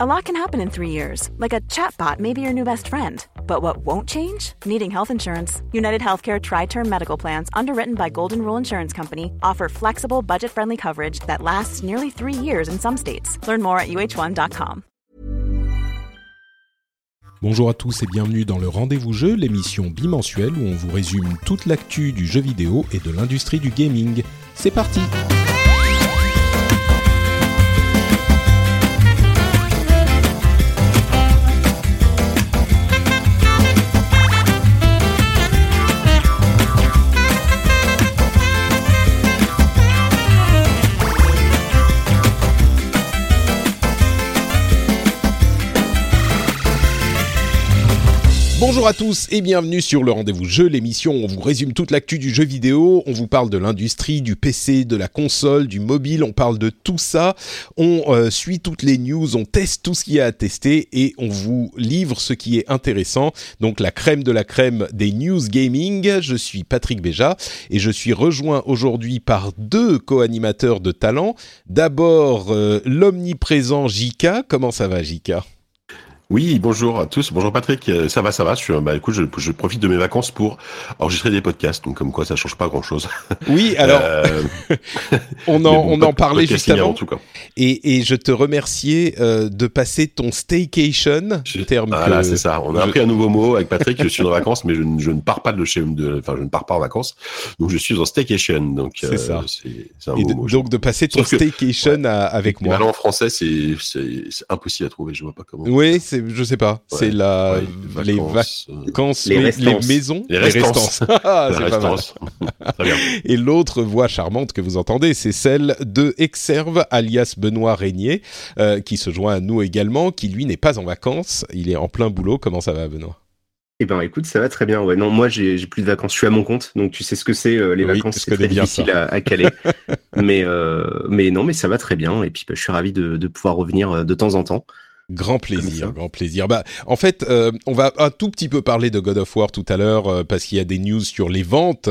A lot can happen in three years, like a chatbot may be your new best friend. But what won't change? Needing health insurance. United Healthcare Tri Term Medical Plans, underwritten by Golden Rule Insurance Company, offer flexible, budget friendly coverage that lasts nearly three years in some states. Learn more at uh1.com. Bonjour à tous et bienvenue dans le Rendez-vous Jeu, l'émission bimensuelle où on vous résume toute l'actu du jeu vidéo et de l'industrie du gaming. C'est parti! Bonjour à tous et bienvenue sur le rendez-vous jeu, l'émission où on vous résume toute l'actu du jeu vidéo, on vous parle de l'industrie, du PC, de la console, du mobile, on parle de tout ça, on euh, suit toutes les news, on teste tout ce qu'il y a à tester et on vous livre ce qui est intéressant, donc la crème de la crème des news gaming. Je suis Patrick Béja et je suis rejoint aujourd'hui par deux co-animateurs de talent. D'abord euh, l'omniprésent Jika, comment ça va Jika oui, bonjour à tous. Bonjour Patrick. Euh, ça va, ça va. Je suis, bah, écoute, je, je profite de mes vacances pour enregistrer des podcasts. Donc, comme quoi, ça change pas grand chose. Oui, alors, euh... on en, on en parlait juste avant. En tout cas. Et, et je te remerciais euh, de passer ton staycation. Je, terme voilà, c'est ça. On a appris un nouveau mot avec Patrick. je suis en vacances, mais je, je, ne pars pas de chez, de, enfin, je ne pars pas en vacances. Donc, je suis en staycation. Donc, c'est euh, ça. C'est un et mot. Donc, de passer ton staycation à, avec moi. En français, c'est impossible à trouver. Je vois pas comment. Oui, c'est je sais pas. c'est la les vacances, les, maisons, les restances. Ah, Et l'autre voix charmante que vous entendez, c'est celle de Exerve, alias Benoît Régnier, euh, qui se joint à nous également, qui lui n'est pas en vacances, il est en plein boulot. Comment ça va, Benoît? Eh ben écoute, ça va très bien. Ouais, non, moi j'ai plus de vacances. Je suis à mon compte, donc tu sais ce que c'est euh, les vacances. C'est très difficile à, à, caler. mais euh, mais non, mais ça va très bien. Et puis bah, je suis ravi de, de pouvoir revenir de temps en temps. Grand plaisir, grand plaisir. Bah, en fait, euh, on va un tout petit peu parler de God of War tout à l'heure euh, parce qu'il y a des news sur les ventes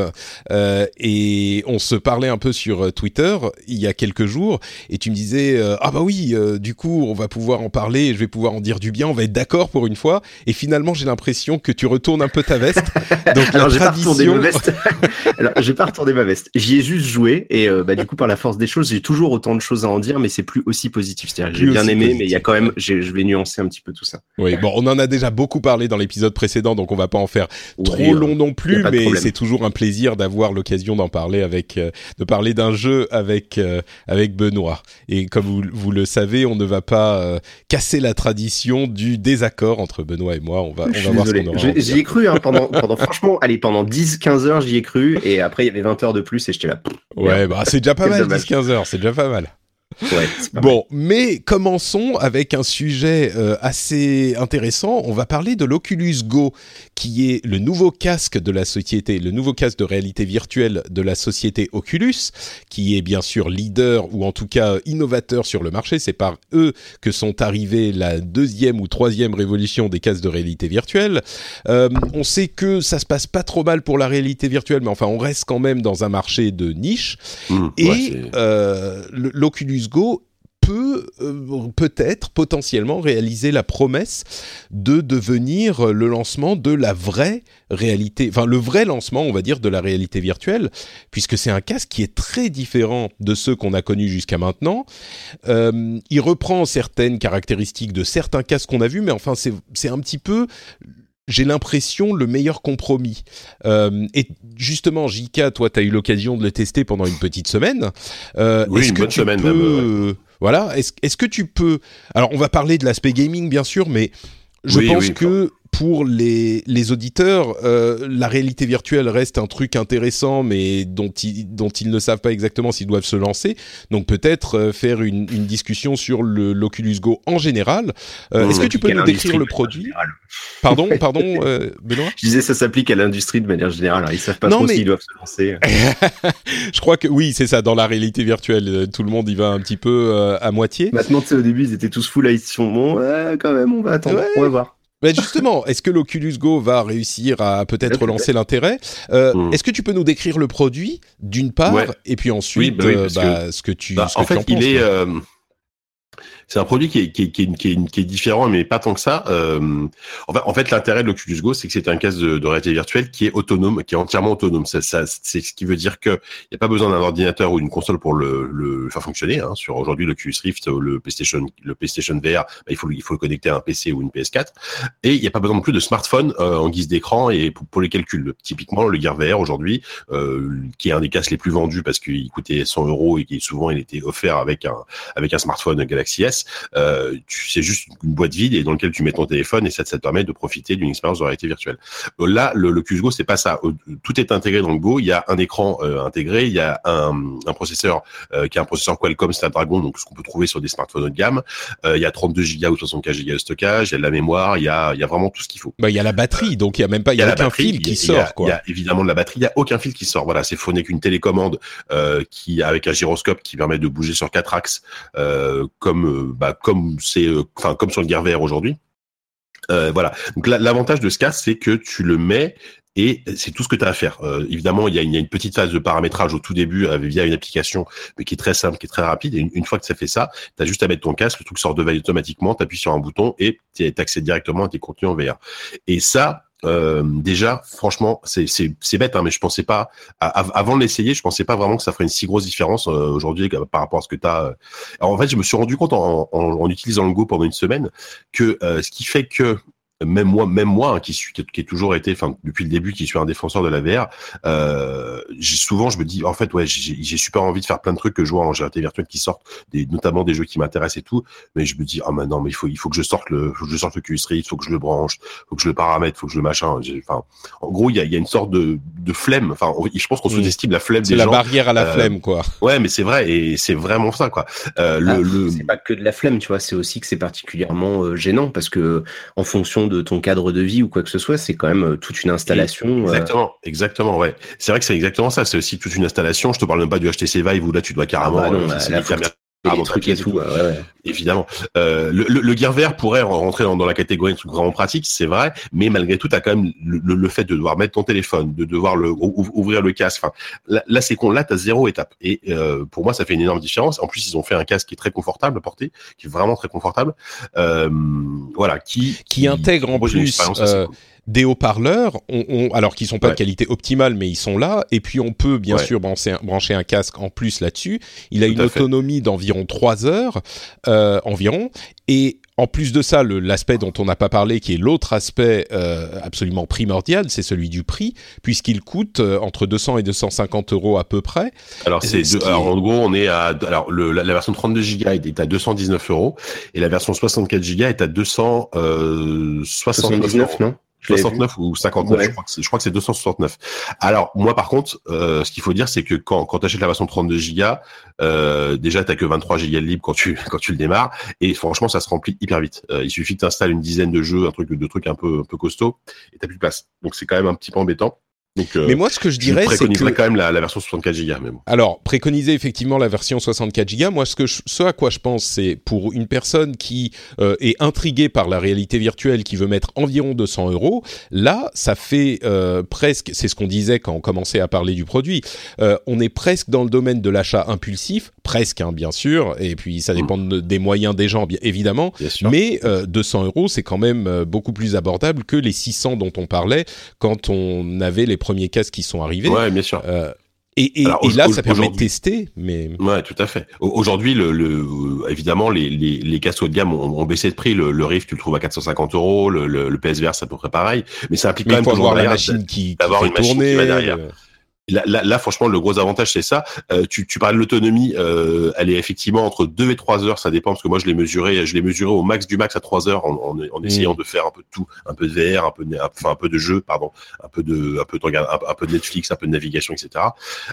euh, et on se parlait un peu sur Twitter il y a quelques jours et tu me disais ah bah oui, du coup on va pouvoir en parler, je vais pouvoir en dire du bien, on va être d'accord pour une fois. Et finalement j'ai l'impression que tu retournes un peu ta veste. Donc Alors, j'ai tradition... pas ma veste. Alors j'ai pas retourné ma veste. J'y ai juste joué et bah du coup par la force des choses j'ai toujours autant de choses à en dire, mais c'est plus aussi positif. C'est-à-dire j'ai bien aimé, mais il y a quand même j'ai je vais nuancer un petit peu tout ça. Oui, bon, on en a déjà beaucoup parlé dans l'épisode précédent, donc on va pas en faire trop long non plus, mais c'est toujours un plaisir d'avoir l'occasion d'en parler avec, euh, de parler d'un jeu avec euh, avec Benoît. Et comme vous, vous, le savez, on ne va pas euh, casser la tradition du désaccord entre Benoît et moi. On va, on va voir ce qu'on aura. J'y ai cru hein, pendant, pendant franchement, allez, pendant 10-15 heures, j'y ai cru, et après il y avait 20 heures de plus, et j'étais là. Ouais, bah c'est déjà pas mal, 10-15 heures, c'est déjà pas mal. Ouais, bon, mais commençons avec un sujet euh, assez intéressant. On va parler de l'Oculus Go, qui est le nouveau casque de la société, le nouveau casque de réalité virtuelle de la société Oculus, qui est bien sûr leader ou en tout cas innovateur sur le marché. C'est par eux que sont arrivées la deuxième ou troisième révolution des casques de réalité virtuelle. Euh, on sait que ça se passe pas trop mal pour la réalité virtuelle, mais enfin, on reste quand même dans un marché de niche. Mmh, Et euh, l'Oculus Go peut euh, peut-être potentiellement réaliser la promesse de devenir le lancement de la vraie réalité, enfin le vrai lancement, on va dire, de la réalité virtuelle, puisque c'est un casque qui est très différent de ceux qu'on a connus jusqu'à maintenant. Euh, il reprend certaines caractéristiques de certains casques qu'on a vus, mais enfin c'est un petit peu j'ai l'impression, le meilleur compromis. Euh, et justement, Jika, toi, tu as eu l'occasion de le tester pendant une petite semaine. Euh, oui, une bonne semaine même. Voilà, est-ce est que tu peux... Alors, on va parler de l'aspect gaming, bien sûr, mais je pense que pour les, les auditeurs, euh, la réalité virtuelle reste un truc intéressant, mais dont ils, dont ils ne savent pas exactement s'ils doivent se lancer. Donc peut-être euh, faire une, une, discussion sur le l'Oculus Go en général. Euh, est-ce que tu peux nous décrire le produit Pardon, pardon, Benoît Je disais ça s'applique à l'industrie de manière générale. Alors, ils savent pas trop s'ils doivent se lancer. Je crois que oui, c'est ça. Dans la réalité virtuelle, tout le monde y va un petit peu à moitié. Maintenant, tu sais, au début, ils étaient tous full là, ils se font bon, quand même, on va attendre, on va voir. Mais justement, est-ce que l'Oculus Go va réussir à peut-être relancer l'intérêt? Euh, hmm. Est-ce que tu peux nous décrire le produit d'une part et puis ensuite bah euh, bah, ce que tu, bah, en fait, il est C'est un produit qui est, qui, est, qui, est, qui, est, différent, mais pas tant que ça. Euh, en fait, l'intérêt de l'Oculus Go, c'est que c'est un casque de, réalité virtuelle qui est autonome, qui est entièrement autonome. Ça, ça c'est ce qui veut dire que il n'y a pas besoin d'un ordinateur ou d'une console pour le, le faire fonctionner. Hein. Sur aujourd'hui l'Oculus Rift, le PlayStation, le PlayStation VR, bah, il faut il faut le connecter à un PC ou une PS4. Et il n'y a pas besoin non plus de smartphone euh, en guise d'écran et pour, pour, les calculs. Typiquement, le Gear VR aujourd'hui, euh, qui est un des casques les plus vendus parce qu'il coûtait 100 euros et qui souvent il était offert avec un avec un smartphone Galaxy S euh, c'est juste une boîte vide et dans lequel tu mets ton téléphone et ça, te permet de profiter d'une expérience de réalité virtuelle. Euh, là, le, le Go, c'est pas ça. Euh, tout est intégré dans le Go. Il y a un écran intégré, il y a un, un processeur qui est un processeur Qualcomm Snapdragon, donc ce qu'on peut trouver sur des smartphones haut de gamme. il y a 32 Go ou 64 Go de stockage, il y a de la mémoire, il y a, il y a vraiment tout ce qu'il faut. Bah, il y a la batterie, donc il y a même pas, il y a, aucun fil qui sort. Il y a évidemment de la batterie, il y a aucun fil qui sort. Voilà, c'est fourni qu'une télécommande qui avec un gyroscope qui permet de bouger sur quatre axes, comme bah, euh, comme sur le Gear VR aujourd'hui. Euh, voilà. Donc l'avantage de ce casque, c'est que tu le mets et c'est tout ce que tu as à faire. Euh, évidemment, il y, a une, il y, a une, petite phase de paramétrage au tout début via une application, mais qui est très simple, qui est très rapide. Et une, fois que ça fait ça, tu as juste à mettre ton casque, le truc sort de veille automatiquement, tu appuies sur un bouton et tu accèdes directement à tes contenus en VR. Et ça, euh, déjà, franchement, c'est bête, hein, mais je pensais pas, avant de l'essayer, je pensais pas vraiment que ça ferait une si grosse différence euh, aujourd'hui par rapport à ce que tu. Euh. En fait, je me suis rendu compte en, en, en utilisant le Go pendant une semaine que ce qui fait que même moi, même moi, hein, qui suis, qui, qui, ai toujours été, enfin depuis le début, qui suis un défenseur de la VR, euh, souvent je me dis, en fait, ouais, j'ai super envie de faire plein de trucs que je vois en réalité virtuelle qui sortent, des, notamment des jeux qui m'intéressent et tout, mais je me dis, ah mais non, mais il faut, il faut que je sorte le, faut que je sorte le QS il faut que je le branche, faut que je le paramètre, faut que je le machin. Enfin, en gros, il y a, y a, une sorte de, de flemme. Enfin, je pense qu'on sous-estime la flemme des gens. C'est la barrière à la euh, flemme, quoi. Ouais, mais c'est vrai et c'est vraiment ça, quoi. Euh, le, ah, le... C'est pas que de la flemme, tu vois, c'est aussi que c'est particulièrement euh, gênant parce que en fonction de ton cadre de vie ou quoi que ce soit, c'est quand même euh, toute une installation. Euh. Exactement, exactement, ouais. C'est vrai que c'est exactement ça. C'est aussi toute une installation. Je te parle même pas du HTC Vive où là tu dois carrément. Ah bah non, euh, des trucs et tout. Évidemment. Euh, le, le, Gear VR pourrait rentrer dans, la catégorie de trucs vraiment pratiques, c'est vrai, mais malgré tout, tu as quand même le, le, fait de devoir mettre ton téléphone, de devoir le, ouvrir le casque. Enfin, là, c'est con. Là, tu as zéro étape. Et euh, pour moi, ça fait une énorme différence. En plus, ils ont fait un casque qui est très confortable à porter, qui est vraiment très confortable. Euh, voilà, qui, qui, intègre en plus des haut-parleurs, on, alors qui sont pas de qualité optimale, mais ils sont là. Et puis on peut bien sûr brancher un, brancher un, casque en plus là-dessus. Il a une autonomie d'environ 3 heures euh, environ. Et en plus de ça, l'aspect dont on n'a pas parlé, qui est l'autre aspect euh, absolument primordial, c'est celui du prix, puisqu'il coûte euh, entre 200 et 250 euros à peu près. Alors, c'est en gros, on est à alors le, la, version 32 Go est à 219 euros et la version 64 Go est à 279 euros. non? 69 ou 59, je crois que c'est, je crois que c'est 269. Alors moi par contre, euh, ce qu'il faut dire, c'est que quand, quand tu achètes la version 32 Go, euh, déjà t'as que 23 Go de libre quand tu quand tu le démarres, et franchement ça se remplit hyper vite. Euh, il suffit que tu installes une dizaine de jeux, un truc de trucs un peu un peu costaud, et t'as plus de place. Donc c'est quand même un petit peu embêtant. Euh, mais moi, ce que je dirais, c'est que quand même la, version 64 Go. Alors, préconiser effectivement la version 64 Go. Moi, ce que ce à quoi je pense, c'est pour une personne qui euh, est intriguée par la réalité virtuelle, qui veut mettre environ 200 euros. Là, ça fait euh, presque. C'est ce qu'on disait quand on commençait à parler du produit. on est presque dans le domaine de l'achat impulsif, presque, hein, bien sûr. Et puis, ça dépend des moyens des gens, bien évidemment. Mais 200 euros, c'est quand même beaucoup plus abordable que les 600 dont on parlait quand on avait les premiers casques qui sont arrivés. Ouais, bien sûr. Euh, et, et, et, là, ça permet de tester, mais ouais, tout à fait. Aujourd'hui, le, le, évidemment, les, les, les casques haut de gamme ont, ont baissé de prix. Le, le, Rift, tu le trouves à 450 euros. Le, le, le PSVR, c'est à peu près pareil. Mais ça implique quand même avoir la machine qui, d'avoir une machine qui va derrière. Euh, Là, là, franchement, le gros avantage, c'est ça. Euh, tu, tu parles de l'autonomie, euh, elle est effectivement entre 2 et 3 heures, ça dépend, parce que moi, je l'ai mesuré, je l'ai mesuré au max du max à 3 heures en, en, en essayant mm. de faire un peu de tout, un peu de VR, un peu de, enfin, un peu de jeu, pardon, un peu de, un peu de, un, peu de Netflix, un peu de navigation, etc.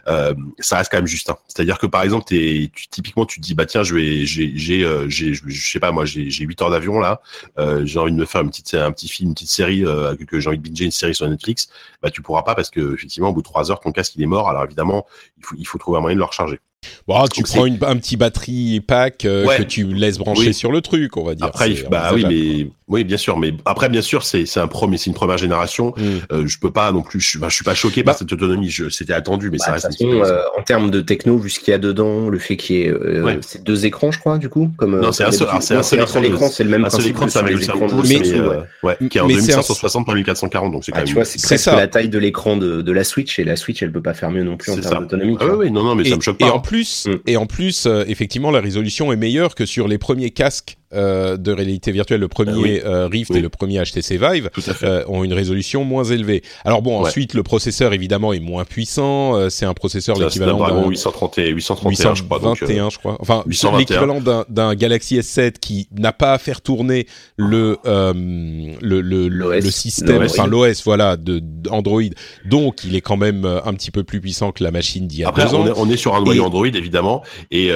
Euh, ça reste quand même juste. Hein. C'est-à-dire que, par exemple, es, tu, typiquement, tu te dis, bah tiens, je vais, j'ai, j'ai, euh, j'ai, je sais pas, moi, j'ai, j'ai 8 heures d'avion là, euh, j'ai envie de me faire une petite, un petit film, une petite série, euh, que j'ai envie de binger une série sur Netflix, bah tu pourras pas parce que effectivement, au bout de 3 heures, ton casque il est mort. Alors évidemment il faut, il faut trouver un moyen de le recharger. Bon, tu prends une, un petit batterie pack euh, que tu laisses brancher sur le truc, on va dire. Après, bah oui, mais oui, bien sûr, mais après, bien sûr, c'est c'est un premier, c'est une première génération. Mm. Euh, je peux pas non plus, je, suis, je suis pas choqué par bah. cette autonomie. C'était attendu, mais ça bah, reste. euh, en termes de techno, vu ce qu'il y a dedans, le fait qu'il y ait euh, c'est deux écrans, je crois, du coup, comme. Non, c'est un seul, c'est un seul écran. C'est le même principe. écran, ça mais ouais, qui est en 2560 par 1440, donc c'est ah, quand même. Tu vois, c'est presque la taille de l'écran de la Switch et la Switch, elle peut pas faire mieux non plus en termes d'autonomie. Ah oui, non, non, mais ça me choque pas. Et en plus, mm. et en plus, effectivement, la résolution est meilleure que sur les premiers casques euh, de réalité virtuelle, le premier euh, Rift et le premier HTC Vive, euh, ont une résolution moins élevée. Alors bon, ensuite le processeur évidemment est moins puissant. c'est un processeur l'équivalent d'un 831, 831, je crois. 21, je crois. Enfin, l'équivalent d'un Galaxy S7 qui n'a pas à faire tourner le le le, le système, enfin l'OS, voilà, de Android. Donc il est quand même un petit peu plus puissant que la machine d'il y a Après, deux ans. On est, on est sur un noyau Android évidemment, et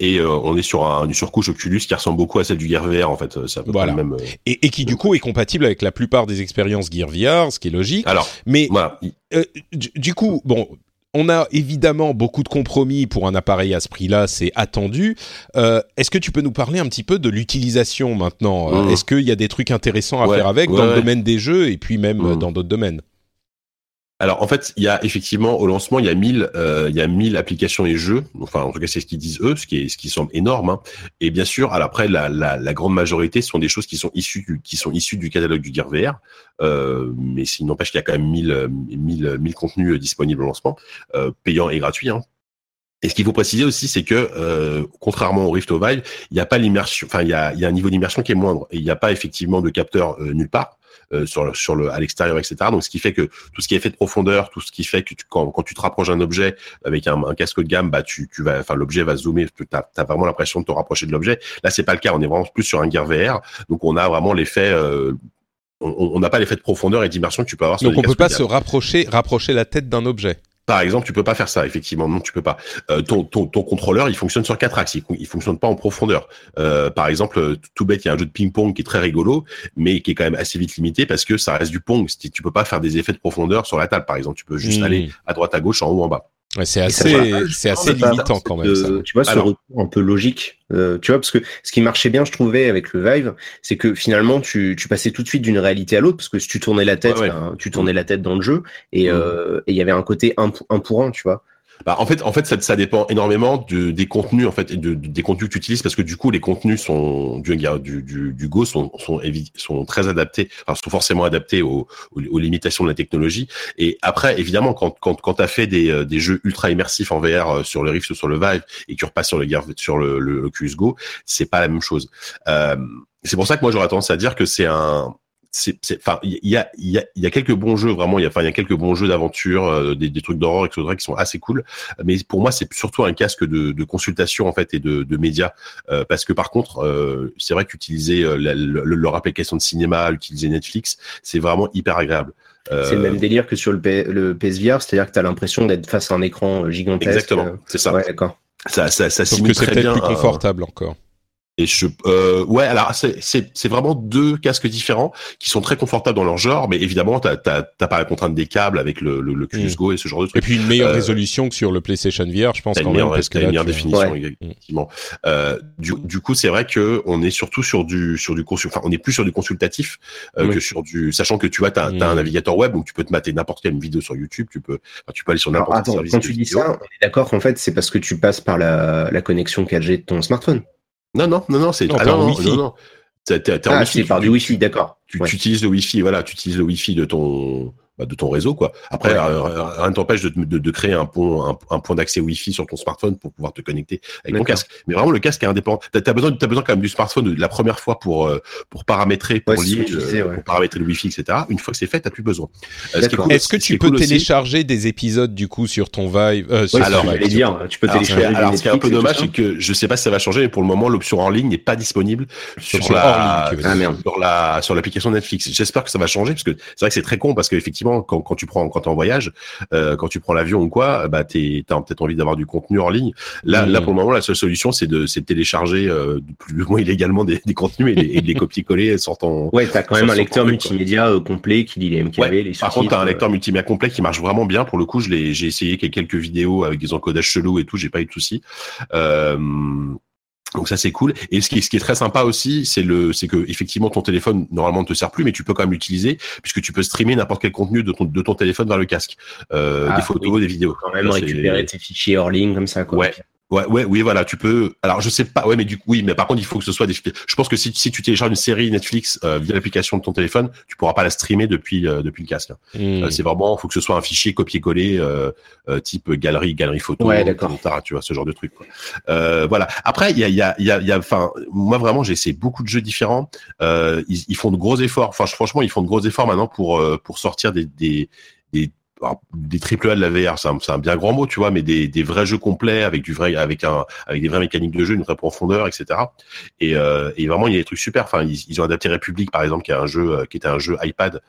et on est sur un, une surcouche Oculus qui ressemble beaucoup à celle du Gear VR en fait. Ça voilà. Même, euh, et, et, qui du coup est compatible avec la plupart des expériences Gear VR, ce qui est logique. Alors, mais euh, du, coup, bon, on a évidemment beaucoup de compromis pour un appareil à ce prix-là, c'est attendu. Euh, Est-ce que tu peux nous parler un petit peu de l'utilisation maintenant? Mmh. Est-ce qu'il y a des trucs intéressants à faire avec dans le domaine des jeux et puis même mmh. dans d'autres domaines? Alors en fait, il y a effectivement au lancement, il y a 1000 euh, il y a 1000 applications et jeux. Enfin, en tout cas, c'est ce qu'ils disent eux, ce qui est ce qui semble énorme. Hein. Et bien sûr, alors après, la, la, la, grande majorité sont des choses qui sont issues du, qui sont issues du catalogue du Gear VR. Euh, mais s'il n'empêche qu'il y a quand même 1000 1000 1000 contenus disponibles au lancement, euh, payants et gratuits. Hein. Et ce qu'il faut préciser aussi, c'est que euh, contrairement au Rift Vive, il n'y a pas l'immersion, enfin il y a, y a un niveau d'immersion qui est moindre et il n'y a pas effectivement de capteur euh, nulle part. Euh, sur, sur le, à l'extérieur, etc. Donc, ce qui fait que tout ce qui est fait de profondeur, tout ce qui fait que tu, quand, quand tu te rapproches d'un objet avec un, un, casque de gamme, bah, tu, tu vas, enfin, l'objet va zoomer, tu as, as, vraiment l'impression de te rapprocher de l'objet. Là, c'est pas le cas. On est vraiment plus sur un Gear VR. Donc, on a vraiment l'effet, euh, on n'a pas l'effet de profondeur et d'immersion que tu peux avoir sur Donc, on peut pas se rapprocher, rapprocher la tête d'un objet. Par exemple, tu peux pas faire ça, effectivement. Non, tu peux pas. Euh, ton, ton, ton, contrôleur, il fonctionne sur quatre axes. Il, il fonctionne pas en profondeur. Euh, par exemple, tout bête, il y a un jeu de ping-pong qui est très rigolo, mais qui est quand même assez vite limité parce que ça reste du pong. Tu peux pas faire des effets de profondeur sur la table, par exemple. Tu peux juste mmh. aller à droite, à gauche, en haut, en bas. Ouais, c'est assez, c'est assez limitant quand même. ça. Tu vois, ce retour un peu logique. Euh, tu vois, parce que ce qui marchait bien, je trouvais, avec le Vive, c'est que finalement, tu, tu passais tout de suite d'une réalité à l'autre, parce que si tu tournais la tête, ben, tu tournais la tête dans le jeu, et mmh. euh, il y avait un côté un, un pour un, tu vois. Bah, en fait, en fait, ça, dépend énormément de, des contenus en fait des contenus que tu utilises parce que du coup, les contenus sont du Go sont très adaptés, enfin, sont forcément adaptés aux, limitations de la technologie. Et après, évidemment, quand quand quand fait des, des jeux ultra immersifs en VR euh, sur le Rift ou sur le Vive et que tu repasses sur le sur le, le Oculus Go, c'est pas la même chose. Euh, c'est pour ça que moi j'aurais tendance à dire que c'est un c'est, enfin, il y a, il y a, il y a quelques bons jeux vraiment. Il y a, enfin, il y a quelques bons jeux d'aventure, euh, des, des, trucs d'horreur, etc., qui sont assez cool. Mais pour moi, c'est surtout un casque de, de, consultation en fait et de, de médias, euh, parce que par contre, euh, c'est vrai qu'utiliser leur application de cinéma, utiliser Netflix, c'est vraiment hyper agréable. C'est le même délire que sur le, P le PSVR, c'est-à-dire que tu as l'impression d'être face à un écran gigantesque. Exactement, c'est ça. Ouais, d'accord. Ça, ça, ça que très bien. C'est plus confortable encore. Et je, euh, ouais, alors c'est vraiment deux casques différents qui sont très confortables dans leur genre, mais évidemment t'as t'as pas la contrainte des câbles avec le le, le mm. Go et ce genre de trucs. Et puis une meilleure euh, résolution que sur le PlayStation VR, je pense quand même. Parce que une meilleure définition, effectivement. Euh, du, du coup, c'est vrai que on est surtout sur du sur du consul, enfin on est plus sur du consultatif euh, que sur du, sachant que tu vois t'as as un mm. navigateur web donc tu peux te mater n'importe quelle vidéo sur YouTube, tu peux tu peux aller sur n'importe quel service. Quand tu dis ça, on est d'accord qu'en fait c'est parce que tu passes par la la connexion 4G de ton smartphone. Non, non, non, non, c'est ah, non, non, non, non. ah, c'est par du Wi-Fi, d'accord. Tu, tu, utilises le Wi-Fi, voilà, tu utilises le Wi-Fi de ton bah, de ton réseau quoi. Après euh, rien ne t'empêche de, de, de, créer un pont un, un point d'accès Wi-Fi sur ton smartphone pour pouvoir te connecter avec ton casque. Mais vraiment le casque est indépendant. T'as as besoin as besoin quand même du smartphone de la première fois pour euh, pour paramétrer pour lire, euh, pour paramétrer le Wi-Fi etc. Une fois que c'est fait t'as plus besoin. Est-ce que tu peux télécharger des épisodes du coup sur ton Vive sur Alors allez dire tu peux télécharger. Alors, ce qui est un peu dommage c'est que je sais pas si ça va changer mais pour le moment l'option en ligne n'est pas disponible sur, la, sur la sur l'application Netflix. J'espère que ça va changer parce que c'est vrai que c'est très con parce qu'effectivement effectivement, quand, quand tu prends, quand tu en voyage, euh, quand tu prends l'avion ou quoi, bah, tu as peut-être envie d'avoir du contenu en ligne. Là, là, mmh. pour le moment, la seule solution, c'est de, de télécharger euh, plus ou moins illégalement des, des contenus et, de les copier-coller sur ton. Ouais, t'as quand même un lecteur multimédia euh, complet qui lit les MKV, les Par contre, t'as un lecteur multimédia complet qui marche vraiment bien. Pour le coup, je l'ai, j'ai essayé quelques vidéos avec des encodages chelous et tout, j'ai pas eu de soucis. Euh, donc ça c'est cool. Et ce qui, ce qui est très sympa aussi, c'est le, c'est que effectivement ton téléphone normalement ne te sert plus, mais tu peux quand même l'utiliser puisque tu peux streamer n'importe quel contenu de ton de ton téléphone vers le casque, euh, ah, des photos, des vidéos. Quand même récupérer tes fichiers hors ligne comme ça. Quoi. Ouais. Ouais, ouais, oui, voilà, tu peux. Alors, je sais pas. Ouais, mais du coup, oui, mais par contre, il faut que ce soit des. Je pense que si, si tu télécharges une série Netflix euh, via l'application de ton téléphone, tu pourras pas la streamer depuis euh, depuis le casque. Hein. Hmm. Euh, c'est vraiment, il faut que ce soit un fichier copier-coller type galerie, galerie photo, ouais, d'accord. tu vois, ce genre de truc. Quoi. voilà. Après, il y a, il y a, il y a, enfin, moi vraiment, j'ai essayé beaucoup de jeux différents. Ils, ils, font de gros efforts. Enfin, franchement, ils font de gros efforts maintenant pour pour sortir des, des des des triple A de la VR, c'est un, bien grand mot, tu vois, mais des, vrais jeux complets avec du vrai, avec un, avec des vraies mécaniques de jeu, une vraie profondeur, etc. Et, euh, vraiment, il y a des trucs super. Enfin, ils, ont adapté République, par exemple, qui est un jeu, euh, qui était un jeu iPad,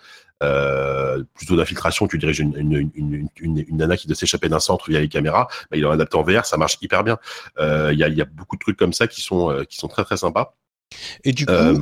euh, plutôt d'infiltration. Tu diriges une, nana qui doit s'échapper d'un centre via les caméras. Ils l'ont adapté en VR, ça marche hyper bien. Euh, il y, a, y a beaucoup de trucs comme ça qui sont, euh, qui sont très très sympas. Et du coup, euh,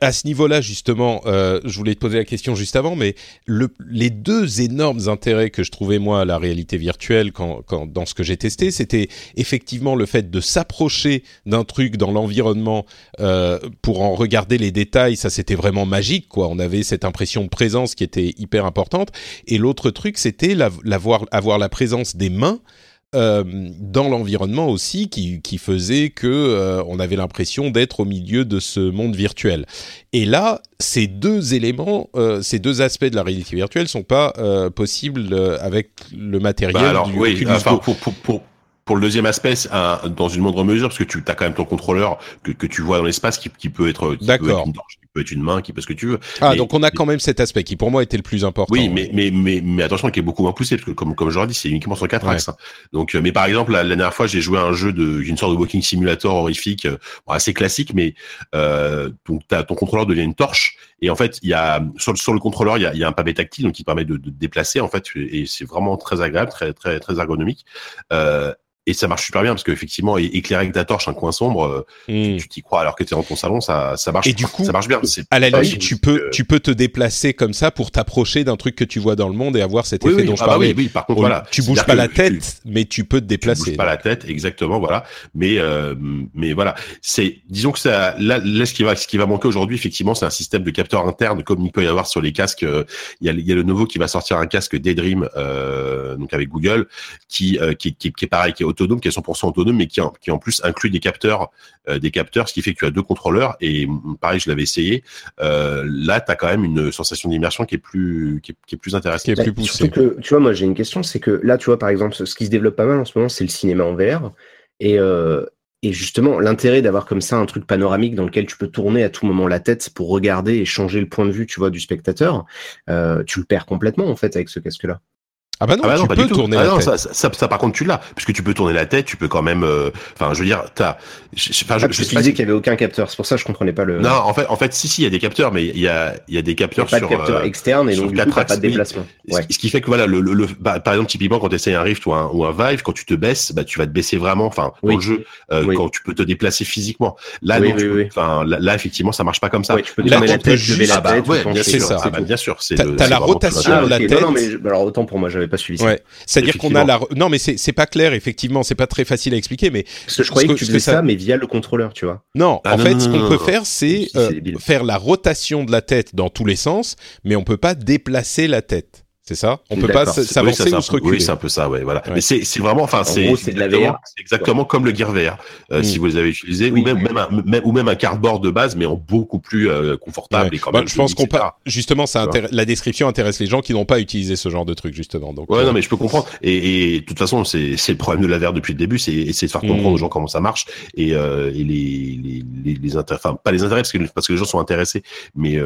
à, ce niveau-là, justement, euh, je voulais te poser la question juste avant, mais le, les deux énormes intérêts que je trouvais moi à la réalité virtuelle quand, quand dans ce que j'ai testé, c'était effectivement le fait de s'approcher d'un truc dans l'environnement euh, pour en regarder les détails. Ça, c'était vraiment magique, quoi. On avait cette impression de présence qui était hyper importante. Et l'autre truc, c'était la, avoir la présence des mains euh, dans l'environnement aussi qui, qui faisait que euh, on avait l'impression d'être au milieu de ce monde virtuel. Et là, ces deux éléments, euh, ces deux aspects de la réalité virtuelle sont pas possibles avec le matériel bah alors, du oui, enfin, pour, pour, pour, pour le deuxième aspect, un, dans une moindre mesure, parce que tu as quand même ton contrôleur que, que tu vois dans l'espace qui, qui peut être, D'accord peut être une main, qui peut ce que tu veux. Ah, donc on a quand même cet aspect qui pour moi était le plus important. Oui, mais mais mais, mais attention, qui est beaucoup moins poussé parce que comme comme je l'ai dit, c'est uniquement sur quatre axes. Hein. Donc, euh, mais par exemple, la, dernière fois, j'ai joué à un jeu de une sorte de walking simulator horrifique, euh, assez classique, mais euh, donc as, ton contrôleur devient une torche et en fait, il y a sur, sur le contrôleur, il y a, il y a un pavé tactile donc qui permet de, de déplacer en fait et c'est vraiment très agréable, très très très ergonomique. Euh, et ça marche super bien parce qu'effectivement éclairer avec ta torche un coin sombre euh, hmm. tu t'y crois alors que tu es dans ton salon ça ça marche et du coup ça marche bien à la limite tu peux tu peux te déplacer comme ça pour t'approcher d'un truc que tu vois dans le monde et avoir cet effet dont je ah bah parlais. oui, par contre voilà. tu bouges pas la tête mais tu peux te déplacer tu bouges pas la tête exactement voilà. Mais euh, mais voilà. C'est disons que ça là, là ce qui va ce qui va manquer aujourd'hui effectivement c'est un système de capteur interne comme il peut y avoir sur les casques. Euh, il y a il y a le nouveau qui va sortir un casque Daydream euh, donc avec Google qui, qui, qui qui est pareil qui est autonome, qui est 100% autonome, mais qui en, qui en plus inclut des capteurs, euh, des capteurs, ce qui fait que tu as deux contrôleurs. Et pareil, je l'avais essayé. Euh, là, tu as quand même une sensation d'immersion qui est plus, qui est, plus intéressante. Qui est plus poussée. Que, tu vois, moi, j'ai une question, c'est que là, tu vois, par exemple, ce qui se développe pas mal en ce moment, c'est le cinéma en VR. Et, euh, et justement, l'intérêt d'avoir comme ça un truc panoramique dans lequel tu peux tourner à tout moment la tête pour regarder et changer le point de vue, tu vois, du spectateur, tu le perds complètement en fait avec ce casque-là. Ah bah non, ah bah tu peux tourner ah la tête. Ça, ça, ça, par contre tu l'as, puisque tu peux tourner la tête, tu peux quand même. Euh, enfin, je veux dire, t'as. Enfin, je, ah, je, je disais qu'il y avait aucun capteur, c'est pour ça que je comprenais pas le. Non, en fait, en fait, si, si, il y a des capteurs, mais il y a, il y a des capteurs y a pas sur. Pas de capteur euh, externe et donc du coup, pas de déplacement. Ouais. Ce qui fait que voilà, le, le, bah, par exemple, typiquement quand tu essayes un Rift ou un, ou un Vive, quand tu te baisses, bah, tu vas te baisser vraiment. Enfin, dans le jeu, euh, quand tu peux te déplacer physiquement. Là, non, enfin, là, effectivement, ça marche pas comme ça. tu peux tourner la tête, lever la tête. Bien sûr, bien sûr. T'as la rotation de la tête. Non, mais alors autant pour moi, j'avais pas suivi ça. C'est-à-dire qu'on a la. Non, mais c'est pas clair, effectivement, c'est pas très facile à expliquer, mais. Parce que je croyais que, tu faisais ça, mais via le contrôleur, tu vois. Non, ah, en fait, ce qu'on peut faire, c'est euh, faire la rotation de la tête dans tous les sens, mais on peut pas déplacer la tête. C'est ça? On peut pas s'avancer ou se reculer. Oui, c'est un peu ça, ouais, voilà. Mais c'est c'est vraiment, enfin, c'est c'est de la VR. C'est exactement comme le Gear VR, euh, mm. si vous les avez utilisés, ou même même un, même ou même un cardboard de base, mais en beaucoup plus euh, confortable et quand même. je pense qu'on pas. Justement, ça la description intéresse les gens qui n'ont pas utilisé ce genre de truc justement. Donc. Ouais, euh, non, mais je peux comprendre. Et, et de toute façon, c'est c'est le problème de la VR depuis le début, c'est essayer de faire comprendre mm. aux gens comment ça marche et, et les les les, les intérêts, enfin pas les intérêts parce que parce que les gens sont intéressés, mais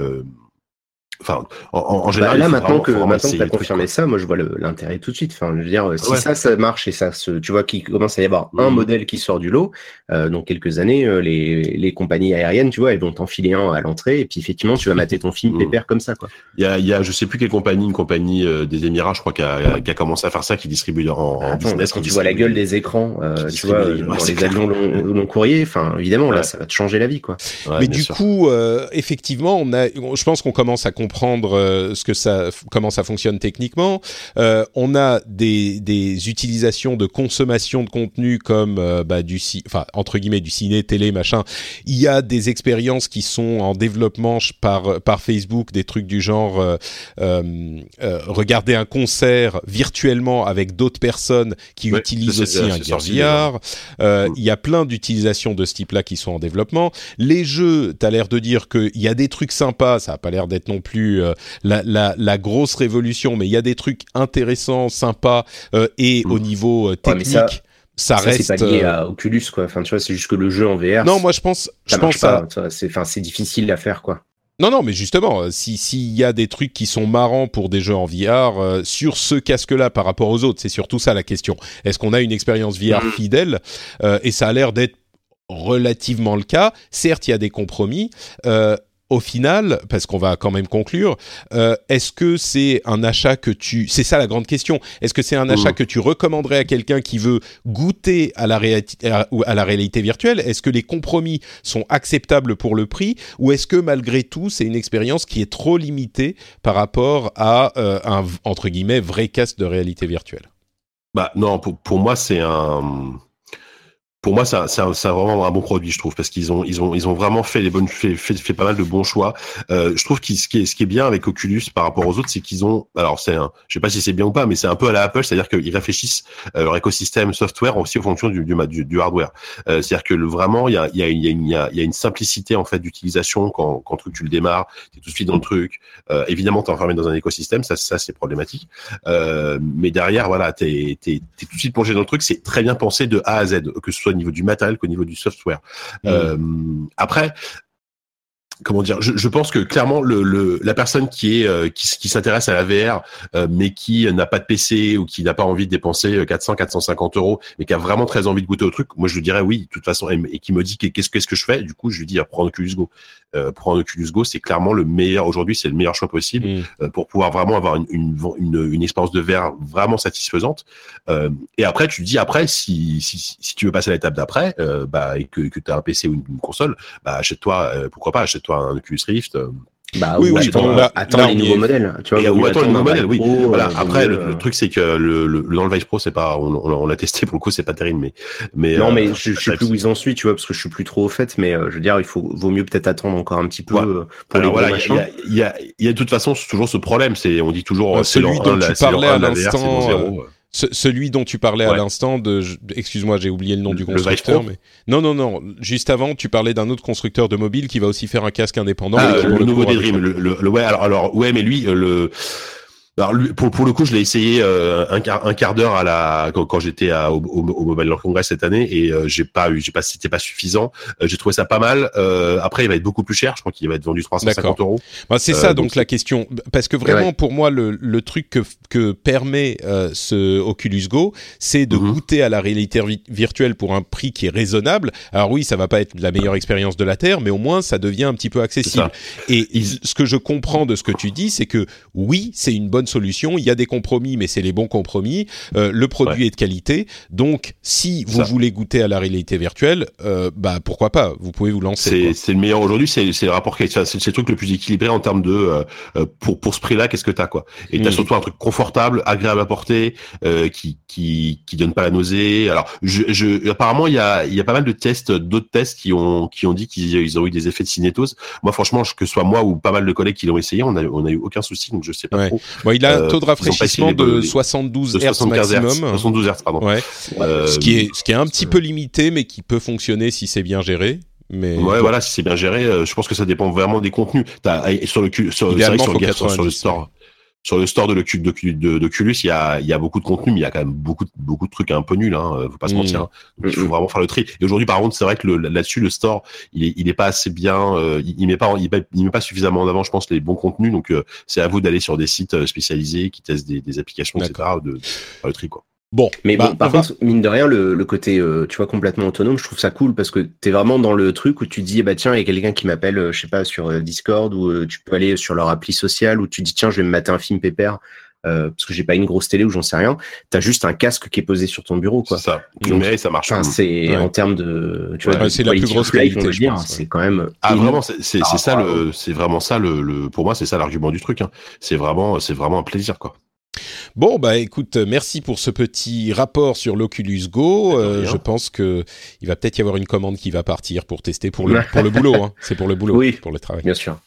Enfin, en, général. Bah, là, maintenant que, maintenant que tu as confirmé ça, moi, je vois l'intérêt tout de suite. Enfin, je veux dire, si ça, ça marche et ça se, tu vois qu'il commence à y avoir un mmh. modèle qui sort du lot, euh, dans quelques années, euh, les, les, compagnies aériennes, tu vois, elles vont t'enfiler un à l'entrée et puis effectivement, tu vas mater ton film mmh. pépère comme ça, quoi. Il y a, il y a, je sais plus quelle compagnie, une compagnie euh, des Émirats, je crois, qui a, qui a, commencé à faire ça, qui distribue en, en business. Quand tu vois la gueule des écrans, euh, tu vois, dans les avions long, long, courrier, enfin, évidemment, là, ça va te changer la vie, quoi. Mais du coup, effectivement, on a, je pense qu'on commence à comprendre ce que ça, comment ça fonctionne techniquement. Euh, on a des, des, utilisations de consommation de contenu comme euh, bah, du, enfin entre guillemets du ciné, télé, machin. Il y a des expériences qui sont en développement par par Facebook, des trucs du genre euh, euh, euh regarder un concert virtuellement avec d'autres personnes qui utilisent aussi un gear VR. Mm. Il y a plein d'utilisations de ce type-là qui sont en développement. Les jeux, tu as l'air de dire qu'il y a des trucs sympas, ça a pas l'air d'être non plus la la, grosse révolution, mais il y a des trucs intéressants, sympas, euh, et au mm. niveau euh, technique. ça, reste. C'est pas lié euh, à Oculus, quoi. Enfin, tu vois, c'est juste que le jeu en VR. Non, moi, je pense. Ça je pense pas. C'est, enfin, c'est difficile à faire, quoi. Non, non, mais justement, si s'il y a des trucs qui sont marrants pour des jeux en VR sur ce casque-là par rapport aux autres, c'est surtout ça la question. Est-ce qu'on a une expérience VR mm. fidèle Et ça a l'air d'être relativement le cas. Certes, il y a des compromis au final, parce qu'on va quand même conclure, euh, est-ce que c'est un achat que tu... C'est ça la grande question. Est-ce que c'est un achat mmh. que tu recommanderais à quelqu'un qui veut goûter à la, à la réalité virtuelle Est-ce que les compromis sont acceptables pour le prix Ou est-ce que malgré tout, c'est une expérience qui est trop limitée par rapport à euh, un, entre guillemets, vrai casque de réalité virtuelle? Bah non, pour, pour moi, c'est un pour moi, c'est vraiment un bon produit, je trouve, parce qu'ils ont, ils ont, ils ont vraiment fait les bonnes, fait, fait, pas mal de bons choix. Euh, je trouve que ce qui est, ce qui est bien avec Oculus par rapport aux autres, c'est qu'ils ont, alors c'est, je sais pas si c'est bien ou pas, mais c'est un peu à la Apple, c'est-à-dire qu'ils réfléchissent euh, leur écosystème software aussi en fonction du, du, du, hardware. Euh, c'est-à-dire que le, vraiment, il y a, y a, y a, une, il y a une simplicité en fait d'utilisation quand, quand tu le démarres, es tout de suite dans le truc. Euh, évidemment, t'es enfermé dans un écosystème, ça, ça c'est problématique. Euh, mais derrière, voilà, t'es, t'es, t'es tout de suite plongé dans le truc. C'est très bien pensé de A à Z, soit au niveau du matériel qu'au niveau du software. Mmh. Euh, après, comment dire je, je, pense que clairement le, le la personne qui est euh, qui, qui s'intéresse à la VR euh, mais qui n'a pas de PC ou qui n'a pas envie de dépenser 400 euh, 450 euros mais qui a vraiment très envie de goûter au truc moi je lui dirais oui de toute façon et, qui me dit qu'est-ce qu'est-ce que je fais du coup je lui dis prends Oculus Go euh, prendre Oculus Go c'est clairement le meilleur aujourd'hui c'est le meilleur choix possible mm. pour pouvoir vraiment avoir une une, une, une expérience de VR vraiment satisfaisante et après tu dis après si si, si tu veux passer à l'étape d'après bah et que que tu as un PC ou une, console bah achète-toi pourquoi pas achète toi un Oculus Rift. Euh, bah, oui, oui, attends, attends les nouveaux modèles. Tu vois, ou attends les nouveaux modèles, oui. voilà. Après, le, truc, c'est que le, le, dans le Vive Pro, c'est pas, on, on l'a testé pour le coup, c'est pas terrible, mais, mais. Non, mais euh, je, je sais plus où ils en sont, tu vois, parce que je suis plus trop au fait, mais euh, je veux dire, il faut, vaut mieux peut-être attendre encore un petit peu pour les voilà, il y a, il y a, il y a de toute façon toujours ce problème, c'est, on dit toujours, celui dont tu parlais à l'instant celui dont tu parlais à l'instant, de, excuse-moi, j'ai oublié le nom du constructeur, mais non, non, non. Juste avant, tu parlais d'un autre constructeur de mobile qui va aussi faire un casque indépendant. Ah, le, nouveau Daydream, le, le, ouais, alors, alors, ouais, mais lui, euh, le alors pour, pour le coup, je l'ai essayé euh, un quart un quart d'heure à la quand, quand j'étais au, au, au, Mobile World Congress cette année et euh, j'ai pas eu j'ai pas c'était pas suffisant. Euh, j'ai trouvé ça pas mal. après, il va être beaucoup plus cher. Je crois qu'il va être vendu 350 euros. Bah, c'est ça donc, la question parce que vraiment pour moi le, le truc que que permet ce Oculus Go, c'est de mhm. goûter à la réalité virtuelle pour un prix qui est raisonnable. Alors oui, ça va pas être la meilleure expérience de la terre, mais au moins ça devient un petit peu accessible. Et ce que je comprends de ce que tu dis, c'est que oui, c'est une bonne solution. Il y a des compromis, mais c'est les bons compromis. Euh, le produit est de qualité. Donc, si vous voulez goûter à la réalité virtuelle, euh, bah pourquoi pas? Vous pouvez vous lancer. C'est le meilleur aujourd'hui. C'est le rapport c'est le truc le plus équilibré en termes de euh, pour pour ce prix-là, qu'est-ce que t'as quoi? Et t'as mm. surtout un truc confortable, agréable à porter, qui qui qui donne pas la nausée. Alors, je, je apparemment il y a il y a pas mal de tests, d'autres tests qui ont qui ont dit qu'ils ont eu des effets de cinétose. Moi, franchement, que ce soit moi ou pas mal de collègues qui l'ont essayé, on a on a eu aucun souci, donc je sais pas trop il a un euh, taux de rafraîchissement de 72 Hz maximum. 72 Hz, pardon. Ouais. Euh, ce qui est ce qui est un petit peu limité, mais qui peut fonctionner si c'est bien géré. Mais ouais, voilà, si c'est bien géré, euh, je pense que ça dépend vraiment des contenus. As, sur le sur, sur, le, sur le store. Sur le store de l'Oculus, il y a, il y a beaucoup de contenu, mais il y a quand même beaucoup, beaucoup de trucs un peu nuls, hein, faut pas se mmh. mentir. Hein. il faut vraiment faire le tri. Et aujourd'hui, par contre, c'est vrai que là-dessus, le store, il est, il est pas assez bien, euh, il, met pas, il, met pas suffisamment en avant, je pense, les bons contenus. Donc, euh, c'est à vous d'aller sur des sites euh, spécialisés qui testent des, des applications, etc., de, de faire le tri, quoi. Bon, mais bon, bah, par contre, mine de rien, le, côté, euh, tu vois, complètement autonome, je trouve ça cool parce que tu es vraiment dans le truc où tu dis, bah tiens, il y a quelqu'un qui m'appelle, euh, je sais pas, sur euh, Discord ou tu peux aller sur leur appli sociale où tu dis, tiens, je vais me mater un film pépère parce que j'ai pas une grosse télé ou j'en sais rien. T'as juste un casque qui est posé sur ton bureau, quoi. Ça. mais ça marche. C'est en termes de, tu vois, c'est la plus grosse qualité, je pense. C'est quand même. Ah vraiment, c'est ça le, c'est vraiment ça le, pour moi, c'est ça l'argument du truc. Hein. C'est vraiment, c'est vraiment un plaisir, quoi. Bon, bah écoute, merci pour ce petit rapport sur l'Oculus Go. Euh, je pense que il va peut-être y avoir une commande qui va partir pour tester pour le, pour le boulot. Hein. C'est pour le boulot, oui, pour le travail. Bien sûr.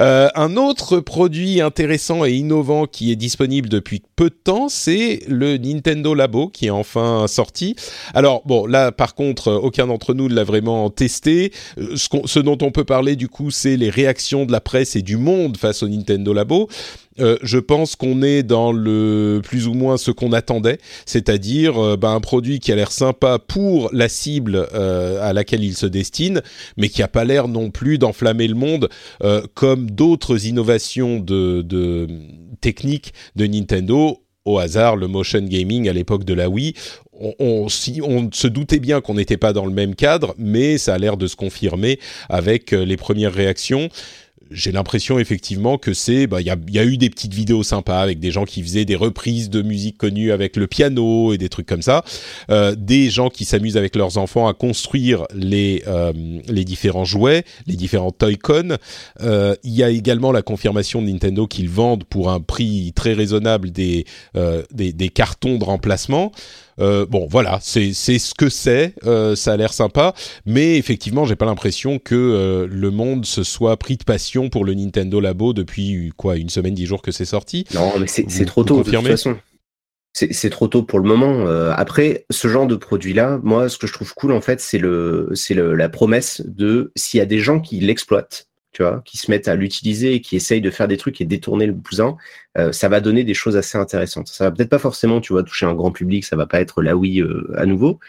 Euh, un autre produit intéressant et innovant qui est disponible depuis peu de temps, c'est le Nintendo Labo qui est enfin sorti. Alors bon, là par contre, aucun d'entre nous ne l'a vraiment testé. Euh, ce, ce, dont on peut parler du coup, c'est les réactions de la presse et du monde face au Nintendo Labo. Euh, je pense qu'on est dans le plus ou moins ce qu'on attendait, c'est-à-dire euh, ben, un produit qui a l'air sympa pour la cible euh, à laquelle il se destine, mais qui a pas l'air non plus d'enflammer le monde comme d'autres innovations de, de techniques de Nintendo au hasard le motion gaming à l'époque de la Wii. On, on, si, on se doutait bien qu'on n'était pas dans le même cadre, mais ça a l'air de se confirmer avec les premières réactions j'ai l'impression effectivement que c'est, bah, il y a, y a, eu des petites vidéos sympas avec des gens qui faisaient des reprises de musique connues avec le piano et des trucs comme ça, euh, des gens qui s'amusent avec leurs enfants à construire les euh, les différents jouets, les différents Toy-Con. Euh, il y a également la confirmation de Nintendo qu'ils vendent pour un prix très raisonnable des euh, des, des cartons de remplacement. Euh, bon, voilà, c'est ce que c'est. Euh, ça a l'air sympa, mais effectivement, j'ai pas l'impression que euh, le monde se soit pris de passion pour le Nintendo Labo depuis quoi, une semaine, dix jours que c'est sorti. Non, mais c'est trop tôt. De toute façon. C'est trop tôt pour le moment. après, ce genre de produit-là, moi, ce que je trouve cool, en fait, c'est le, c'est la promesse de s'il y a des gens qui l'exploitent, tu vois, qui se mettent à l'utiliser et qui essayent de faire des trucs et détourner le bousin, euh, ça va donner des choses assez intéressantes. Ça va peut-être pas forcément, tu vois, toucher un grand public, ça va pas être la oui euh, à nouveau,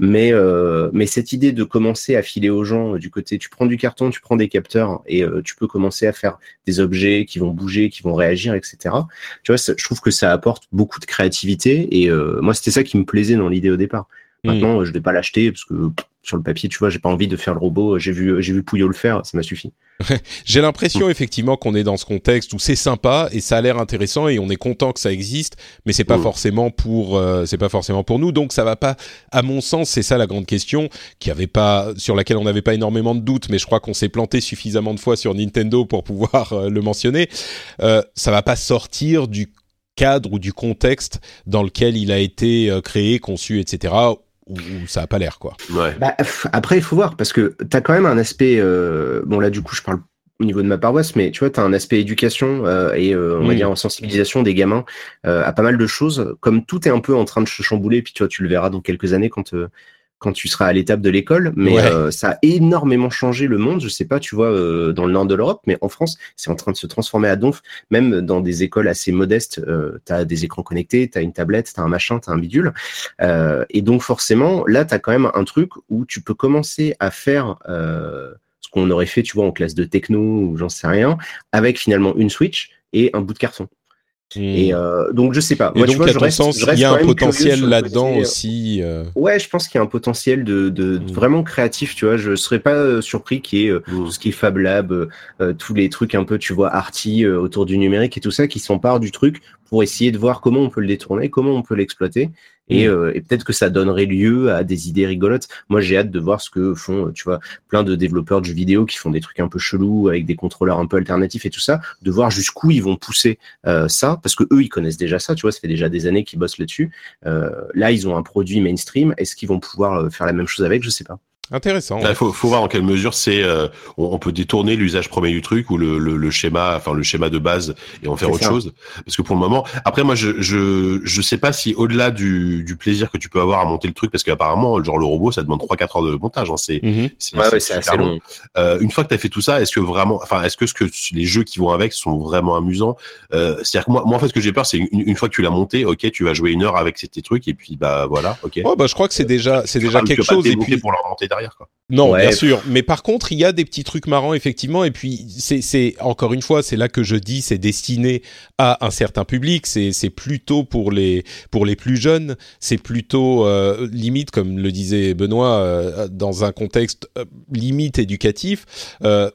mais euh, mais cette idée de commencer à filer aux gens du côté, tu prends du carton, tu prends des capteurs et tu peux commencer à faire des objets qui vont bouger, qui vont réagir, etc. Tu vois, je trouve que ça apporte beaucoup de créativité et moi c'était ça qui me plaisait dans l'idée au départ. Hmm. Maintenant, je vais pas l'acheter parce que sur le papier, tu vois, j'ai pas envie de faire le robot. J'ai vu, j'ai vu Pouillot le faire, ça m'a suffi. j'ai l'impression effectivement qu'on est dans ce contexte où c'est sympa et ça a l'air intéressant et on est content que ça existe, mais c'est pas mm. forcément pour, euh, c'est pas forcément pour nous. Donc ça va pas, à mon sens, c'est ça la grande question qui avait pas, sur laquelle on n'avait pas énormément de doutes, mais je crois qu'on s'est planté suffisamment de fois sur Nintendo pour pouvoir euh, le mentionner. Euh, ça va pas sortir du cadre ou du contexte dans lequel il a été euh, créé, conçu, etc ou, ça a pas l'air quoi. Ouais. Bah, après, il faut voir parce que tu as quand même un aspect. Euh, bon là, du coup, je parle au niveau de ma paroisse, mais tu vois, tu as un aspect éducation euh, et euh, on va dire sensibilisation des gamins à pas mal de choses. Comme tout est un peu en train de se chambouler, puis tu vois, tu le verras dans quelques années quand quand tu seras à l'étape de l'école, mais euh, ça a énormément changé le monde. Je sais pas, tu vois, euh, dans le nord de l'Europe, mais en France, c'est en train de se transformer à donf. Même dans des écoles assez modestes, euh, tu as des écrans connectés, tu as une tablette, tu as un machin, tu as un bidule. Euh, et donc forcément, là, tu as quand même un truc où tu peux commencer à faire ce qu'on aurait fait, tu vois, en classe de techno ou j'en sais rien, avec finalement une Switch et un bout de carton. Et euh, donc je sais pas. Moi, et donc, à sens, il y a un potentiel là-dedans euh, aussi. Euh... Ouais, je pense qu'il y a un potentiel de, de, mm. vraiment créatif. Tu vois, je serais pas surpris qu'il y ait mm. tout ce qui est Fab Lab, tous les trucs un peu, tu vois, arty autour du numérique et tout ça, qui s'emparent du truc pour essayer de voir comment on peut le détourner, comment on peut l'exploiter. Et, mm. euh, et peut-être que ça donnerait lieu à des idées rigolotes. Moi, j'ai hâte de voir ce que font, tu vois, plein de développeurs de jeux vidéo qui font des trucs un peu chelous avec des contrôleurs un peu alternatifs et tout ça, de voir jusqu'où ils vont pousser euh, ça, parce que eux, ils connaissent déjà ça, tu vois, ça fait déjà des années qu'ils bossent là-dessus. Euh, là, ils ont un produit mainstream. Est-ce qu'ils vont pouvoir faire la même chose avec? Je sais pas. Intéressant. Il faut, faut, voir en quelle mesure c'est euh, on, peut détourner l'usage premier du truc ou le, le, le, schéma, enfin le schéma de base et en faire autre chose. Parce que pour le moment, après moi je je je sais pas si au-delà du, du plaisir que tu peux avoir à monter le truc, parce qu'apparemment genre le robot ça demande 3-4 heures de montage. Hein, c'est mm ouais, c'est assez long. Euh, une fois que tu as fait tout ça, est-ce que vraiment, enfin est-ce que ce que les jeux qui vont avec sont vraiment amusants? Euh, C'est-à-dire que moi, moi en fait ce que j'ai peur c'est une, une, fois que tu l'as monté, ok tu vas jouer une heure avec tes trucs et puis bah voilà, ok. Ouais bah je crois que c'est déjà c'est déjà quelque chose et puis pour leur monter derrière quoi. Non, bien sûr. Mais par contre, il y a des petits trucs marrants, effectivement. Et puis, c'est encore une fois, c'est là que je dis, c'est destiné à un certain public. C'est plutôt pour les pour les plus jeunes. C'est plutôt euh, limite, comme le disait Benoît, euh, dans un contexte euh, limite éducatif.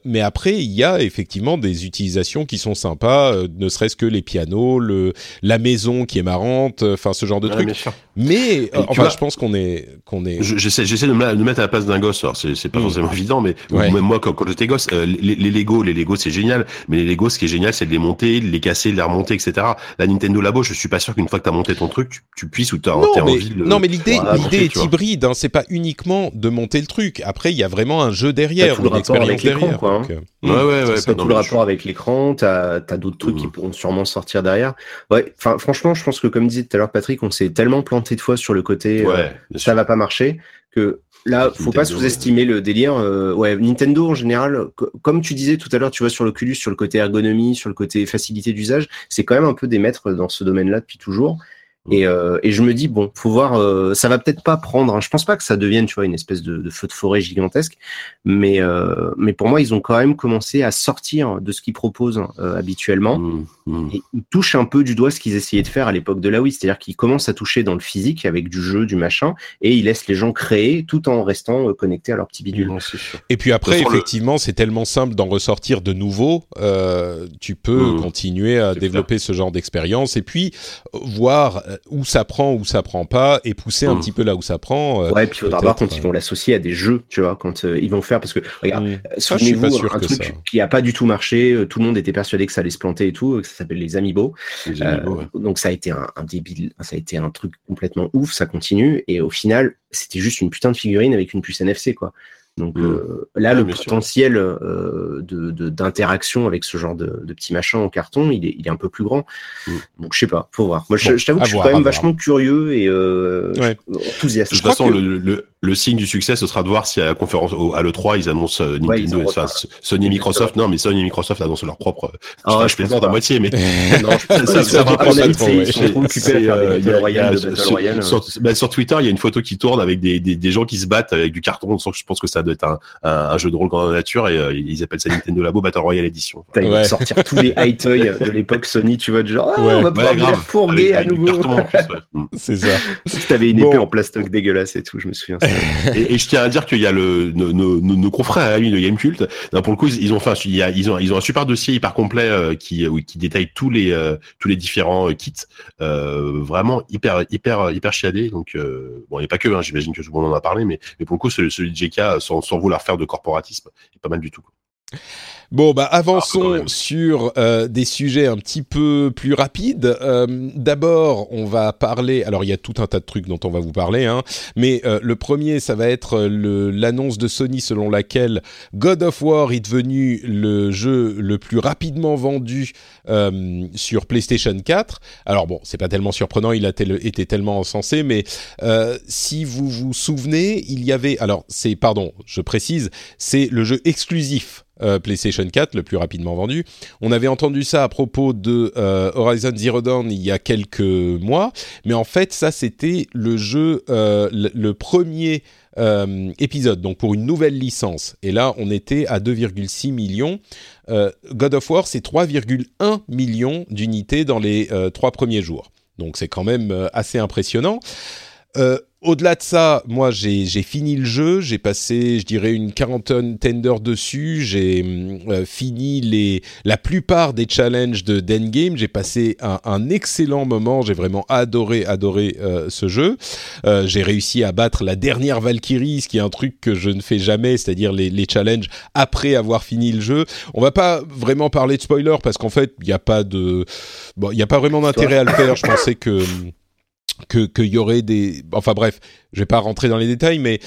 mais après, il y a effectivement des utilisations qui sont sympas, ne serait-ce que les pianos, le la maison qui est marrante, enfin ce genre de trucs. Mais enfin, je pense qu'on est qu'on est. J'essaie j'essaie de me mettre à la place d'un gosse c'est pas mm. forcément évident, mais même moi quand, quand j'étais gosse, euh, les, les, Lego, les Lego c'est génial, mais les Lego ce qui est génial c'est de les monter, de les casser, de les remonter, etc. La Nintendo Labo, je suis pas sûr qu'une fois que t'as monté ton truc, tu, tu puisses ou t'as envie. De, non mais l'idée l'idée est hybride, hein, c'est pas uniquement de monter le truc. Après il y a vraiment un jeu derrière, une expérience derrière. Quoi, hein. euh, ouais ouais ouais. T'as tout le rapport avec l'écran, t'as as, d'autres trucs qui mm. pourront sûrement sortir derrière. Ouais, enfin franchement je pense que comme disait tout à l'heure Patrick, on s'est tellement planté de fois sur le côté euh, ça va pas marcher que Là, faut pas sous-estimer le délire. Euh, ouais, Nintendo en général, comme tu disais tout à l'heure, tu vois sur l'Oculus, sur le côté ergonomie, sur le côté facilité d'usage, c'est quand même un peu des maîtres dans ce domaine-là depuis toujours. Et, euh, et, je me dis bon, faut voir, euh, ça va peut-être pas prendre. Hein. Je pense pas que ça devienne, tu vois, une espèce de, de feu de forêt gigantesque, mais euh, mais pour moi, ils ont quand même commencé à sortir de ce qu'ils proposent euh, habituellement. Mmh, mmh. Et ils touchent un peu du doigt ce qu'ils essayaient de faire à l'époque de la Wii, c'est-à-dire qu'ils commencent à toucher dans le physique avec du jeu, du machin, et ils laissent les gens créer tout en restant euh, connectés à leur petit bidule. Mmh, et puis après, effectivement, c'est tellement simple d'en ressortir de nouveau. tu peux continuer à développer ce genre d'expérience et puis voir où ça prend, où ça prend pas, et pousser un hmm. petit peu là où ça prend. Euh, ouais, puis il faudra voir quand ils vont l'associer à des jeux, tu vois, quand euh, ils vont faire, parce que regarde, hmm. souvenez-vous un truc qui a pas du tout marché, euh, tout le monde était persuadé que ça allait se planter et tout, que ça s'appelle les Amiibo. Donc ça a été un, un, débile, ça a été un truc complètement ouf, ça continue, et au final, c'était juste une putain de figurine avec une puce NFC, quoi. Donc mmh. euh, là, le potentiel euh, de d'interaction avec ce genre de, de petits machins en carton, il est, il est un peu plus grand. Mmh. Donc je sais pas, faut voir. Moi, je, t'avoue que je suis quand même vachement curieux et euh, enthousiaste. De toute façon, le, le, le, signe du succès, ce sera de voir si à la conférence à l'E3, ils annoncent euh, Nintendo, enfin, Sony et Microsoft. Non, mais Sony et Microsoft annoncent leur propre. Ah, je plaisante à moitié, mais non, je Sur, bah, sur Twitter, il y a une photo qui tourne avec des gens qui se battent avec du carton. Je pense que ça doit être un, un, jeu de rôle dans la nature et euh, ils appellent ça Nintendo Labo Battle Royale Edition. Ils vont sortir tous les high toys de l'époque Sony, tu vois, de genre, ah, on va pouvoir ouais, fourguer à nouveau. Mm. C'est ça. Si t'avais une épée en plastoc dégueulasse et tout, je me souviens. et, et, je tiens à dire qu'il y a le, nos, nos, nos confrères amis de Gamecult. Pour le coup, ils ont, enfin, il y a, ils ont, ils ont un super dossier hyper complet euh, qui, qui détaille tous les, euh, tous les différents kits. vraiment hyper, hyper, hyper chiadé. Donc, bon, il n'y a pas que, hein, j'imagine que tout le monde en a parlé, mais, mais pour le coup, celui, celui de JK, sans, sans vouloir faire de corporatisme pas mal du tout. Bon, bah avançons ah, sur euh, des sujets un petit peu plus rapides. Euh, d'abord, on va parler. Alors, il y a tout un tas de trucs dont on va vous parler, hein, mais euh, le premier, ça va être l'annonce de Sony selon laquelle God of War est devenu le jeu le plus rapidement vendu sur PlayStation 4. Alors bon, c'est pas tellement surprenant, il a été tellement encensé, mais si vous vous souvenez, il y avait. Alors, c'est pardon, je précise, c'est le jeu exclusif euh, PlayStation 4, le plus rapidement vendu. On avait entendu ça à propos de euh, Horizon Zero Dawn il y a quelques mois, mais en fait ça c'était le jeu, euh, le, premier épisode, donc pour une nouvelle licence. Et là on était à 2,6 millions. God of War c'est 3,1 millions d'unités dans les trois premiers jours. Donc c'est quand même assez impressionnant. Au-delà de ça, moi j'ai fini le jeu, j'ai passé, je dirais, une quarantaine d'heures dessus, j'ai euh, fini les, la plupart des challenges de d'endgame, j'ai passé un, un, excellent moment, j'ai vraiment adoré, adoré euh, ce jeu. Euh, j'ai réussi à battre la dernière Valkyrie, ce qui est un truc que je ne fais jamais, c'est-à-dire les, les challenges après avoir fini le jeu. On va pas vraiment parler de spoiler parce qu'en fait, il n'y a pas de, bon, il n'y a pas vraiment d'intérêt à le faire. Je pensais que que qu'il y aurait des enfin bref je vais pas rentrer dans les détails mais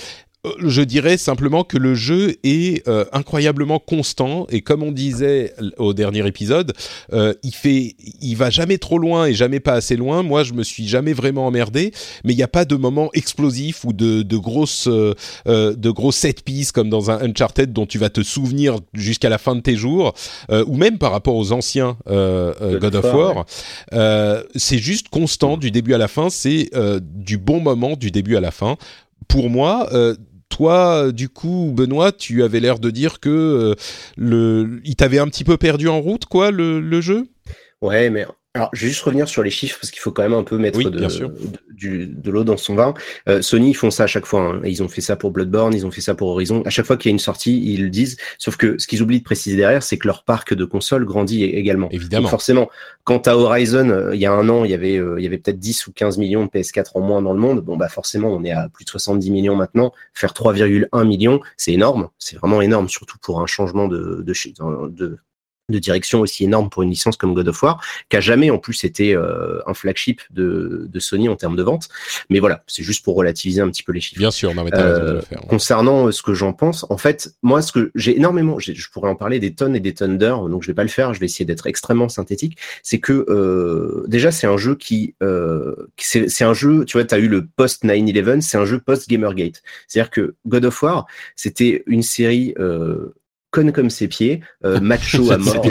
je dirais simplement que le jeu est euh, incroyablement constant et comme on disait au dernier épisode, euh, il fait, il va jamais trop loin et jamais pas assez loin. Moi, je me suis jamais vraiment emmerdé, mais il n'y a pas de moment explosif ou de, de grosses, euh, de grosses set pieces comme dans un Uncharted dont tu vas te souvenir jusqu'à la fin de tes jours, ou même par rapport aux anciens God of War. c'est juste constant du début à la fin. C'est du bon moment du début à la fin pour moi, toi, du coup, Benoît, tu avais l'air de dire que euh, le, il t'avait un petit peu perdu en route, quoi, le, le jeu? Ouais, mais alors, je vais juste revenir sur les chiffres parce qu'il faut quand même un peu mettre de, de, l'eau dans son vin. Euh, Sony, ils font ça à chaque fois. Hein. Ils ont fait ça pour Bloodborne, ils ont fait ça pour Horizon. À chaque fois qu'il y a une sortie, ils le disent. Sauf que ce qu'ils oublient de préciser derrière, c'est que leur parc de consoles grandit également. Évidemment. forcément, quant à Horizon, euh, il y a un an, il y avait, euh, il y avait peut-être 10 ou 15 millions de PS4 en moins dans le monde. Bon, bah forcément, on est à plus de 70 millions maintenant. Faire 3,1 millions, c'est énorme. C'est vraiment énorme, surtout pour un changement de, de, de, de direction aussi énorme pour une licence comme God of War, qui a jamais en plus été euh, un flagship de, de, Sony en termes de vente. Mais voilà, c'est juste pour relativiser un petit peu les chiffres. Bien sûr, non, mais euh, faire, Concernant euh, ce que j'en pense, en fait, moi, ce que j'ai énormément, je pourrais en parler des tonnes et des tonnes d'heures, donc je vais pas le faire, je vais essayer d'être extrêmement synthétique. C'est que euh, déjà, c'est un jeu qui, euh, c'est un jeu, tu vois, tu as eu le post 9/11, c'est un jeu post Gamergate. C'est-à-dire que God of War, c'était une série euh, conne comme ses pieds, euh, macho à mort,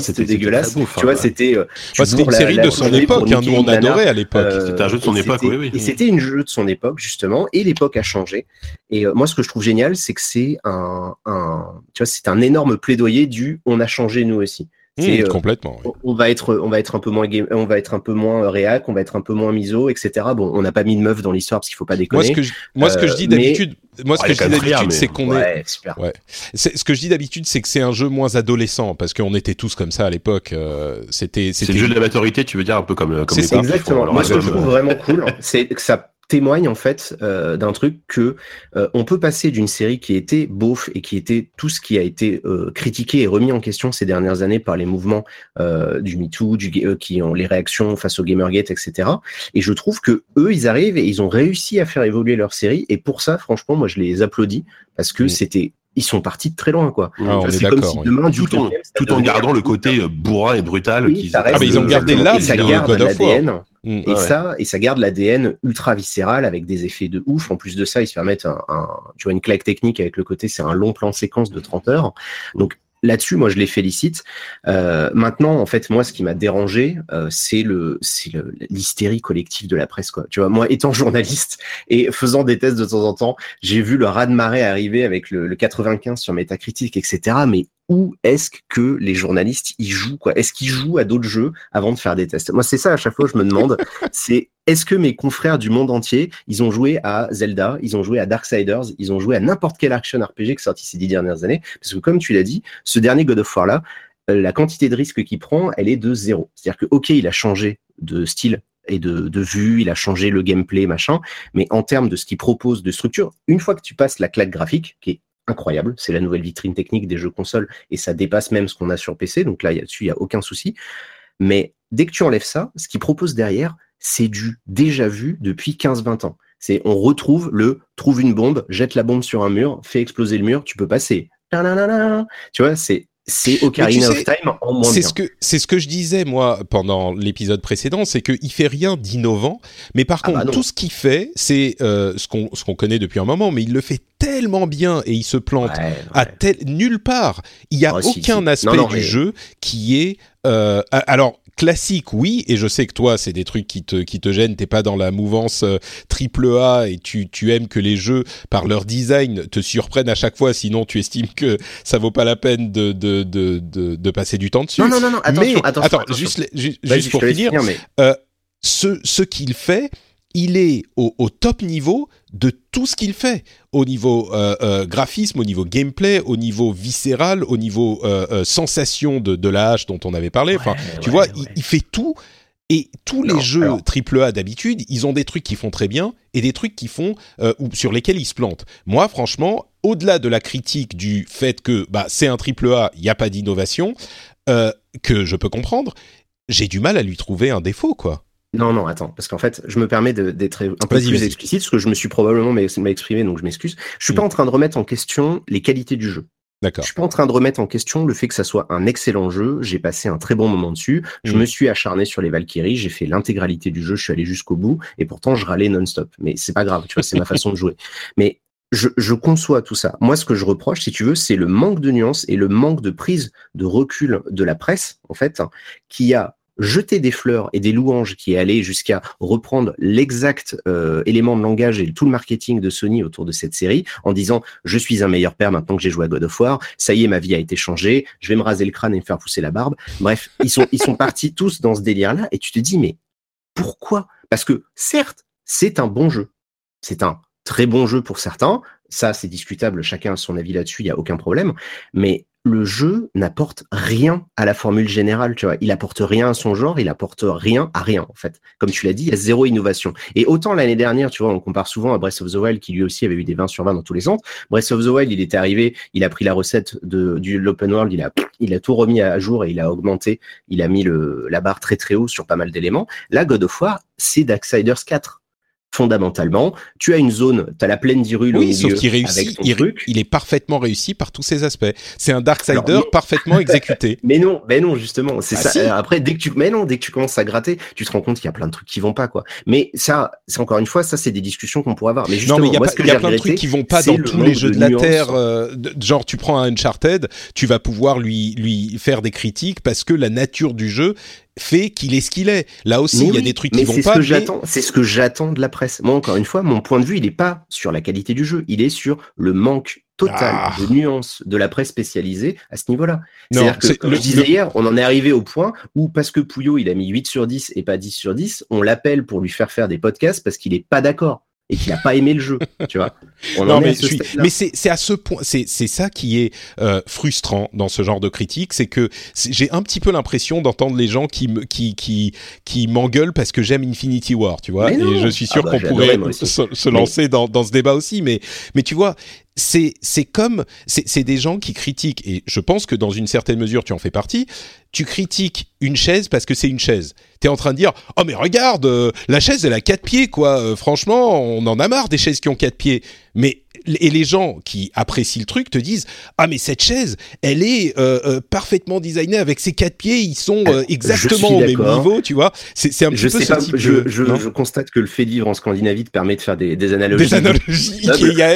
c'était dégueulasse. tu vois, c'était. Euh, c'était une série de son époque. Hein, nous on adorait à l'époque. Euh, c'était un jeu de son époque, oui, oui. Et c'était une jeu de son époque justement, et l'époque a changé. Et moi, ce que je trouve génial, c'est que c'est un, un, tu vois, c'est un énorme plaidoyer du on a changé nous aussi. Mmh, complètement. On va être, on va être un peu moins game, on va être un peu moins réac, on va être un peu moins miso, etc. Bon, on n'a pas mis de meuf dans l'histoire parce qu'il faut pas déconner. Moi, ce que je, moi, ce que je dis d'habitude, moi, ce que je dis d'habitude, c'est qu'on est, super. Ouais. ce que je dis d'habitude, c'est que c'est un jeu moins adolescent parce qu'on était tous comme ça à l'époque. Euh, c'était, c'est le jeu de la maturité, tu veux dire un peu comme, comme les Exactement. Moi, ce que je trouve vraiment cool, c'est que ça témoigne en fait euh, d'un truc que euh, on peut passer d'une série qui était beauf et qui était tout ce qui a été euh, critiqué et remis en question ces dernières années par les mouvements du MeToo, du qui ont les réactions face au Gamergate, etc. Et je trouve que eux, ils arrivent et ils ont réussi à faire évoluer leur série. Et pour ça, franchement, moi, je les applaudis parce que c'était ils sont partis de très loin, quoi. Ah, c'est comme si demain, tout, en, tout en gardant le côté bourrin et brutal. ah, mais ils ont gardé l'âme ça garde l'ADN. Mm. et ça, et ça garde l'ADN ultra viscéral avec des effets de ouf. En plus de ça, ils se permettent un, un tu vois, une claque technique avec le côté, c'est un long plan séquence de 30 heures. Donc, là-dessus, moi, je les félicite. Euh, maintenant, en fait, moi, ce qui m'a dérangé, euh, c'est le, c'est l'hystérie collective de la presse, quoi. Tu vois, moi, étant journaliste et faisant des tests de temps en temps, j'ai vu le raz de marée arriver avec le, le 95 sur Metacritic, etc. Mais où est-ce que les journalistes y jouent quoi? Est-ce qu'ils jouent à d'autres jeux avant de faire des tests? Moi, c'est ça à chaque fois je me demande. c'est est-ce que mes confrères du monde entier, ils ont joué à Zelda, ils ont joué à Darksiders, ils ont joué à n'importe quel action RPG qui est sorti ces dix dernières années? Parce que comme tu l'as dit, ce dernier God of War là, euh, la quantité de risque qu'il prend, elle est de zéro. C'est-à-dire que ok, il a changé de style et de, de, vue, il a changé le gameplay, machin, mais en termes de ce qu'il propose de structure, une fois que tu passes la claque graphique, qui est incroyable. C'est la nouvelle vitrine technique des jeux consoles et ça dépasse même ce qu'on a sur PC. Donc là, dessus, il n'y a aucun souci. Mais dès que tu enlèves ça, ce qu'ils proposent derrière, c'est du déjà vu depuis 15-20 ans. C'est on retrouve le trouve une bombe, jette la bombe sur un mur, fait exploser le mur, tu peux passer. Tu vois, c'est c'est Ocarina of Time en moins C'est ce que c'est ce que je disais moi pendant l'épisode précédent, c'est qu'il fait rien d'innovant, mais par ah contre bah tout ce qu'il fait, c'est euh, ce qu'on ce qu'on connaît depuis un moment, mais il le fait tellement bien et il se plante à tel nulle part. Il y a aucun aspect du jeu qui est euh, alors classique, oui, et je sais que toi, c'est des trucs qui te, qui te gênent, t'es pas dans la mouvance euh, triple A et tu, tu aimes que les jeux, par leur design, te surprennent à chaque fois, sinon tu estimes que ça vaut pas la peine de, de, de, de, de passer du temps dessus. Non, non, non, non attention, mais, attention, attends, juste, juste pour finir, euh, ce, ce qu'il fait, il est au, au, top niveau de tout ce qu'il fait, au niveau euh, euh, graphisme, au niveau gameplay, au niveau viscéral, au niveau euh, euh sensation de, de, la hache dont on avait parlé. Enfin, tu vois, il, il, fait tout. Et tous les jeux triple A d'habitude, ils ont des trucs qui font très bien et des trucs qui font ou sur lesquels ils se plantent. Moi, franchement, au-delà de la critique du fait que bah, c'est un triple A, il n'y a pas d'innovation, que je peux comprendre, j'ai du mal à lui trouver un défaut, quoi. Non, non, attends, parce qu'en fait, je me permets d'être un peu plus explicite, parce que je me suis probablement exprimé, donc je m'excuse. Je suis pas mm. en train de remettre en question les qualités du jeu. D'accord. Je suis pas en train de remettre en question le fait que ça soit un excellent jeu. J'ai passé un très bon moment dessus. Je mm. me suis acharné sur les Valkyries. J'ai fait l'intégralité du jeu. Je suis allé jusqu'au bout. Et pourtant, je râlais non-stop. Mais c'est pas grave. Tu vois, c'est ma façon de jouer. Mais je, je, conçois tout ça. Moi, ce que je reproche, si tu veux, c'est le manque de nuances et le manque de prise de recul de la presse, en fait, qui a jeté des fleurs et des louanges, qui est allé jusqu'à reprendre l'exact euh, élément de langage et tout le marketing de Sony autour de cette série, en disant je suis un meilleur père maintenant que j'ai joué à God of War, ça y est, ma vie a été changée, je vais me raser le crâne et me faire pousser la barbe. Bref, ils sont ils sont partis tous dans ce délire-là, et tu te dis mais pourquoi? Parce que certes, c'est un bon jeu, c'est un très bon jeu pour certains. Ça, c'est discutable, chacun a son avis là-dessus, il n'y a aucun problème. Mais le jeu n'apporte rien à la formule générale, tu vois. Il apporte rien à son genre, il apporte rien à rien, en fait. Comme tu l'as dit, il y a zéro innovation. Et autant l'année dernière, tu vois, on compare souvent à Breath of the Wild, qui lui aussi avait eu des 20 sur 20 dans tous les sens. Breath of the Wild, il était arrivé, il a pris la recette de, l'open world, il a, tout remis à jour et il a augmenté, il a mis la barre très très haut sur pas mal d'éléments. Là, God of War, c'est Darksiders 4 fondamentalement, tu as une zone, tu as la plaine d'Irule oui, sauf qu'il réussit, il, est parfaitement réussi par tous ses aspects. C'est un Darksider parfaitement exécuté. Mais non, mais non justement, c'est ah, ça. Après dès que tu mais non, dès que tu commences à gratter, tu te rends compte qu'il y a plein de trucs qui vont pas quoi. Mais ça, c'est encore une fois, ça c'est des discussions qu'on pourrait avoir. Mais justement, non, mais il y a, y a plein de trucs qui vont pas dans tous les jeux de, la terre. Euh, genre tu prends un Uncharted, tu vas pouvoir lui lui faire des critiques parce que la nature du jeu fait qu'il est ce qu'il est. Là aussi, il y a des trucs qui vont pas. J'attends, c'est ce que j'attends de la presse. Moi, encore une fois, mon point de vue, il n'est pas sur la qualité du jeu, il est sur le manque total ah. de nuances de la presse spécialisée à ce niveau-là. C'est-à-dire que, comme je disais hier, on en est arrivé au point où, parce que Pouillot, il a mis 8 sur 10 et pas 10 sur 10, on l'appelle pour lui faire faire des podcasts parce qu'il est pas d'accord et qu'il n'a pas aimé le jeu, tu vois. Non, mais, mais c'est à ce point, c'est ça qui est euh, frustrant dans ce genre de critique, c'est que j'ai un petit peu l'impression d'entendre les gens qui qui qui qui m'engueulent parce que j'aime Infinity War, tu vois. Et je suis sûr ah bah, qu'on pourrait se, lancer dans dans ce débat aussi, mais mais tu vois, c'est c'est comme c'est des gens qui critiquent et je pense que dans une certaine mesure tu en fais partie. Tu critiques une chaise parce que c'est une chaise. Tu es en train de dire "Oh mais regarde, euh, la chaise elle a quatre pieds quoi. Euh, franchement, on en a marre des chaises qui ont quatre pieds." Mais et les gens qui apprécient le truc te disent ah mais cette chaise elle est euh, euh, parfaitement designée avec ses quatre pieds ils sont euh, exactement au même niveau tu vois. C'est un petit peu ce type je, je, je, constate que le fait de vivre en Scandinavie te permet de faire des, des analogies. Des analogies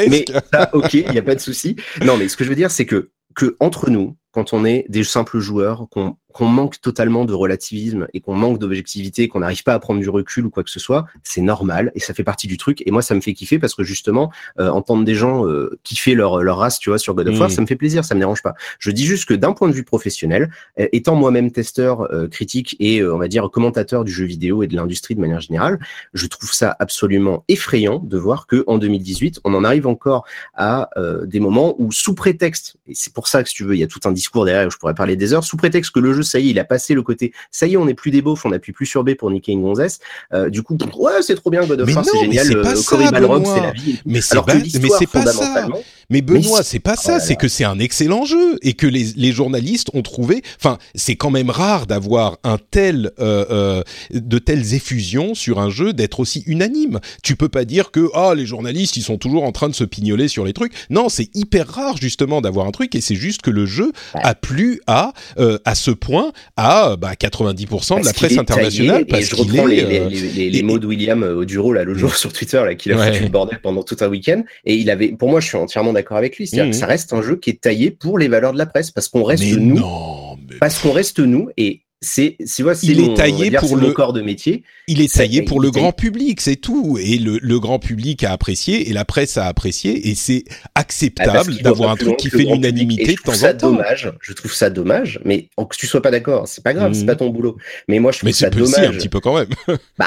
mais ça, ok il y a pas de souci. Non mais ce que je veux dire c'est que que entre nous quand on est des simples joueurs qu'on qu'on manque totalement de relativisme et qu'on manque d'objectivité, qu'on n'arrive pas à prendre du recul ou quoi que ce soit, c'est normal et ça fait partie du truc. Et moi, ça me fait kiffer parce que justement, euh, entendre des gens euh, kiffer leur, leur race, tu vois, sur God of War, mm. ça me fait plaisir, ça me dérange pas. Je dis juste que d'un point de vue professionnel, euh, étant moi-même testeur, euh, critique et on va dire commentateur du jeu vidéo et de l'industrie de manière générale, je trouve ça absolument effrayant de voir que en 2018, on en arrive encore à des moments où, sous prétexte, et c'est pour ça que si tu veux, il y a tout un discours derrière, où je pourrais parler des heures, sous prétexte que le jeu ça y est, il a passé le côté, ça y est, on n'est plus des beaufs, on n'appuie plus sur B pour niquer une gonzesse. Euh, du coup, ouais, c'est trop bien God of War, c'est génial. Mais c'est pas Balrog, c'est la vie. Mais c'est pas ça. Mais Benoît, c'est pas ça, c'est que c'est un excellent jeu et que les, les journalistes ont trouvé. Enfin, c'est quand même rare d'avoir un tel, euh, euh, de telles effusions sur un jeu, d'être aussi unanime. Tu peux pas dire que ah les journalistes ils sont toujours en train de se pignoler sur les trucs. Non, c'est hyper rare justement d'avoir un truc et c'est juste que le jeu a plu à euh, à ce point à bah, 90% de la presse internationale parce qu'il est. Les, les, les, les, mots de William Oduro là le jour sur Twitter là qu'il a fait foutu le bordel pendant tout un week-end et il avait. Pour moi, je suis entièrement d'accord avec lui. C'est-à-dire que ça reste un jeu qui est taillé pour les valeurs de la presse parce qu'on reste nous. Parce qu'on reste nous et c'est c'est il est taillé pour le corps de métier. Il est taillé pour le grand public, c'est tout. Et le, le, grand public a apprécié et la presse a apprécié et c'est acceptable d'avoir un truc qui fait l'unanimité de temps en temps. Dommage. Je trouve ça dommage, mais que tu sois pas d'accord, c'est pas grave, c'est mmh. pas ton boulot. Mais moi je trouve ça dommage. Mais un petit peu quand même. bah.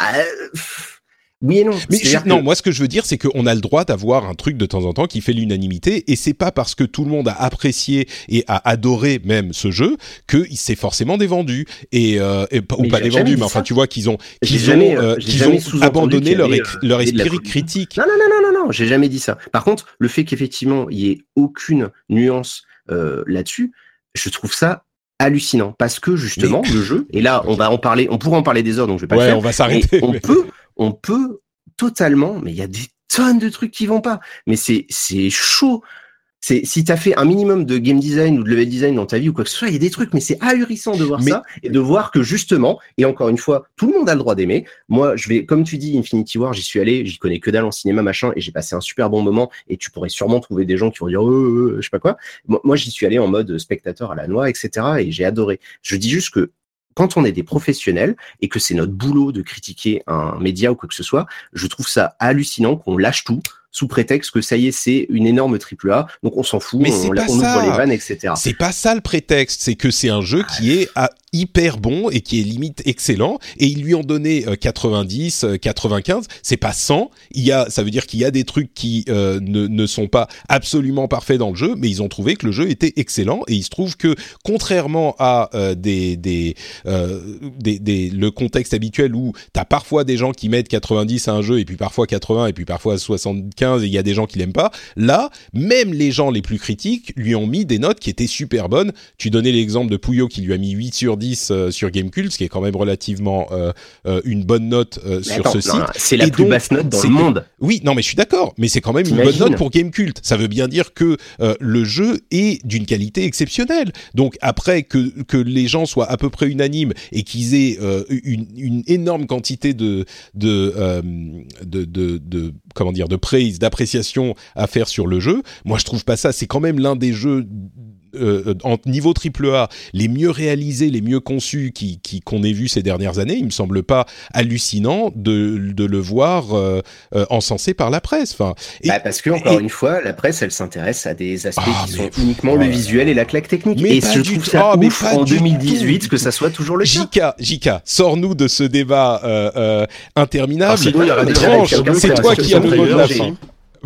Oui et non. Mais non, moi ce que je veux dire, c'est qu'on a le droit d'avoir un truc de temps en temps qui fait l'unanimité, et c'est pas parce que tout le monde a apprécié et a adoré même ce jeu que s'est forcément dévendu et, euh, ou pas dévendu, mais enfin tu vois qu'ils ont qu'ils ont, euh, qu'ils ont abandonné leur, euh, leur esprit critique. Non non non non non non, j'ai jamais dit ça. Par contre, le fait qu'effectivement il y ait aucune nuance euh, là-dessus, je trouve ça hallucinant parce que justement le jeu et là on va en parler on pourra en parler des heures donc je vais pas le faire on va s'arrêter on peut on peut totalement mais il y a des tonnes de trucs qui vont pas mais c'est c'est chaud c'est si tu as fait un minimum de game design ou de level design dans ta vie ou quoi que ce soit, il y a des trucs, mais c'est ahurissant de voir ça et de voir que justement, et encore une fois, tout le monde a le droit d'aimer. Moi, je vais, comme tu dis, Infinity War, j'y suis allé, j'y connais que dalle en cinéma, machin, et j'ai passé un super bon moment. Et tu pourrais sûrement trouver des gens qui vont dire, euh, euh, euh je sais pas quoi. Moi, j'y suis allé en mode spectateur à la noix, etc. Et j'ai adoré. Je dis juste que quand on est des professionnels et que c'est notre boulot de critiquer un média ou quoi que ce soit, je trouve ça hallucinant qu'on lâche tout sous prétexte que ça y est, c'est une énorme triple A, donc on s'en fout, Mais on, on, ouvre les vannes, etc. C'est pas ça le prétexte, c'est que c'est un jeu qui est à hyper bon et qui est limite excellent, et ils lui ont donné 90, euh, 95, euh, c'est pas 100, il y a, ça veut dire qu'il y a des trucs qui euh, ne, ne sont pas absolument parfaits dans le jeu, mais ils ont trouvé que le jeu était excellent, et il se trouve que, contrairement à des, des, des, des, le contexte habituel où t'as parfois des gens qui mettent 90 à un jeu, et puis parfois 80, et puis parfois 75, et il y a des gens qui l'aiment pas. Là, même les gens les plus critiques lui ont mis des notes qui étaient super bonnes. Tu donnais l'exemple de Pouillot qui lui a mis 8 sur 10 euh, sur Gamecult, ce qui est quand même relativement euh, euh, une bonne note sur ce site. C'est la plus basse note dans le monde. Oui, non mais je suis d'accord, mais c'est quand même une bonne note pour Gamecult. Ça veut bien dire que le jeu est d'une qualité exceptionnelle. Donc après que, que les gens soient à peu près unanimes et qu'ils aient une, une, énorme quantité de de, de, de, de comment dire de praise, d'appréciation à faire sur le jeu. Moi, je trouve pas ça. C'est quand même l'un des jeux euh, en niveau triple A les mieux réalisés, les mieux conçus qui qu'on ait vu ces dernières années. Il me semble pas hallucinant de, de le voir euh, euh, encensé par la presse. Enfin, et, bah parce que encore une fois, la presse, elle s'intéresse à des aspects ah, qui sont uniquement le visuel et la claque technique. Mais et je trouve ça oh, ouf en 2018 que ça soit toujours le cas. JK, JK, sors-nous de ce débat euh, interminable. C'est toi qui as le mot de la fin.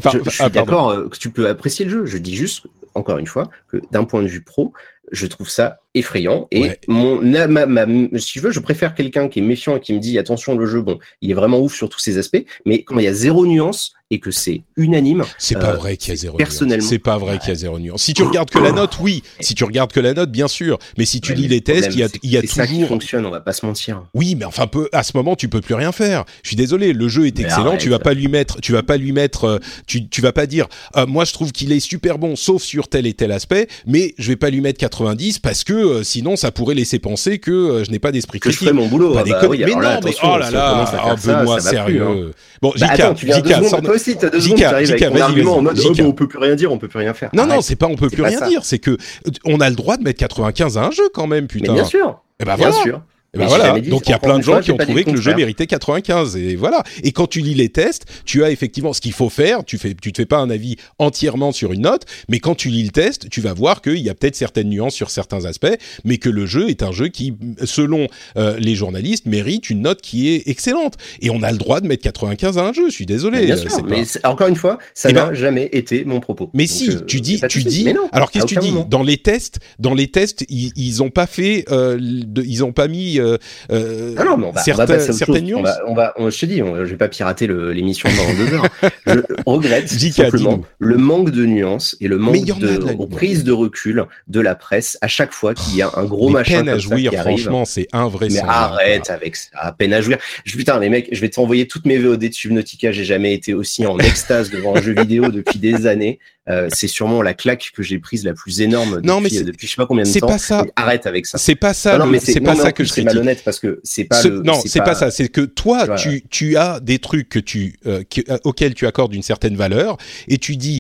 je, je, suis ah, d'accord que tu peux apprécier le jeu. Je dis juste encore une fois, que d'un point de vue pro, je trouve ça effrayant. Et mon, ma, si je veux, je préfère quelqu'un qui est méfiant et qui me dit attention, le jeu, bon, il est vraiment ouf sur tous ces aspects, mais quand il y a zéro nuance et que c'est unanime. C'est pas euh, vrai qu'il y a zéro personnellement. C'est pas vrai qu'il y a zéro nuance. Si tu regardes que la note, oui. Si tu regardes que la note, bien sûr. Mais si tu lis les tests, il y a, il y a toujours. ça qui fonctionne, on va pas se mentir. Oui, mais enfin, peu, à ce moment, tu peux plus rien faire. Je suis désolé, le jeu est excellent. Tu vas pas lui mettre, tu vas pas lui mettre, euh, tu, tu vas pas dire, euh, moi je trouve qu'il est super bon, sauf sur tel et tel aspect, mais je vais pas lui mettre 90 parce que euh, sinon ça pourrait laisser penser que euh, je n'ai pas d'esprit critique. Que je ferai mon boulot. Pas bah, oui, mais non, mais oh là là, un peu moins sérieux. Hein. Bon, bah, Jika, tu Jika, sors... toi aussi, t'as deux argument en mode, oh, on peut plus rien dire, on peut plus rien faire. Non, non, c'est pas on peut plus rien dire, c'est que on a le droit de mettre 95 à un jeu quand même, putain. Bien sûr. Eh ben bien sûr. Et ben voilà. Donc il y a plein de gens qui ont trouvé que le jeu méritait 95 et voilà. Et quand tu lis les tests, tu as effectivement ce qu'il faut faire. Tu fais, tu te fais pas un avis entièrement sur une note, mais quand tu lis le test, tu vas voir qu'il y a peut-être certaines nuances sur certains aspects, mais que le jeu est un jeu qui, selon euh, les journalistes, mérite une note qui est excellente. Et on a le droit de mettre 95 à un jeu. Je suis désolé. bien sûr, mais encore une fois, ça eh n'a ben, jamais été mon propos. Mais si, euh, tu dis, tu dis. alors qu'est-ce que tu dis Dans les tests, dans les tests, ils, ils ont pas fait, euh, ils ont pas mis euh, euh, ah non, mais on va, certaines, on va certaines nuances. On va, on va, je te dis, je vais pas pirater l'émission pendant deux heures. Je regrette simplement le manque de nuances et le manque de prise de recul de la presse à chaque fois qu'il y a un gros machin peine à jouir, franchement, c'est un vrai. Mais arrête avec ça, à peine à jouir. Je, putain, les mecs, je vais t'envoyer toutes mes VOD de Subnautica. J'ai jamais été aussi en extase devant un jeu vidéo depuis des années. Euh, c'est sûrement la claque que j'ai prise la plus énorme depuis, non, mais depuis je sais pas combien de temps. C'est pas ça. arrête avec ça. C'est pas ça. Non, mais c'est pas ça que je C'est malhonnête parce que c'est pas. non, c'est pas... ça. C'est que toi, tu, tu as des trucs que tu, euh, euh, auxquels tu accordes une certaine valeur et tu dis.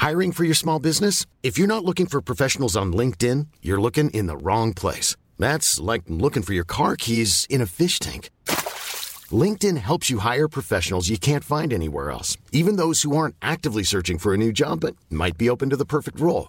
Hiring for your small business? If you're not looking for professionals on LinkedIn, you're looking in the wrong place. That's like looking for your car keys in a fish tank. LinkedIn helps you hire professionals you can't find anywhere else, even those who aren't actively searching for a new job but might be open to the perfect role.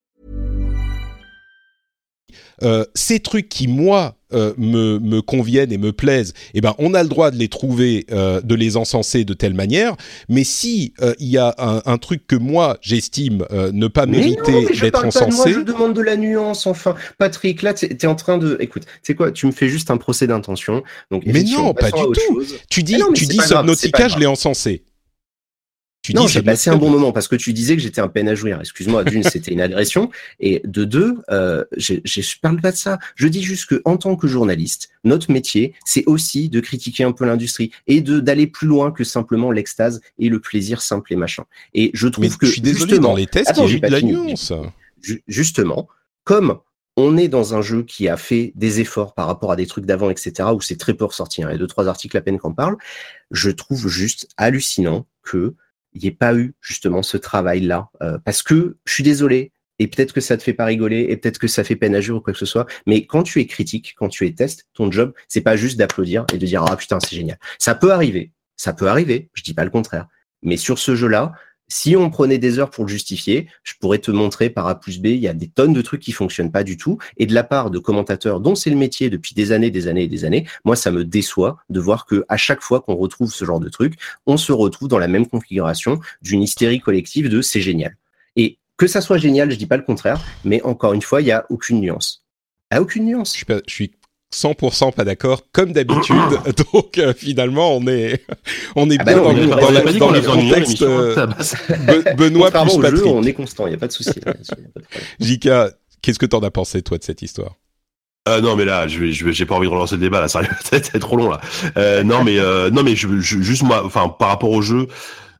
Euh, ces trucs qui, moi, euh, me, me, conviennent et me plaisent, eh ben, on a le droit de les trouver, euh, de les encenser de telle manière. Mais si il y a un, un, truc que moi j'estime ne pas mériter d'être encensé, moi, je demande de la nuance. Enfin, Patrick, là, tu es en train de, écoute, tu sais quoi, tu me fais juste un procès d'intention. Donc, mais non, pas du tout. Chose. Tu dis, non, tu dis Subnautica, je l'ai encensé. Tu non, j'ai passé un bon moment parce que tu disais que j'étais un peine à jouir. Excuse-moi, d'une, c'était une agression. Et de deux, euh, je ne parle pas de ça. Je dis juste que en tant que journaliste, notre métier, c'est aussi de critiquer un peu l'industrie et de d'aller plus loin que simplement l'extase et le plaisir simple et machin. Et je trouve que. Je suis désolé, dans les tests, il y a eu de la nuance. Justement, comme on est dans un jeu qui a fait des efforts par rapport à des trucs d'avant, etc., où c'est très peu ressorti, hein, il y a deux, trois articles à peine qu'on parle, je trouve juste hallucinant que il n'y ait pas eu justement ce travail-là. Euh, parce que je suis désolé, et peut-être que ça te fait pas rigoler, et peut-être que ça fait peine à jour ou quoi que ce soit, mais quand tu es critique, quand tu es test, ton job, c'est pas juste d'applaudir et de dire ah putain c'est génial. Ça peut arriver, ça peut arriver, je dis pas le contraire. Mais sur ce jeu-là, si on prenait des heures pour le justifier, je pourrais te montrer par A plus B, il y a des tonnes de trucs qui fonctionnent pas du tout. Et de la part de commentateurs dont c'est le métier depuis des années, des années et des années, moi, ça me déçoit de voir que à chaque fois qu'on retrouve ce genre de truc, on se retrouve dans la même configuration d'une hystérie collective de c'est génial. Et que ça soit génial, je dis pas le contraire, mais encore une fois, il y a aucune nuance. Aucune nuance. 100% pas d'accord, comme d'habitude. Donc euh, finalement, on est on est ah bien bah dans, dans, la, dans le contexte. Euh, Benoît plus Patrick. Jeu, on est constant, il y a pas de souci. Jika, qu'est-ce que t'en as pensé toi de cette histoire? Euh, non mais là, je je j'ai pas envie de relancer le débat là, ça va être trop long là. Euh, non mais euh, non mais je, je, juste moi, enfin par rapport au jeu,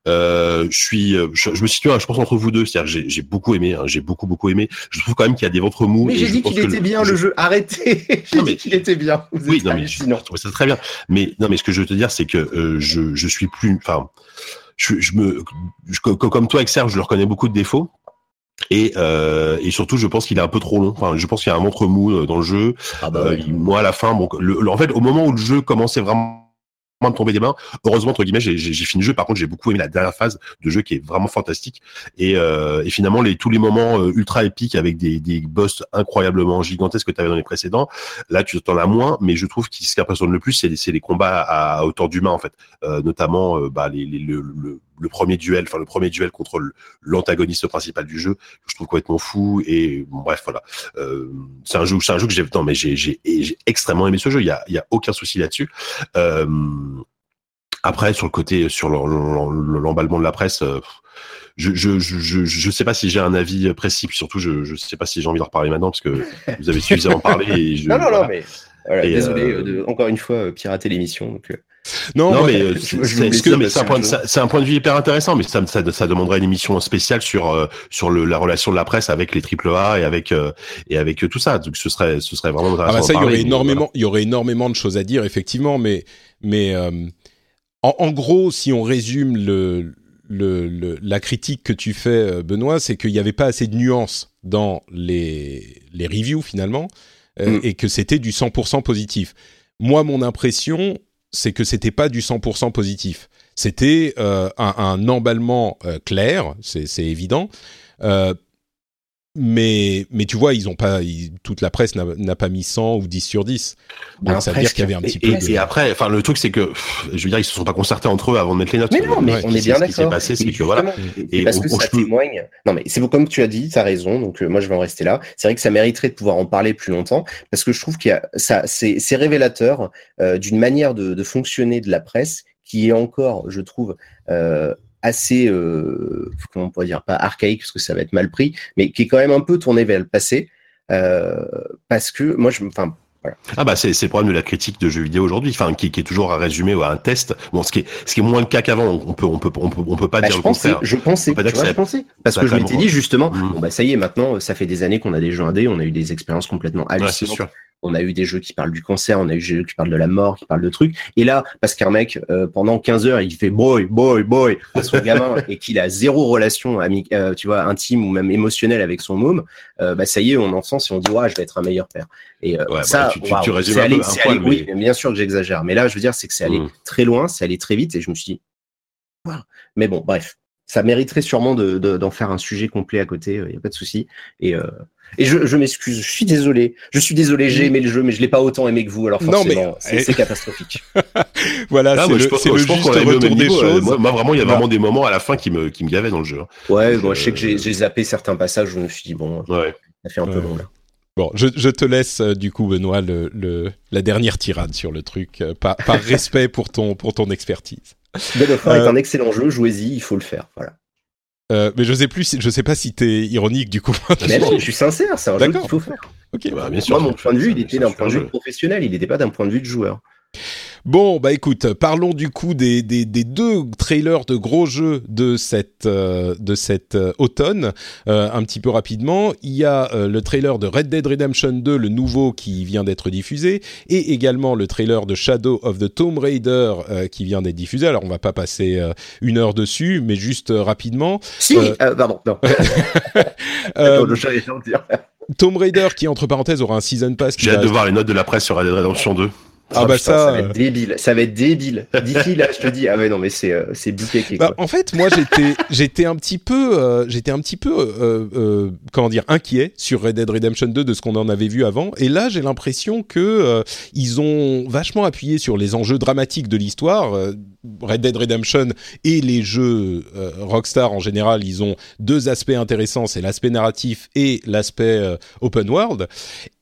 euh, je suis, euh, je, me situe, je pense entre vous deux, c'est-à-dire j'ai, j'ai beaucoup aimé, hein, j'ai beaucoup beaucoup aimé. Je trouve quand même qu'il y a des ventres mous. Mais j'ai dit qu'il était bien le jeu. Arrêtez. j'ai dit qu'il était bien. Vous oui, non mais je, trouve ça très bien. Mais non mais ce que je veux te dire, c'est que euh, je je suis plus, enfin, je, je me, comme toi, avec Serge, je leur connais beaucoup de défauts. Et, euh, et surtout, je pense qu'il est un peu trop long. Enfin, je pense qu'il y a un ventre mou dans le jeu. Ah bah moi, à la fin, bon, le, en fait, au moment où le jeu commençait vraiment de tomber des mains. Heureusement, entre guillemets, j'ai fini le jeu. Par contre, j'ai beaucoup aimé la dernière phase de jeu qui est vraiment fantastique. Et, euh, finalement, tous les moments euh, ultra épiques avec des, boss incroyablement gigantesques que tu avais dans les précédents, là, tu t'en as moins. Mais je trouve que ce qui impressionne le plus, c'est les combats à, hauteur d'humain, en fait. Euh, notamment, bah, les, les, le, le le premier duel, enfin le premier duel contre l'antagoniste principal du jeu, je trouve complètement fou. Et bref, voilà. Euh, c'est un jeu, c'est un jeu que j'ai, non mais j'ai, j'ai, extrêmement aimé ce jeu. Il y a, il y a aucun souci là-dessus. Euh, après, sur le côté, sur l'emballement de la presse. Euh, je, je, je, je sais pas si j'ai un avis précis, surtout je, je sais pas si j'ai envie de reparler maintenant parce que vous avez suffisamment parlé. Et je, non, non, non, mais désolé euh, de, encore une fois pirater l'émission. Donc, non, mais euh, c'est un, point de, un point de vue hyper intéressant, mais ça, ça, ça demanderait une émission spéciale sur euh, sur le, la relation de la presse avec les triple A et avec euh, et avec tout ça. Donc ce serait ce serait vraiment intéressant. Ah bah ça, il y aurait énormément, il y aurait énormément de choses à dire effectivement, mais mais en, en, gros, si on résume le, le, le, la critique que tu fais, Benoît, c'est qu'il n'y avait pas assez de nuances dans les les reviews finalement, mm. et que c'était du 100% positif. Moi, mon impression, c'est que c'était pas du 100% positif. C'était euh, un, un, emballement euh, clair, c'est évident. Euh, mais, mais tu vois, ils ont pas, toute la presse n'a pas mis 100 ou 10 sur 10. Donc ça veut dire qu'il y avait un petit peu. Et, après, enfin, le truc, c'est que, je veux dire, ils se sont pas concertés entre eux avant de mettre les notes. Mais non, mais on est bien d'accord. Ce qui s'est passé, c'est que voilà. Et parce que ça témoigne. Non, mais c'est comme tu as dit, tu as raison. Donc, moi, je vais en rester là. C'est vrai que ça mériterait de pouvoir en parler plus longtemps parce que je trouve qu'il y a, ça, c'est révélateur euh, d'une manière de, de, fonctionner de la presse qui est encore, je trouve, euh, assez, euh, comment on pourrait dire, pas archaïque parce que ça va être mal pris, mais qui est quand même un peu tourné vers le passé, euh, parce que moi, je, enfin, voilà. Ah bah c'est c'est le problème de la critique de jeux vidéo aujourd'hui, enfin qui, qui est toujours à résumer ou à un test. Bon, ce qui est ce qui est moins le cas qu'avant. On peut on peut on peut on peut pas bah, dire je le pensais, contraire. Je pensais, tu vois, je pensais, parce que je m'étais dit justement, mmh. bon bah ça y est, maintenant ça fait des années qu'on a des jeux indés, on a eu des expériences complètement hallucinantes. Ouais, on a eu des jeux qui parlent du cancer, on a eu des jeux qui parlent de la mort, qui parlent de trucs. Et là, parce qu'un mec, euh, pendant 15 heures, il fait boy, boy, boy à son gamin et qu'il a zéro relation euh, tu vois, intime ou même émotionnelle avec son môme, euh, bah ça y est, on en et on dit ouais, je vais être un meilleur père. Et ça, c'est allé, oui, bien sûr que j'exagère, mais là, je veux dire, c'est que c'est allé mm. très loin, c'est allé très vite et je me suis dit, mais bon, bref, ça mériterait sûrement d'en de, faire un sujet complet à côté, il n'y a pas de souci. Et et je, je m'excuse, je suis désolé. Je suis désolé, j'ai aimé le jeu, mais je l'ai pas autant aimé que vous. Alors forcément, c'est eh. catastrophique. voilà, c'est le, pense, le juste retour des choses. Moi, vraiment, il y a vraiment des moments à la fin qui me, qui me gavaient dans le jeu. Hein. Ouais, moi, je sais que j'ai zappé certains passages où je me suis dit, bon, ouais. ça fait un peu long là. Bon, je, je, te laisse euh, du coup, Benoît, le, le, la dernière tirade sur le truc, euh, par, par respect pour ton, pour ton expertise. God of War est un excellent jeu, jouez-y, il faut le faire. Voilà. Euh, mais je sais plus, je sais pas si t'es ironique du coup. Mais non, je suis sincère, c'est un jeu qu'il faut faire. Ok. Bah, bien sûr. Moi, mon point de vue, il était d'un point de vue professionnel, il n'était pas d'un point de vue de joueur. Bon, bah écoute, parlons du coup des, des, des deux trailers de gros jeux de cette, euh, de cette euh, automne, euh, un petit peu rapidement. Il y a le trailer de Red Dead Redemption 2, le nouveau qui vient d'être diffusé, et également le trailer de Shadow of the Tomb Raider qui vient d'être diffusé. Alors on va pas passer une heure dessus, mais juste rapidement. Si, pardon, non. Tomb Raider qui entre parenthèses aura un season pass. J'ai hâte de voir les notes de la presse sur Red Dead Redemption 2. Ah, bah ça, ça va être euh, débile, ça va être débile. D'ici là, je te dis, ah ouais non mais c'est euh, c'est bah, En fait, moi j'étais j'étais un petit peu euh, j'étais un petit peu euh, comment dire inquiet sur Red Dead Redemption 2 de ce qu'on en avait vu avant, et là j'ai l'impression que ils ont vachement appuyé sur les enjeux dramatiques de l'histoire. Red Dead Redemption et les jeux Rockstar en général, ils ont deux aspects intéressants, c'est l'aspect narratif et l'aspect open world.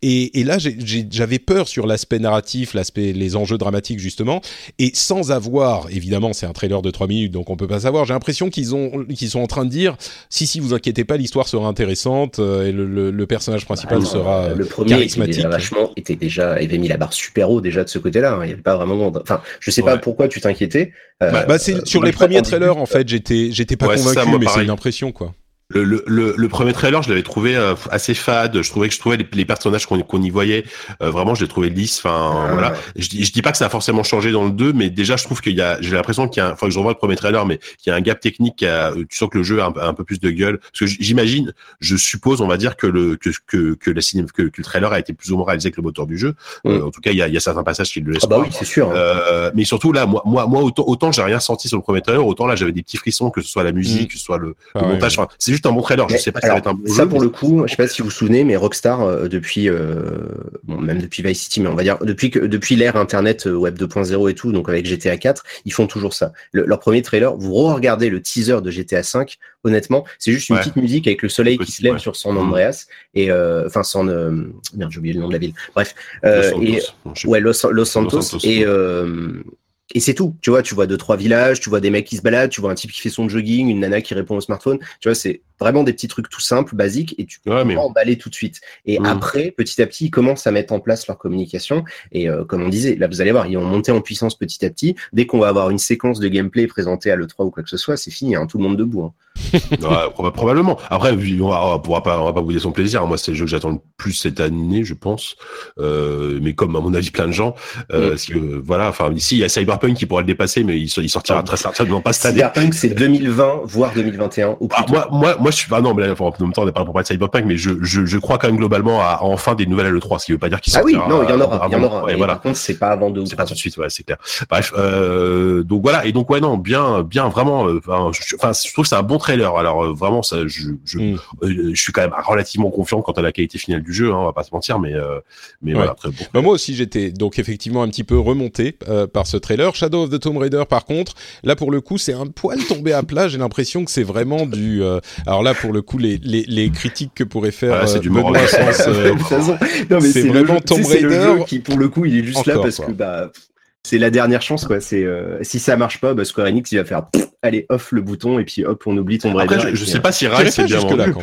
Et, et là, j'avais peur sur l'aspect narratif, l'aspect les enjeux dramatiques justement, et sans avoir, évidemment c'est un trailer de 3 minutes donc on peut pas savoir, j'ai l'impression qu'ils ont qu'ils sont en train de dire si si vous inquiétez pas l'histoire sera intéressante euh, et le, le, personnage principal ah sera le premier charismatique. Était déjà vachement était déjà avait mis la barre super haut déjà de ce côté-là, hein. il y avait pas vraiment enfin je sais pas pourquoi tu t'inquiétais. Euh, bah, bah c'est sur les premiers trailers en fait, j'étais j'étais pas convaincu mais c'est une impression quoi. Le, le, le, premier trailer, je l'avais trouvé euh, assez fade. Je trouvais que je trouvais les, personnages qu'on qu'on y voyait, euh, vraiment, je les trouvais lisses. Enfin, ah. voilà. Je, je dis pas que ça a forcément changé dans le 2, mais déjà, je trouve qu'il y a, j'ai l'impression qu'il y a, enfin, que je revois le premier trailer, mais qu'il y a un gap technique. Qui a, tu sens que le jeu a un, peu plus de gueule. Parce que j'imagine, je suppose, on va dire que le que que que, la cinéma, que, le trailer a été plus ou moins réalisé que le moteur du jeu. Mm. Euh, en tout cas, il y a, il y a certains passages qui le laissent. Ah bah oui, c'est sûr. Hein. mais surtout là, moi, moi, moi, autant, autant j'ai rien senti sur le premier trailer, autant là, j'avais des petits frissons, que ce soit la musique, mm. que ce soit le, ah montage. c'est juste un bon trailer. Je sais pas ça, pour le coup, je sais pas si vous vous souvenez, mais Rockstar euh, depuis, euh, bon, même depuis Vice City, mais on va dire depuis que depuis l'ère Internet euh, Web 2.0 et tout, donc avec GTA 4, ils font toujours ça. leur premier trailer, vous regardez le teaser de GTA 5, honnêtement, c'est juste une petite musique avec le soleil qui se lève sur son Andreas et enfin son merde, j'ai oublié le nom de la ville. Bref, et ouais Los, Los Santos, et et c'est tout. Tu vois, tu vois deux trois villages, tu vois des mecs qui se baladent, tu vois un type qui fait son jogging, une nana qui répond au smartphone. Tu vois, c'est vraiment des petits trucs tout simples, basiques, et tu peux emballer tout de suite. Et mmh. après, petit à petit, ils commencent à mettre en place leur communication. Et euh, comme on disait, là, vous allez voir, ils vont monter en puissance petit à petit. Dès qu'on va avoir une séquence de gameplay présentée à l'E3 ou quoi que ce soit, c'est fini, hein, tout le monde debout. Hein. ouais, probablement. Après, on va, pourra pas, on va pas vous dire son plaisir. Moi, c'est le jeu que j'attends le plus cette année, je pense. Euh, mais comme à mon avis, plein de gens, euh, mmh. que, voilà. Enfin, ici, il y a Cyberpunk qui pourrait le dépasser, mais il, il sortira très certainement pas cette année. Cyberpunk, c'est 2020, voire 2021. Ou ah, moi, moi, moi, je suis pas non, mais en même temps, on n'est pas pour parler de Cyberpunk, mais je, je, je, crois quand même globalement à, enfin des nouvelles à l'E3, ce qui veut pas dire qu'il Ah oui, non, il y en aura, il y en aura. voilà. Par contre, c'est pas avant deux. C'est pas tout de suite, ouais, c'est clair. Bref, euh, donc voilà, et donc ouais, non, bien, bien, vraiment. Euh, enfin, je, je trouve que c'est un bon trailer. Alors euh, vraiment, ça, je, je, mm. euh, je suis quand même relativement confiant quant à la qualité finale du jeu. Hein, on va pas se mentir, mais, mais voilà, très bon. Bah, moi aussi, j'étais donc effectivement un petit peu remonté par ce trailer. Shadow of the Tomb Raider, par contre, là pour le coup, c'est un poil tombé à plat. J'ai l'impression que c'est vraiment du. alors là, pour le coup, les, les, les critiques que pourrait faire c'est du Benoît euh, mais c'est vraiment Tomb Raider qui pour le coup il est juste là parce que bah c'est la dernière chance quoi. C'est euh, si ça marche pas, bah, Square Enix il va faire allez, off le bouton et puis hop, on oublie Tomb Raider. Après, je, sais pas si Rise c'est bien vendu.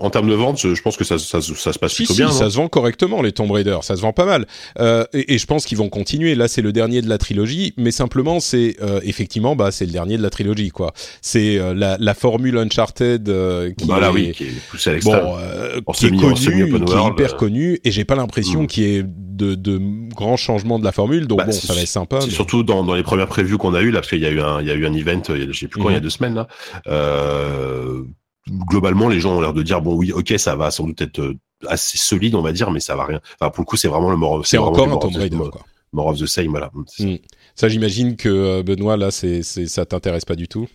en termes de vente, je pense que ça, ça, ça se passe si, plutôt si, bien. ça se vend correctement les Tomb Raider, ça se vend pas mal. Euh, et, et, je pense qu'ils vont continuer. Là, c'est le dernier de la trilogie, mais simplement, c'est euh, effectivement, bah, c'est le dernier de la trilogie, quoi. C'est euh, la, la, formule Uncharted euh, qui, voilà, est, oui, qui est poussée à bon, qui est connue, qui est hyper connue, et j'ai pas l'impression mm. qu'il y ait de, de, grands changements de la formule. Donc bah, bon, ça va être sympa. Mais... Surtout dans, dans les premières previews qu'on a eues là, parce qu'il y a eu un, il y a eu un event, je sais plus quand, il y a deux semaines là. Euh, globalement, les gens ont l'air de dire bon oui, ok, ça va sans doute être assez solide, on va dire, mais ça va rien. Enfin, pour le coup, c'est vraiment le mort. C'est encore un Tomb Raider, quoi. More of the Same, voilà. Mm. Ça, j'imagine que euh, Benoît, là, c'est, c'est, ça t'intéresse pas du tout?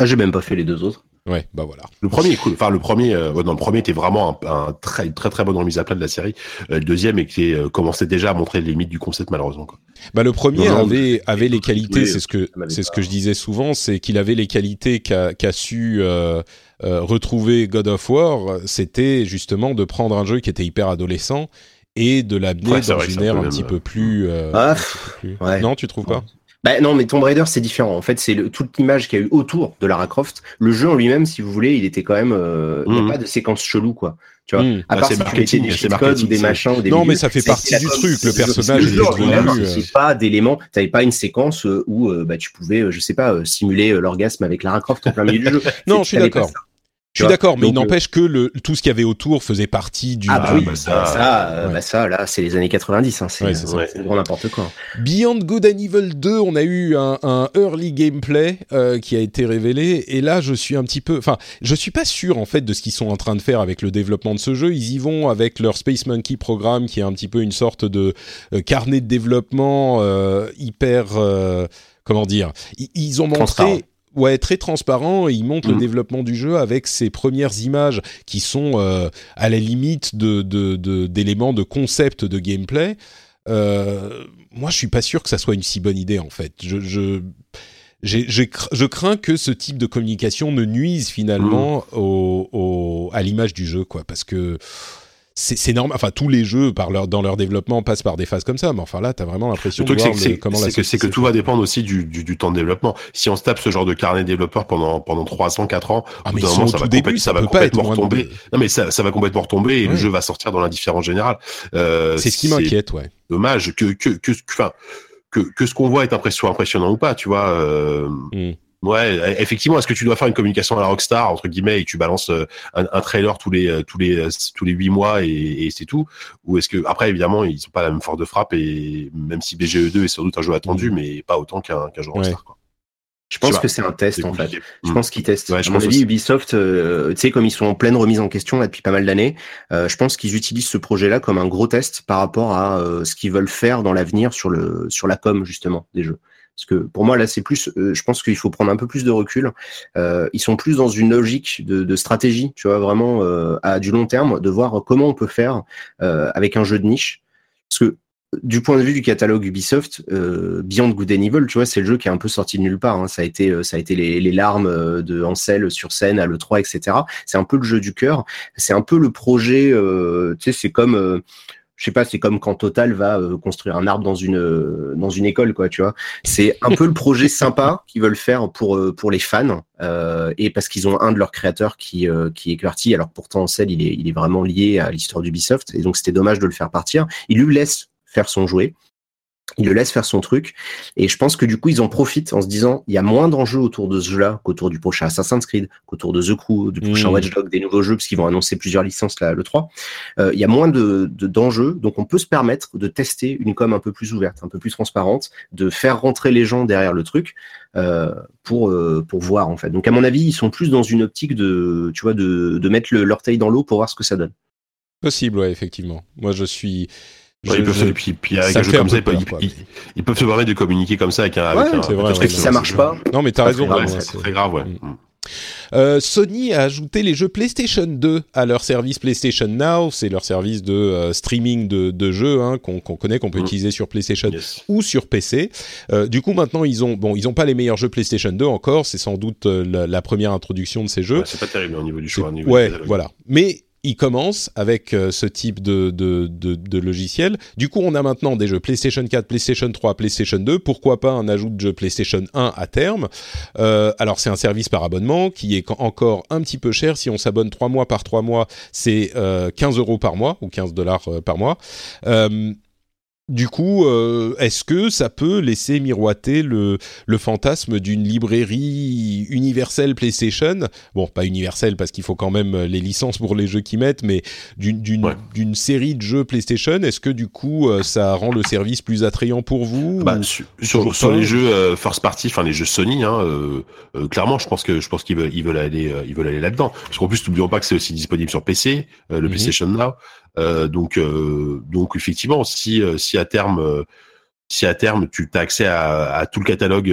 Ah, j'ai même pas fait les deux autres. Ouais, bah voilà. Le premier est cool. Enfin, le premier, euh, non, le premier était vraiment un, un, très, très, très bonne remise à plat de la série. Euh, le deuxième était euh, commençait déjà à montrer les limites du concept, malheureusement. Quoi. Bah, le premier non, avait, avait les qualités. C'est ce que, c'est ce que je disais souvent, c'est qu'il avait les qualités qu'a, qu'a su euh, euh, retrouver God of War. C'était justement de prendre un jeu qui était hyper adolescent et de l'amener ouais, dans une ère un, petit, peu plus, euh, ah, un petit peu plus. Ouais. Non, tu trouves pas? Bah non, mais Tomb Raider c'est différent. En fait, c'est toute l'image qu'il y a eu autour de Lara Croft. Le jeu en lui-même, si vous voulez, il était quand même. Euh, Il n'y a pas de séquence chelou, quoi. Tu vois, mmh. à part ah, si tu mettais des codes ou des machins ou des. Non, mais ça fait partie du truc. Le personnage est devenu. C'est pas d'éléments. T'avais pas une séquence où bah tu pouvais, je sais pas, simuler l'orgasme avec Lara Croft en plein milieu du jeu. non, je suis d'accord. Je suis d'accord, mais il n'empêche que le, tout ce qu'il y avait autour faisait partie du. Ah bah oui, bah ça, ça, euh, ouais. bah ça, là, c'est les années 90, hein, c'est ouais, ouais. grand n'importe quoi. Beyond Good and Evil 2, on a eu un, un early gameplay euh, qui a été révélé, et là, je suis un petit peu, enfin, je suis pas sûr en fait de ce qu'ils sont en train de faire avec le développement de ce jeu. Ils y vont avec leur Space Monkey programme, qui est un petit peu une sorte de euh, carnet de développement euh, hyper, euh, comment dire, ils, ils ont montré ouais, très transparent il montre mmh. le développement du jeu avec ses premières images qui sont euh, à la limite de, de, de, d'éléments de concept de gameplay. Euh, moi, je suis pas sûr que ça soit une si bonne idée en fait. Je, crains que ce type de communication ne nuise finalement mmh. au, au, à l'image du jeu, quoi, parce que c'est normal. Enfin, tous les jeux, par leur, dans leur développement, passent par des phases comme ça. Mais enfin, là, t'as vraiment l'impression de voir le, la C'est que, c'est que tout va dépendre aussi du, du, du, temps de développement. Si on se tape ce genre de carnet développeur pendant, pendant 3 ans, 4 ans, ah, mais moment, ça va, début, ça va complètement retomber. De... Non, mais ça, ça va complètement retomber et ouais. le jeu va sortir dans l'indifférence générale. Euh, c'est ce qui m'inquiète, ouais. Dommage que, que, que, enfin, que, que ce qu'on voit est impressionnant, impressionnant ou pas, tu vois. Euh... Mm. Ouais, effectivement, est-ce que tu dois faire une communication à la Rockstar entre guillemets et tu balances un, un trailer tous les tous les tous les huit mois et, et c'est tout? Ou est-ce que après évidemment ils sont pas la même force de frappe et même si BGE2 est sans doute un jeu attendu mais pas autant qu'un qu'un jeu Rockstar ouais. quoi. Je pense que c'est un test en fait. Je mmh. pense qu'ils testent. Ouais, je à mon avis, Ubisoft, euh, tu sais, comme ils sont en pleine remise en question là depuis pas mal d'années, euh, je pense qu'ils utilisent ce projet-là comme un gros test par rapport à euh, ce qu'ils veulent faire dans l'avenir sur le sur la com justement des jeux. Parce que pour moi, là, c'est plus, euh, je pense qu'il faut prendre un peu plus de recul. Euh, ils sont plus dans une logique de, de stratégie, tu vois, vraiment euh, à du long terme, de voir comment on peut faire euh, avec un jeu de niche. Parce que du point de vue du catalogue Ubisoft, euh, Beyond Good and Evil, tu vois, c'est le jeu qui est un peu sorti de nulle part. Hein. Ça a été, ça a été les, les, larmes de Ansel sur scène à l'E3, etc. C'est un peu le jeu du cœur. C'est un peu le projet, euh, tu sais, c'est comme euh, je sais pas, c'est comme quand Total va euh, construire un arbre dans une euh, dans une école, quoi, tu vois. C'est un peu le projet sympa qu'ils veulent faire pour euh, pour les fans euh, et parce qu'ils ont un de leurs créateurs qui euh, qui est parti. Alors pourtant, Ansel, il est il est vraiment lié à l'histoire d'Ubisoft et donc c'était dommage de le faire partir. Il lui laisse faire son jouet il le laisse faire son truc. Et je pense que du coup, ils en profitent en se disant, il y a moins d'enjeux autour de ce jeu-là qu'autour du prochain Assassin's Creed, qu'autour de The Crew, du prochain mmh. Watch Dogs, des nouveaux jeux, parce qu'ils vont annoncer plusieurs licences là, le 3. Euh, il y a moins de, d'enjeux, donc on peut se permettre de tester une com un peu plus ouverte, un peu plus transparente, de faire rentrer les gens derrière le truc euh, pour euh, pour voir en fait. Donc à mon avis, ils sont plus dans une optique de, tu vois, de, de mettre l'orteil dans l'eau pour voir ce que ça donne. Possible, ouais, effectivement. Moi, je suis je, ils peuvent, je, puis, puis avec un jeu comme ça, peur, ils, ils, ils, peuvent se permettre de communiquer comme ça avec un. Ouais, avec un, vrai, ouais, si ça marche pas. Non, mais t'as raison. C'est très grave, ouais. Mm. Euh, Sony a ajouté les jeux PlayStation 2 à leur service PlayStation Now. C'est leur service de euh, streaming de, de jeux hein, qu'on qu connaît, qu'on peut mmh. utiliser sur PlayStation yes. ou sur PC. Euh, du coup, maintenant, ils ont bon, ils ont pas les meilleurs jeux PlayStation 2 encore. C'est sans doute euh, la, la, première introduction de ces jeux. Ouais, c'est pas terrible au niveau du choix. ouais, voilà. Mais il commence avec euh, ce type de, de, de, logiciel. Du coup, on a maintenant des jeux PlayStation 4, PlayStation 3, PlayStation 2. Pourquoi pas un ajout de jeux PlayStation 1 à terme? Euh, Alors, c'est un service par abonnement qui est encore un petit peu cher. Si on s'abonne 3 mois par 3 mois, c'est 15 euros par mois ou 15 dollars par mois. Du coup, euh, est-ce que ça peut laisser miroiter le, le fantasme d'une librairie universelle PlayStation? Bon, pas universelle parce qu'il faut quand même les licences pour les jeux qu'ils mettent, mais d'une série de jeux PlayStation. Est-ce que du coup, euh, ça rend le service plus attrayant pour vous bah, sur, sur, les jeux euh, first party, enfin les jeux Sony, hein, clairement, je pense que je pense qu'ils veulent ils veulent aller ils veulent aller là-dedans. Parce qu'en plus, n'oublions pas que c'est aussi disponible sur PC, le mhm. PlayStation Now. Euh, donc, euh, donc effectivement, si, euh, si à terme si à terme tu as accès à, à, tout le catalogue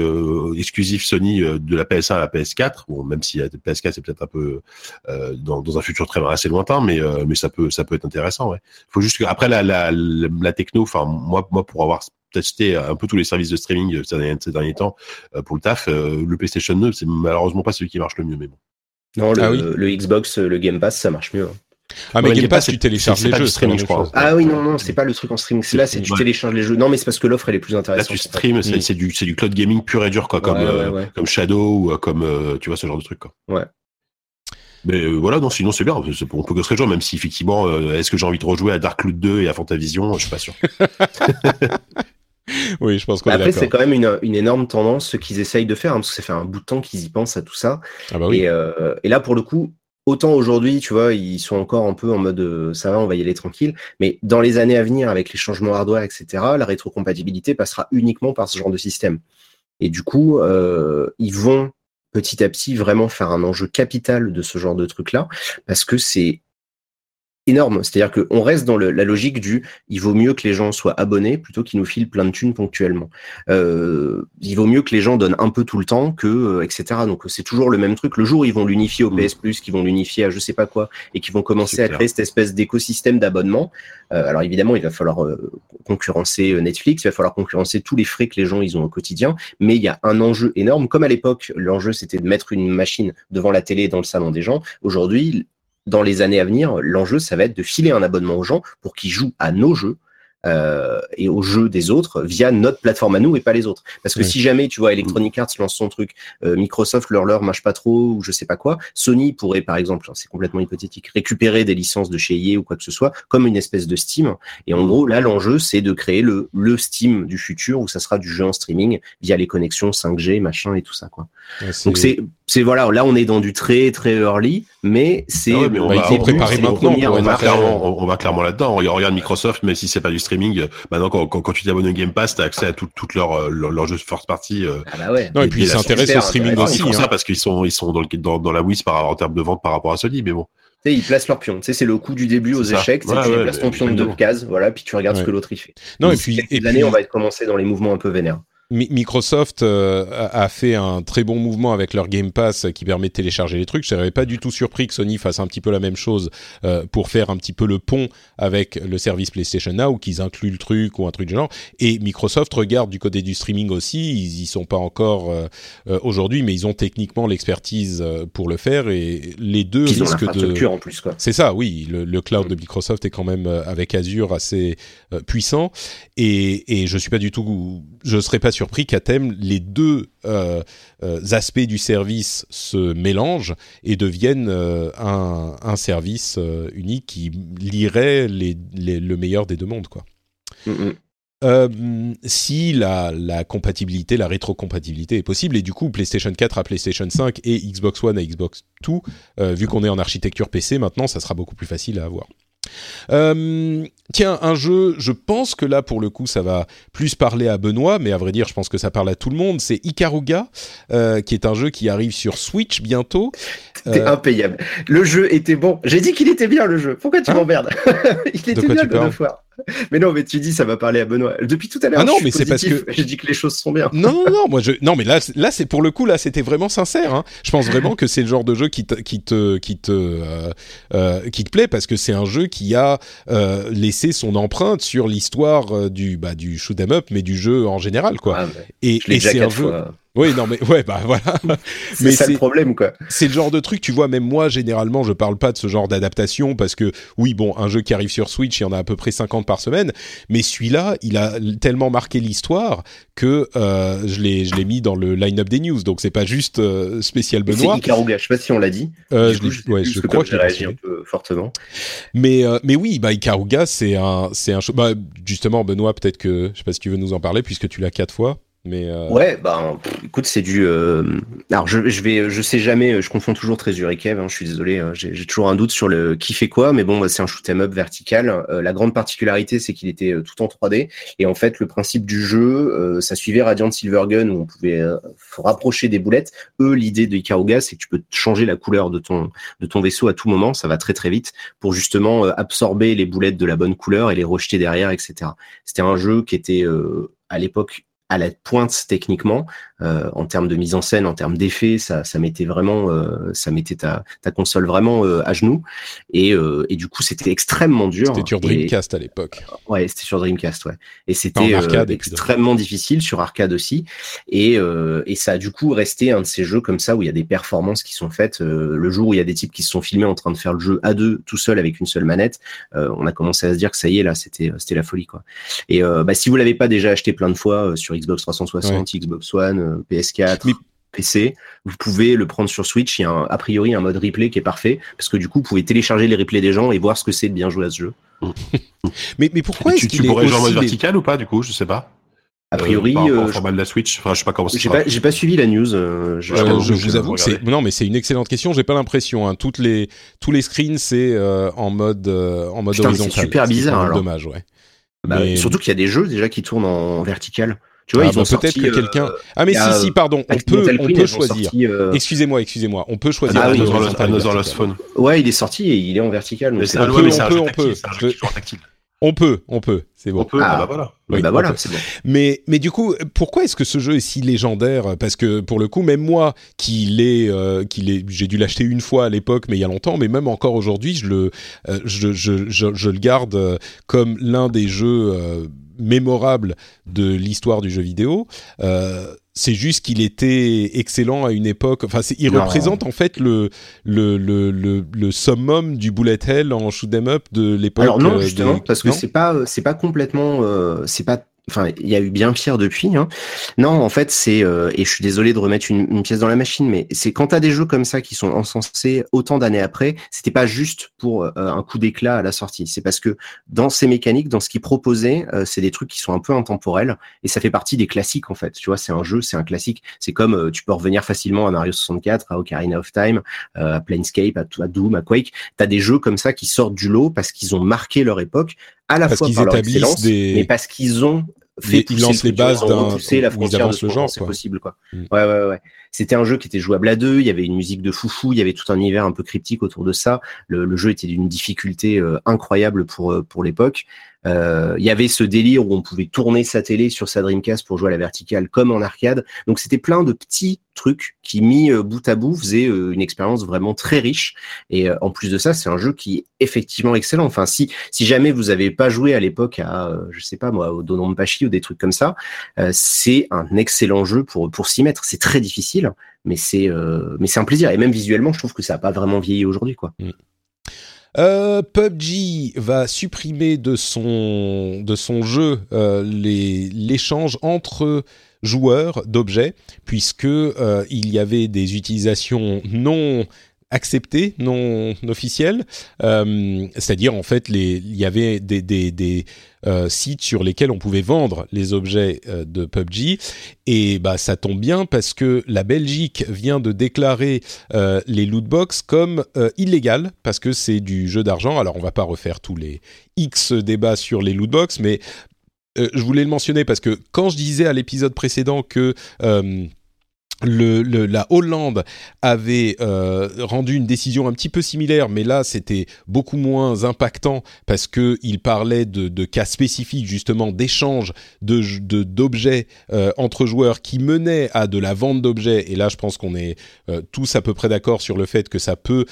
exclusif Sony de la PS1 à la PS4, bon même si la PS4 c'est peut-être un peu dans, dans, un futur très assez lointain, mais mais ça peut ça peut être intéressant. Ouais. Faut juste que après la la, la, techno, enfin moi moi pour avoir testé un peu tous les services de streaming ces derniers, ces derniers temps pour le taf, le PlayStation 2 c'est malheureusement pas celui qui marche le mieux, mais bon. Non, le, ah le Xbox, le Game Pass, ça marche mieux. Hein. Ah, mais Game Pass, tu télécharges les jeux, streaming, je crois. Ah oui, non, non, c'est pas le truc en streaming. Là, c'est tu télécharges les jeux. Non, mais c'est parce que l'offre, elle est plus intéressante. Là, tu stream, c'est du, du cloud gaming pur et dur, quoi, comme, euh, comme Shadow ou euh, comme, euh, tu vois, ce genre de truc, quoi. Ouais. Mais voilà, non, sinon c'est bien. On peut que se réjouir, même si effectivement, est-ce que j'ai envie de rejouer à Dark 2 et à Fantavision? Je suis pas sûr. oui, je pense qu'on Après, c'est quand même une, une, énorme tendance ce qu'ils essayent de faire, hein, parce que ça fait un bout de temps qu'ils y pensent à tout ça. Ah bah oui. et, et, là, pour le coup, autant aujourd'hui, tu vois, ils sont encore un peu en mode euh, ça va, on va y aller tranquille. Mais dans les années à venir, avec les changements hardware, etc., la rétrocompatibilité passera uniquement par ce genre de système. Et du coup, euh, ils vont petit à petit vraiment faire un enjeu capital de ce genre de truc-là, parce que c'est énorme. C'est-à-dire qu'on reste dans la logique du il vaut mieux que les gens soient abonnés plutôt qu'ils nous filent plein de thunes ponctuellement. Euh, il vaut mieux que les gens donnent un peu tout le temps que euh, etc. Donc c'est toujours le même truc. Le jour où ils vont l'unifier au mm. PS Plus, qu'ils vont l'unifier à je sais pas quoi et qu'ils vont commencer à créer cette espèce d'écosystème d'abonnement. Euh, alors évidemment, il va falloir concurrencer Netflix, il va falloir concurrencer tous les frais que les gens ils ont au quotidien. Mais il y a un enjeu énorme. Comme à l'époque, l'enjeu c'était de mettre une machine devant la télé dans le salon des gens. Aujourd'hui, dans les années à venir, l'enjeu, ça va être de filer un abonnement aux gens pour qu'ils jouent à nos jeux euh, et aux jeux des autres via notre plateforme à nous et pas les autres. Parce que si jamais tu vois Electronic Arts lance son truc, euh, Microsoft leur leur marche pas trop ou je sais pas quoi, Sony pourrait par exemple, c'est complètement hypothétique, récupérer des licences de chez EA ou quoi que ce soit comme une espèce de Steam. Et en gros là l'enjeu c'est de créer le le Steam du futur où ça sera du jeu en streaming via les connexions 5G machin et tout ça quoi. Donc c'est c'est voilà, là on est dans du très très early, mais c'est ah on, va, préparer maintenant. On, va clairement, on, va clairement là-dedans. Regarde Microsoft, mais si c'est pas du streaming, maintenant quand, quand, tu t'abonnes au Game Pass, t'as accès à toutes tout leurs leur, leur jeux first party. Euh, ah bah ouais. Non et, puis ils s'intéressent au streaming aussi. Ils font ça hein. parce qu'ils sont ils sont dans, le, dans, dans la WIS par en termes de vente par rapport à Sony, mais bon. Tu sais, ils placent leur pion. Tu sais, c'est le coup du début aux échecs. tu places ton pion de deux cases, voilà, puis tu regardes ce que l'autre il fait. Non, et puis. L'année, on va être commencé dans les mouvements un peu vénères. Microsoft euh, a fait un très bon mouvement avec leur Game Pass qui permet de télécharger les trucs. Je serais pas du tout surpris que Sony fasse un petit peu la même chose euh, pour faire un petit peu le pont avec le service PlayStation Now qu'ils incluent le truc ou un truc du genre. Et Microsoft regarde du côté du streaming aussi. Ils y sont pas encore euh, aujourd'hui, mais ils ont techniquement l'expertise pour le faire et les deux ils risquent de. en plus quoi. C'est ça, oui. Le, le cloud de Microsoft est quand même avec Azure assez puissant et, et je suis pas du tout, je serais pas surpris qu'à thème les deux euh, euh, aspects du service se mélangent et deviennent euh, un, un, service unique qui lirait les, le meilleur des deux mondes, quoi. si la, la, compatibilité, la rétrocompatibilité est possible, et du coup PlayStation 4 à PlayStation 5 et Xbox One à Xbox 2, vu qu'on est en architecture PC maintenant, ça sera beaucoup plus facile à avoir. Euh, tiens, un jeu, je pense que là, pour le coup, ça va plus parler à Benoît, mais à vrai dire, je pense que ça parle à tout le monde. C'est Ikaruga, euh, qui est un jeu qui arrive sur Switch bientôt. C'était euh, impayable. Le jeu était bon. J'ai dit qu'il était bien, le jeu. Pourquoi tu hein m'emmerdes Il était bien, God fois mais non, mais tu dis ça va parler à Benoît. Depuis tout à l'heure, ah non, mais c'est parce que je dis que les choses sont bien. Non, non, non, moi je non, mais là, là c'est pour le coup là, c'était vraiment sincère. Hein. Je pense vraiment que c'est le genre de jeu qui te, qui te, qui te, euh, euh, qui te plaît parce que c'est un jeu qui a euh, laissé son empreinte sur l'histoire du bah du shoot 'em up, mais du jeu en général quoi. Ah, et, et c'est un jeu. Oui, non, mais ouais, bah voilà. c'est ça le problème, quoi. C'est le genre de truc, tu vois, même moi, généralement, je parle pas de ce genre d'adaptation parce que, oui, bon, un jeu qui arrive sur Switch, il y en a à peu près 50 par semaine, mais celui-là, il a tellement marqué l'histoire que euh, je l'ai, je l'ai mis dans le line-up des news. Donc c'est pas juste euh, spécial Benoît. C'est Ikaruga. Je sais pas si on l'a dit. Euh, je, je, ouais, je crois que j'ai réagi un peu fortement. Mais euh, mais oui, bah Ikaruga, c'est un c'est un bah justement Benoît, peut-être que je sais pas si tu veux nous en parler puisque tu l'as quatre fois. Mais euh... Ouais, bah écoute, c'est du. Euh... Alors je, je vais, je sais jamais, je confonds toujours Trésor et Kev. Hein, je suis désolé, hein, j'ai toujours un doute sur le qui fait quoi, mais bon, bah, c'est un shoot 'em up vertical. Euh, la grande particularité, c'est qu'il était euh, tout en 3D, et en fait, le principe du jeu, euh, ça suivait Radiant Silvergun où on pouvait rapprocher des boulettes. Eux, l'idée de Ikaruga, c'est que tu peux changer la couleur de ton de ton vaisseau à tout moment, ça va très très vite pour justement absorber les boulettes de la bonne couleur et les rejeter derrière, etc. C'était un jeu qui était à l'époque à la pointe techniquement, euh, en termes de mise en scène, en termes d'effets, ça, ça mettait vraiment, euh, ça mettait ta, ta console vraiment euh, à genoux. Et, et du coup, c'était extrêmement dur. C'était sur Dreamcast à l'époque. Ouais, c'était sur Dreamcast, ouais. Et c'était extrêmement difficile sur arcade aussi. Et, et ça a du coup resté un de ces jeux comme ça où il y a des performances qui sont faites. le jour où il y a des types qui se sont filmés en train de faire le jeu à deux, tout seul avec une seule manette, on a commencé à se dire que ça y est là, c'était c'était la folie quoi. Et bah, si vous l'avez pas déjà acheté plein de fois sur Xbox 360, ouais. Xbox One PS4, Mais... PC, vous pouvez le prendre sur Switch. Il y a un, a priori un mode replay qui est parfait parce que du coup, vous pouvez télécharger les replays des gens et voir ce que c'est de bien jouer à ce jeu. mais, mais pourquoi est-ce tu, tu pourrais jouer en mode vertical ou pas du coup? Je sais pas. A priori, euh, euh, de la Switch. Enfin, je sais pas comment. J'ai pas, j'ai pas suivi la news. Euh, je, euh, je vous avoue que c'est non, mais c'est une excellente question. J'ai pas l'impression. Hein. Toutes les tous les screens c'est euh, en mode en mode Putain, horizontal. C'est super bizarre. Alors. Dommage, ouais. Bah, mais... Surtout qu'il y a des jeux déjà qui tournent en vertical. Tu vois, ah, ils ont bah, peut-être que quelqu'un. ah mais si si pardon, on peut on peut choisir. Euh... Excusez-moi excusez-moi, on peut choisir. Ah, oui, Another Lost Phone. Ouais, il est sorti et il est en vertical. Mais on, peut, on peut on peut on peut on peut c'est bon. On peut, ah, bah voilà. Oui, bah voilà, c'est bon. Mais, mais du coup, pourquoi est-ce que ce jeu est si légendaire? Parce que pour le coup, même moi, qui l'ai, euh, qui l'ai, j'ai dû l'acheter une fois à l'époque, mais il y a longtemps, mais même encore aujourd'hui, je le, euh, je, je, je, je, le garde euh, comme l'un des jeux euh, mémorables de l'histoire du jeu vidéo. Euh, c'est juste qu'il était excellent à une époque. Enfin, il non. représente en fait le le, le le le summum du bullet hell en shoot 'em up de l'époque. Alors non, justement, des... parce que c'est pas c'est pas complètement euh, c'est pas Enfin, il y a eu bien pire depuis. Hein. Non, en fait, c'est euh, et je suis désolé de remettre une, pièce dans la machine, mais c'est quand t'as des jeux comme ça qui sont encensés autant d'années après, c'était pas juste pour euh, un coup d'éclat à la sortie. C'est parce que dans ces mécaniques, dans ce qu'ils proposaient, euh, c'est des trucs qui sont un peu intemporels et ça fait partie des classiques en fait. Tu vois, c'est un jeu, c'est un classique. C'est comme euh, tu peux revenir facilement à Mario 64, à Ocarina of Time, à Planescape, à, à Doom, à Quake. T'as des jeux comme ça qui sortent du lot parce qu'ils ont marqué leur époque à la parce fois par leur excellence, des... mais parce qu'ils ont fait ils lancent les bases d'un pousser la frontière de ce genre c'est possible quoi. Mm. ouais ouais ouais. C'était un jeu qui était jouable à deux. Il y avait une musique de foufou. Il y avait tout un univers un peu cryptique autour de ça. Le, le jeu était d'une difficulté euh, incroyable pour euh, pour l'époque il y avait ce délire où on pouvait tourner sa télé sur sa Dreamcast pour jouer à la verticale comme en arcade. Donc c'était plein de petits trucs qui mis euh, bout à bout faisaient euh, une expérience vraiment très riche. Et en plus de ça c'est un jeu qui est effectivement excellent. Enfin si si jamais vous avez pas joué à l'époque à je sais pas moi au Dononpachi ou des trucs comme ça c'est un excellent jeu pour pour s'y mettre. C'est très difficile mais c'est euh, mais c'est un plaisir. Et même visuellement je trouve que ça a pas vraiment vieilli aujourd'hui quoi. Mm. Euh, PUBG va supprimer de son jeu euh, l'échange entre joueurs d'objets puisque euh, il y avait des utilisations non acceptées, non officielles, euh, c'est-à-dire en fait il y avait des, euh, sites sur lesquels on pouvait vendre les objets euh, de PUBG et bah ça tombe bien parce que la Belgique vient de déclarer euh, les lootbox comme illégal parce que c'est du jeu d'argent. Alors on va pas refaire tous les X débats sur les lootbox, mais je voulais le mentionner parce que quand je disais à l'épisode précédent que le, la Hollande avait euh, rendu une décision un petit peu similaire, mais là c'était beaucoup moins impactant parce que il parlait de, de cas spécifiques justement d'échanges de d'objets euh, entre joueurs qui menaient à de la vente d'objets. Et là, je pense qu'on est euh, tous à peu près d'accord sur le fait que ça peut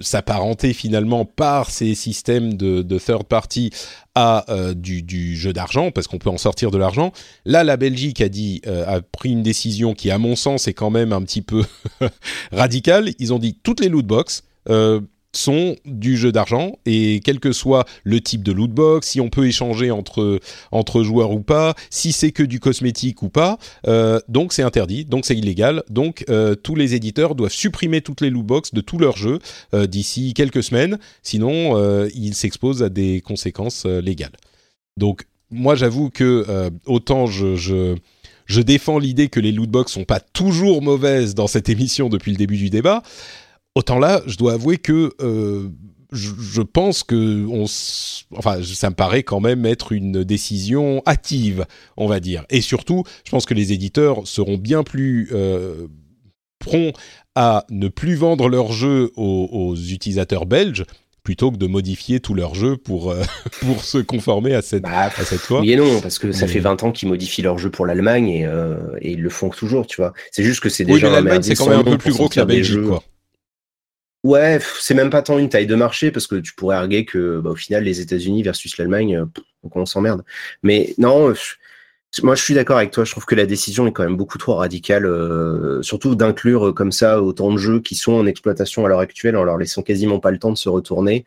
s'apparenter finalement par ces systèmes de, de third party à euh, du, du, jeu d'argent parce qu'on peut en sortir de l'argent. Là, la Belgique a dit euh, a pris une décision qui, à mon sens, est quand même un petit peu radicale. Ils ont dit toutes les loot box. Euh, sont du jeu d'argent et quel que soit le type de loot box, si on peut échanger entre entre joueurs ou pas, si c'est que du cosmétique ou pas, euh, donc c'est interdit, donc c'est illégal, donc euh, tous les éditeurs doivent supprimer toutes les loot box de tous leurs jeux euh, d'ici quelques semaines, sinon ils s'exposent à des conséquences légales. Donc moi j'avoue que autant je, je je défends l'idée que les loot box sont pas toujours mauvaises dans cette émission depuis le début du débat. Autant là, je dois avouer que euh, je, pense que on, enfin, ça me paraît quand même être une décision hâtive, on va dire. Et surtout, je pense que les éditeurs seront bien plus euh, prompts à ne plus vendre leurs jeux aux, utilisateurs belges plutôt que de modifier tout leur jeu pour, euh, pour se conformer à cette, bah, à cette loi. Oui et non, parce que ça fait 20 ans qu'ils modifient leur jeu pour l'Allemagne et, et, ils le font toujours, tu vois. C'est juste que c'est déjà... Oui, l'Allemagne, c'est quand même un peu plus gros que la Belgique, quoi. Ouais, c'est même pas tant une taille de marché parce que tu pourrais arguer que bah, au final les États-Unis versus l'Allemagne, euh, on s'emmerde. Mais non, moi je suis d'accord avec toi. Je trouve que la décision est quand même beaucoup trop radicale, euh, surtout d'inclure euh, comme ça autant de jeux qui sont en exploitation à l'heure actuelle en leur laissant quasiment pas le temps de se retourner.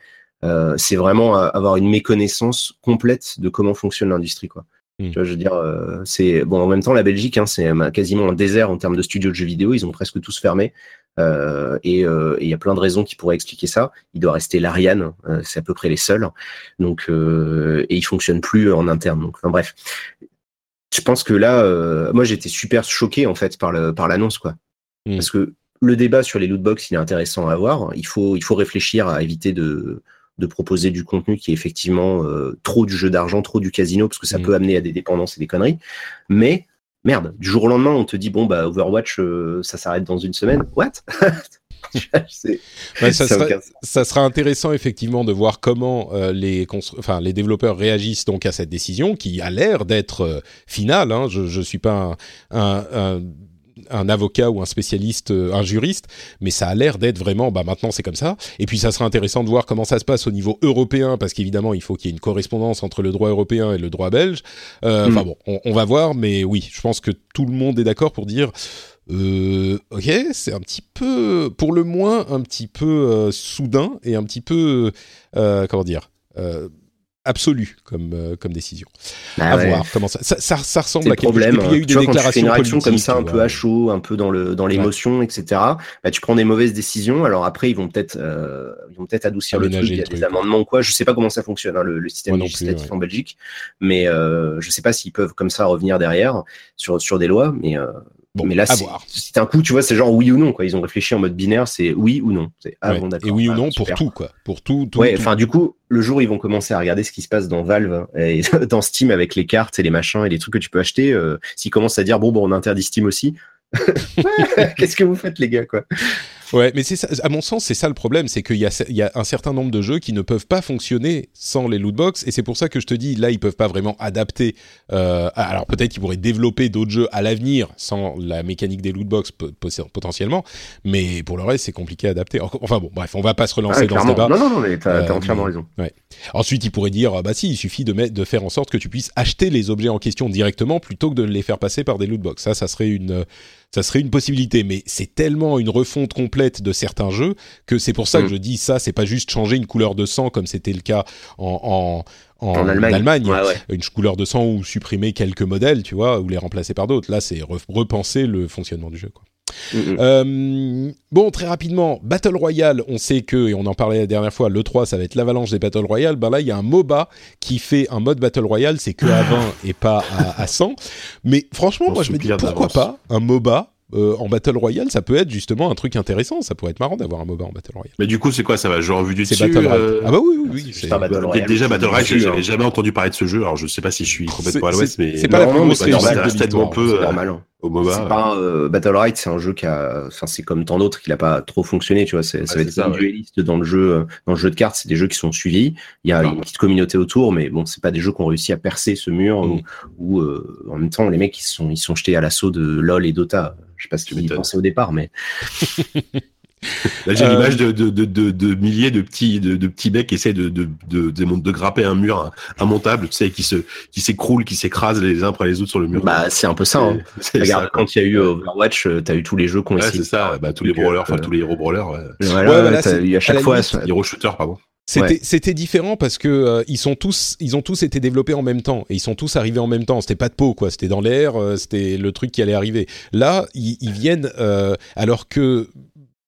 c'est vraiment avoir une méconnaissance complète de comment fonctionne l'industrie, quoi. Hmm. Tu vois, je veux dire, c'est bon. En même temps, la Belgique, hein, c'est quasiment un désert en termes de studios de jeux vidéo. Ils ont presque tous fermé. Euh, euh, et il y a plein de raisons qui pourraient expliquer ça. Il doit rester l'Ariane, euh, c'est à peu près les seuls. Donc, et il fonctionne plus en interne. Donc, enfin bref, je pense que là, moi j'étais super choqué en fait par le par l'annonce quoi, mmh. parce que le débat sur les lootbox il est intéressant à avoir. Il faut il faut réfléchir à éviter de de proposer du contenu qui est effectivement trop du jeu d'argent, trop du casino, parce que ça mmh. peut amener à des dépendances et des conneries. Mais merde, du jour au lendemain, on te dit bon bah Overwatch, euh, ça s'arrête dans une semaine. What? Ça, sera, intéressant effectivement de voir comment euh, les, enfin, les développeurs réagissent donc à cette décision qui a l'air d'être euh, finale. Hein. Je ne suis pas un un avocat ou un spécialiste, euh, un juriste, mais ça a l'air d'être vraiment, bah maintenant c'est comme ça. Et puis ça sera intéressant de voir comment ça se passe au niveau européen, parce qu'évidemment il faut qu'il y ait une correspondance entre le droit européen et le droit belge. Euh, enfin mm. bon, on, va voir, mais oui, je pense que tout le monde est d'accord pour dire. Euh, ok, c'est un petit peu, pour le moins, un petit peu soudain et un petit peu, comment dire, absolue comme euh, comme décision. Bah à voir comment ça ça, ça, ressemble à quelque problème. chose. Il y a eu des déclarations une réaction comme ça un peu à chaud, un peu dans le dans l'émotion, etc. Bah, tu prends des mauvaises décisions. Alors après ils vont peut-être euh, ils vont peut-être adoucir le truc. Il y a des amendements ou quoi. Je sais pas comment ça fonctionne hein, le, système législatif en Belgique, mais euh, je sais pas s'ils peuvent comme ça revenir derrière sur sur des lois, mais euh, mais là, c'est un coup, tu vois, c'est genre oui ou non, quoi. Ils ont réfléchi en mode binaire, c'est oui ou non. C'est ah, Et oui ou non pour tout, quoi. Pour tout, tout Ouais, enfin, du coup, le jour ils vont commencer à regarder ce qui se passe dans Valve et dans Steam avec les cartes et les machins et les trucs que tu peux acheter, euh, s'ils commencent à dire bon, bon, on interdit Steam aussi, qu'est-ce que vous faites, les gars, quoi? Ouais, mais c'est ça, à mon sens, c'est ça le problème, c'est qu'il y, y a, un certain nombre de jeux qui ne peuvent pas fonctionner sans les lootbox, et c'est pour ça que je te dis, là, ils peuvent pas vraiment adapter. Euh, alors peut-être qu'ils pourraient développer d'autres jeux à l'avenir sans la mécanique des lootbox potentiellement, mais pour le reste, c'est compliqué à adapter. Enfin bon, bref, on va pas se relancer ah, dans ce débat. Non, non, non, mais t'as as euh, entièrement raison. Ouais. Ensuite, ils pourraient dire, bah si, il suffit de, mettre, de faire en sorte que tu puisses acheter les objets en question directement plutôt que de les faire passer par des lootbox. Ça, ça serait une ça serait une possibilité, mais c'est tellement une refonte complète de certains jeux que c'est pour ça que mm. je dis ça, c'est pas juste changer une couleur de sang comme c'était le cas en, en, Allemagne, une couleur de sang ou supprimer quelques modèles, tu vois, ou les remplacer par d'autres. Là, c'est repenser le fonctionnement du jeu, quoi. Euh, bon, très rapidement, Battle Royale, on sait que, et on en parlait la dernière fois, le 3, ça va être l'avalanche des Battle Royale. Ben là, il y a un MOBA qui fait un mode Battle Royale, c'est que à 20 et pas à, 100. Mais franchement, moi, je me dis pourquoi pas un MOBA euh, en Battle Royale, ça peut être justement un truc intéressant. Ça pourrait être marrant d'avoir un MOBA en Battle Royale. Mais du coup, c'est quoi? Ça va jouer en vue du dessus Battle euh... Ah bah oui, oui, oui. C'est Battle Royale. Déjà, Battle Royale, j'avais jamais entendu parler de ce jeu. Alors, je sais pas si je suis complètement à l'ouest, mais c'est pas la plus grosse réussite. C'est normal. Au MOBA. Pas, euh, Battle Right, c'est un jeu qui a, enfin, c'est comme tant d'autres, qui n'a pas trop fonctionné, tu vois. Ça va être ça, dueliste dans le jeu, dans le jeu de cartes. C'est des jeux qui sont suivis. Il y a une petite communauté autour, mais bon, c'est pas des jeux qui ont réussi à percer ce mur mm. ou, euh, en même temps, les mecs, ils sont, ils sont jetés à l'assaut de LoL et Dota. Je sais pas ce qu'ils y pensaient au départ, mais. Là, j'ai l'image de, de, de, de, milliers de petits, de, de petits becs qui essaient de, de, de, de, grapper un mur immontable, tu sais, qui se, qui s'écroulent, qui s'écrasent les uns après les autres sur le mur. Bah, c'est un peu ça. Hein. Regarde, quand il y a eu Overwatch, euh, t'as eu tous les jeux qu'on ouais, c'est ça. Bah, tous les brawlers, enfin, tous les hero brawlers. Ouais. Voilà, à chaque fois. Hero shooters, pardon. C'était c'était différent parce que euh, ils sont tous ils ont tous été développés en même temps et ils sont tous arrivés en même temps. C'était pas de peau quoi. C'était dans l'air. Euh, c'était le truc qui allait arriver. Là, ils, ils viennent alors que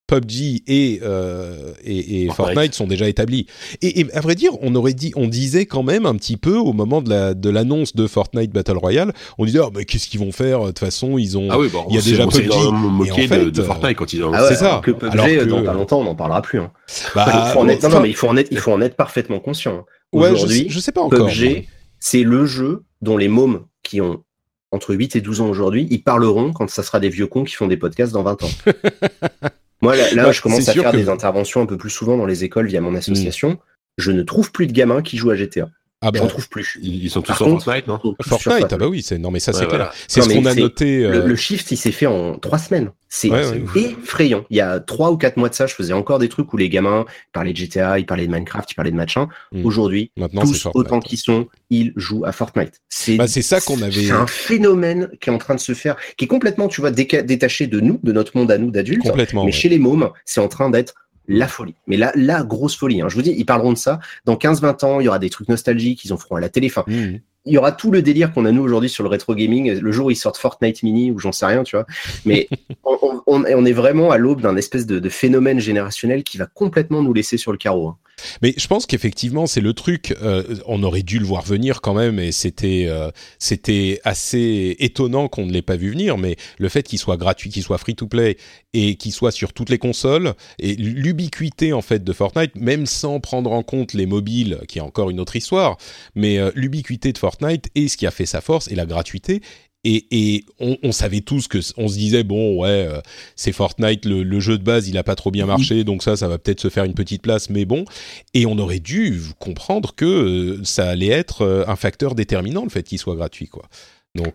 PUBG et, euh, et, Fortnite. sont déjà établis. Et, à vrai dire, on aurait dit, on disait quand même un petit peu au moment de la de l'annonce de Fortnite Battle Royale, on disait oh, mais qu'est-ce qu'ils vont faire? De toute façon, ils ont, ah oui, il y a déjà PUBG. Et en fait, de, Fortnite quand ils ont. Ah c'est ça. Que PUBG, Alors que... dans pas longtemps, on n'en parlera plus. Hein. Bah, il faut en être, non, non, mais il faut en être, il faut en être parfaitement conscient. Aujourd'hui, ouais, je, je, sais pas encore. PUBG, c'est le jeu dont les mômes qui ont entre 8 et 12 ans aujourd'hui, ils parleront quand ça sera des vieux cons qui font des podcasts dans 20 ans. Moi, là, je commence à faire des interventions un peu plus souvent dans les écoles via mon association. Je ne trouve plus de gamins qui jouent à GTA. Ah ben, trouve plus. Ils sont tous sur Fortnite, non Fortnite, ah bah oui, c'est non mais ça c'est clair. C'est ce qu'on a noté. Euh, le, shift, il s'est fait en trois semaines. C'est effrayant. Il y a trois ou quatre mois de ça, je faisais encore des trucs où les gamins parlaient de GTA, ils parlaient de Minecraft, ils parlaient de machin. Hmm. Aujourd'hui, tous autant qu'ils sont, ils jouent à Fortnite. C'est bah, ça qu'on avait. C'est un phénomène qui est en train de se faire, qui est complètement, tu vois, détaché de nous, de notre monde à nous d'adultes. Complètement. Mais chez les mômes, c'est en train d'être la folie. Mais là, la grosse folie. Hein. Je vous dis, ils parleront de ça. Dans 15-20 ans, il y aura des trucs nostalgiques, ils en feront à la télé. Enfin, mmh. Il y aura tout le délire qu'on a nous aujourd'hui sur le rétro gaming. Le jour où ils sortent Fortnite Mini ou j'en sais rien, tu vois. Mais on, on, est vraiment à l'aube d'un espèce de, de, phénomène générationnel qui va complètement nous laisser sur le carreau. Hein. Mais je pense qu'effectivement, c'est le truc. Euh, on aurait dû le voir venir quand même, et c'était euh, c'était assez étonnant qu'on ne l'ait pas vu venir. Mais le fait qu'il soit gratuit, qu'il soit free to play et qu'il soit sur toutes les consoles et l'ubiquité en fait de Fortnite, même sans prendre en compte les mobiles, qui est encore une autre histoire, mais euh, l'ubiquité de Fortnite et ce qui a fait sa force et la gratuité. Et, on, savait tous que on se disait bon ouais euh, c'est Fortnite le, jeu de base il a pas trop bien marché donc ça ça va peut-être se faire une petite place mais bon. Et on aurait dû comprendre que euh, ça allait être euh, un facteur déterminant le fait qu'il soit gratuit quoi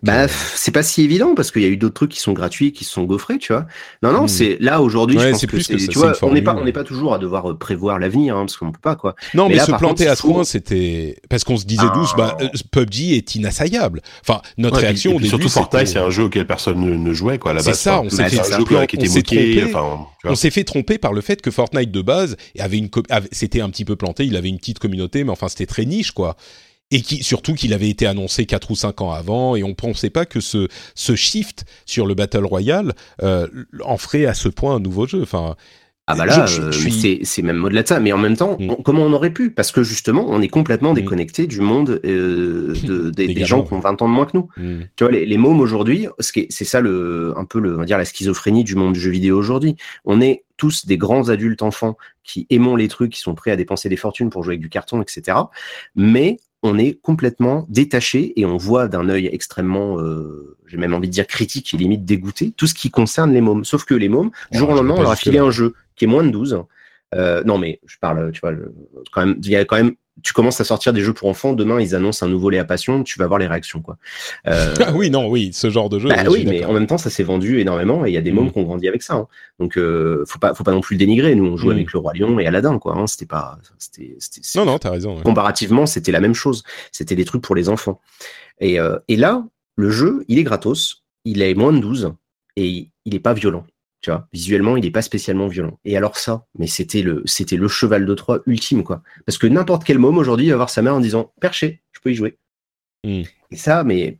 bah, euh, c'est pas si évident parce qu'il y a eu d'autres trucs qui sont gratuits, qui se sont gaufrés, tu vois. Non, non, hmm. c'est là aujourd'hui. je pense que, c'est, tu vois, on n'est pas, on n'est pas toujours à devoir euh, prévoir l'avenir, hein, parce qu'on peut pas quoi. Non, mais, se planter à ce point, c'était parce qu'on se disait ah. douce, bah, euh, PUBG est inassaillable. Enfin, notre réaction au début, surtout Fortnite, c'est un jeu auquel personne ne, jouait quoi. C'est ça, on s'est fait, on s'est fait tromper par le fait que Fortnite de base avait une, c'était un petit peu planté, il avait une petite communauté, mais enfin c'était très niche quoi et qui, surtout qu'il avait été annoncé 4 ou 5 ans avant, et on pensait pas que ce, ce shift sur le Battle Royale euh, en ferait à ce point un nouveau jeu. Enfin, ah bah là, euh, c'est même au-delà de ça. Mais en même temps, mm. comment on aurait pu? Parce que justement, on est complètement mm. déconnecté du monde euh, de, des, gens qui ont 20 ans de moins que nous. Mm. Tu vois, les, les mômes aujourd'hui, c'est ça le, un peu le, on va dire la schizophrénie du monde du jeu vidéo aujourd'hui. On est tous des grands adultes enfants qui aimons les trucs, qui sont prêts à dépenser des fortunes pour jouer avec du carton, etc. Mais on est complètement détaché et on voit d'un œil extrêmement, euh, j'ai même envie de dire critique et limite dégoûté, tout ce qui concerne les mômes. Sauf que les mômes, du jour au lendemain, on leur a filé un jeu qui est moins de 12. Euh, non, mais je parle, tu vois, quand même, il y a quand même tu commences à sortir des jeux pour enfants, demain ils annoncent un nouveau à Passion, tu vas voir les réactions quoi. Euh, oui non oui ce genre de jeu. Bah, oui mais en même temps ça s'est vendu énormément et il y a des mômes mm. qui ont grandi avec ça. Hein. Donc euh, faut pas faut pas non plus le dénigrer. Nous on joue mm. avec le roi lion et Aladdin quoi. Hein. C'était pas c'était non non t'as raison. Comparativement c'était la même chose. C'était des trucs pour les enfants. Et euh, et là le jeu il est gratos, il est moins de 12 et il est pas violent. Tu vois, visuellement, il n'est pas spécialement violent. Et alors ça, mais c'était le, c'était le cheval de Troie ultime, quoi. Parce que n'importe quel môme aujourd'hui va voir sa mère en disant perché, je peux y jouer. Hmm. Et ça, mais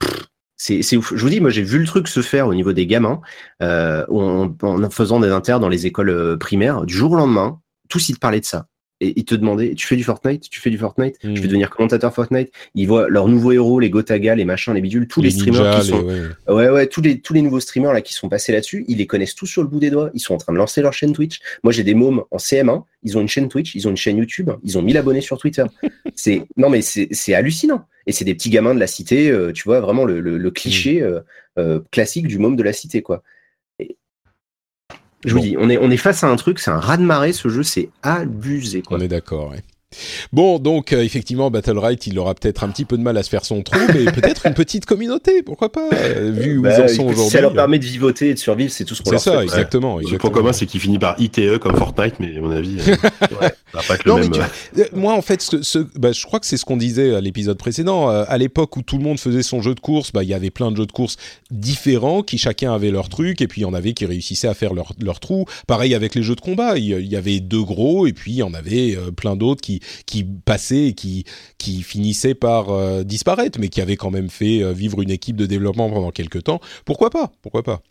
c'est, c'est ouf. Je vous dis, moi, j'ai vu le truc se faire au niveau des gamins, euh, en, faisant des inters dans les écoles euh, primaires. Du jour au lendemain, tous ils te parlaient de ça. Et ils te demandaient, tu fais du Fortnite, tu fais du Fortnite, je vais hmm. devenir commentateur Fortnite. Ils voient leurs nouveaux héros, les Gotaga, les machins, les bidules, tous les, streamers qui sont, ouais. ouais. tous les tous les nouveaux streamers là qui sont passés là-dessus, ils les connaissent tous sur le bout des doigts. Ils sont en train de lancer leur chaîne Twitch. Moi, j'ai des mômes en CM1, ils ont une chaîne Twitch, ils ont une chaîne YouTube, ils ont 1000 abonnés sur Twitter. c'est non mais c'est hallucinant. Et c'est des petits gamins de la cité, euh, tu vois, vraiment le, le, cliché hmm. euh, euh, classique du môme de la cité, quoi. Je vous dis, on est, on est face à un truc, c'est un raz-de-marée, ce jeu, c'est abusé, quoi. On est d'accord, ouais. Bon, donc euh, effectivement, Battle Right, il aura peut-être un petit peu de mal à se faire son trou, mais peut-être une petite communauté, pourquoi pas, euh, vu où ils bah, en sont aujourd'hui. Ça leur permet de vivoter et de survivre, c'est tout ce qu'on leur C'est ça, exactement. Le point commun, c'est qu'il finit par ITE comme Fortnite, mais à mon avis, euh, ouais. ça pas être le même. moi, en fait, ce, bah, je crois que c'est ce qu'on disait à l'épisode précédent. à l'époque où tout le monde faisait son jeu de course, bah, il y avait plein de jeux de course différents qui chacun avait leur truc, et puis il y en avait qui réussissaient à faire leur, leur trou. Pareil avec les jeux de combat, il y, avait deux gros, et puis il y en avait plein d'autres qui, qui passaient et qui, qui finissait par euh, disparaître, mais qui avait quand même fait euh, vivre une équipe de développement pendant quelques temps. Pourquoi pas? Pourquoi pas?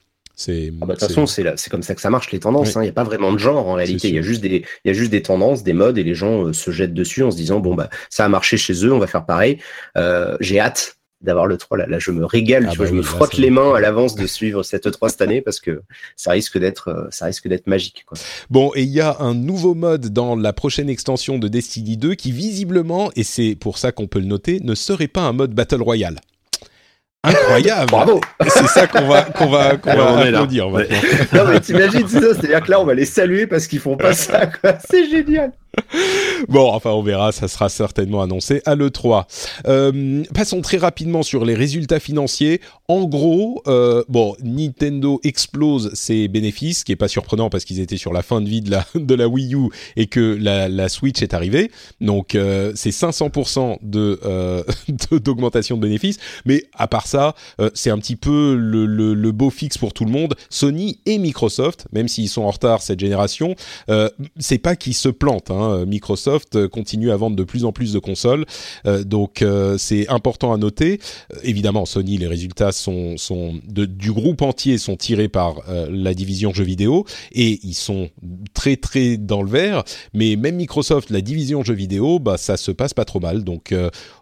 Ah bah, de toute façon, c'est, comme ça que ça marche, les tendances. Hein. Il n'y a pas vraiment de genre en réalité. Il y, a juste des, y a juste des tendances, des modes, et les gens euh, se jettent dessus en se disant bon, bah, ça a marché chez eux, on va faire pareil. j'ai hâte d'avoir le 3 là. Là, je me régale, ah tu vois, bah je me frotte les mains à l'avance de suivre cette 3 cette année parce que ça risque d'être, euh, ça risque d'être magique. Quoi. Bon, et il y a un nouveau mode dans la prochaine extension de Destiny 2 qui visiblement, et c'est pour ça qu'on peut le noter, ne serait pas un mode Battle Royale. Incroyable. Bravo. C'est ça qu'on va qu'on va qu'on va applaudir maintenant. non mais t'imagines c'est ça, c'est-à-dire que là on va les saluer parce qu'ils font pas ça quoi. C'est génial. Bon, enfin, on verra, ça sera certainement annoncé à l'E3. Euh, passons très rapidement sur les résultats financiers. En gros, euh, bon, Nintendo explose ses bénéfices, ce qui est pas surprenant parce qu'ils étaient sur la fin de vie de la, de la Wii U et que la, la Switch est arrivée. Donc, euh, c'est 500% de, euh, d'augmentation de, bénéfices. Mais à part ça, euh, c'est un petit peu le, le, le, beau fixe pour tout le monde. Sony et Microsoft, même s'ils sont en retard cette génération, euh, c'est pas qu'ils se plantent. Hein. Hein. Microsoft euh, continue à vendre de plus en plus de consoles, euh, donc euh, c'est important à noter. évidemment, Sony, les résultats sont, du groupe entier sont tirés par la division jeux vidéo et ils sont très très dans le vert. Mais même Microsoft, la division jeux vidéo, bah ça se passe pas trop mal. Donc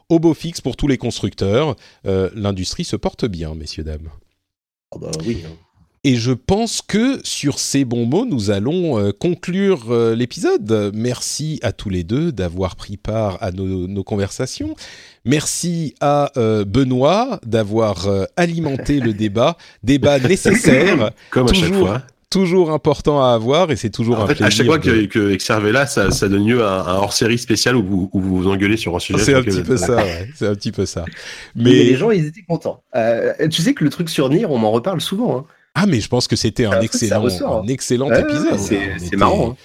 au beau fixe pour tous les constructeurs, l'industrie se porte bien, messieurs dames. Oh bah oui. Hein. Et je pense que sur ces bons mots, nous allons euh, conclure euh, l'épisode. Merci à tous les deux d'avoir pris part à nos, conversations. Merci à euh, Benoît d'avoir alimenté le débat, débat nécessaire. Comme à chaque fois toujours important à avoir et c'est toujours un fait, À chaque fois que, que là, ça, ça donne lieu à un, hors-série spécial où vous, où vous vous engueulez sur un sujet. C'est un petit peu ça, ouais. c'est un petit peu ça. Mais... les gens, ils étaient contents. tu sais que le truc sur Nier, on m'en reparle souvent. Hein. Ah, mais je pense que c'était un, excellent, un excellent épisode. C'est marrant. Hein.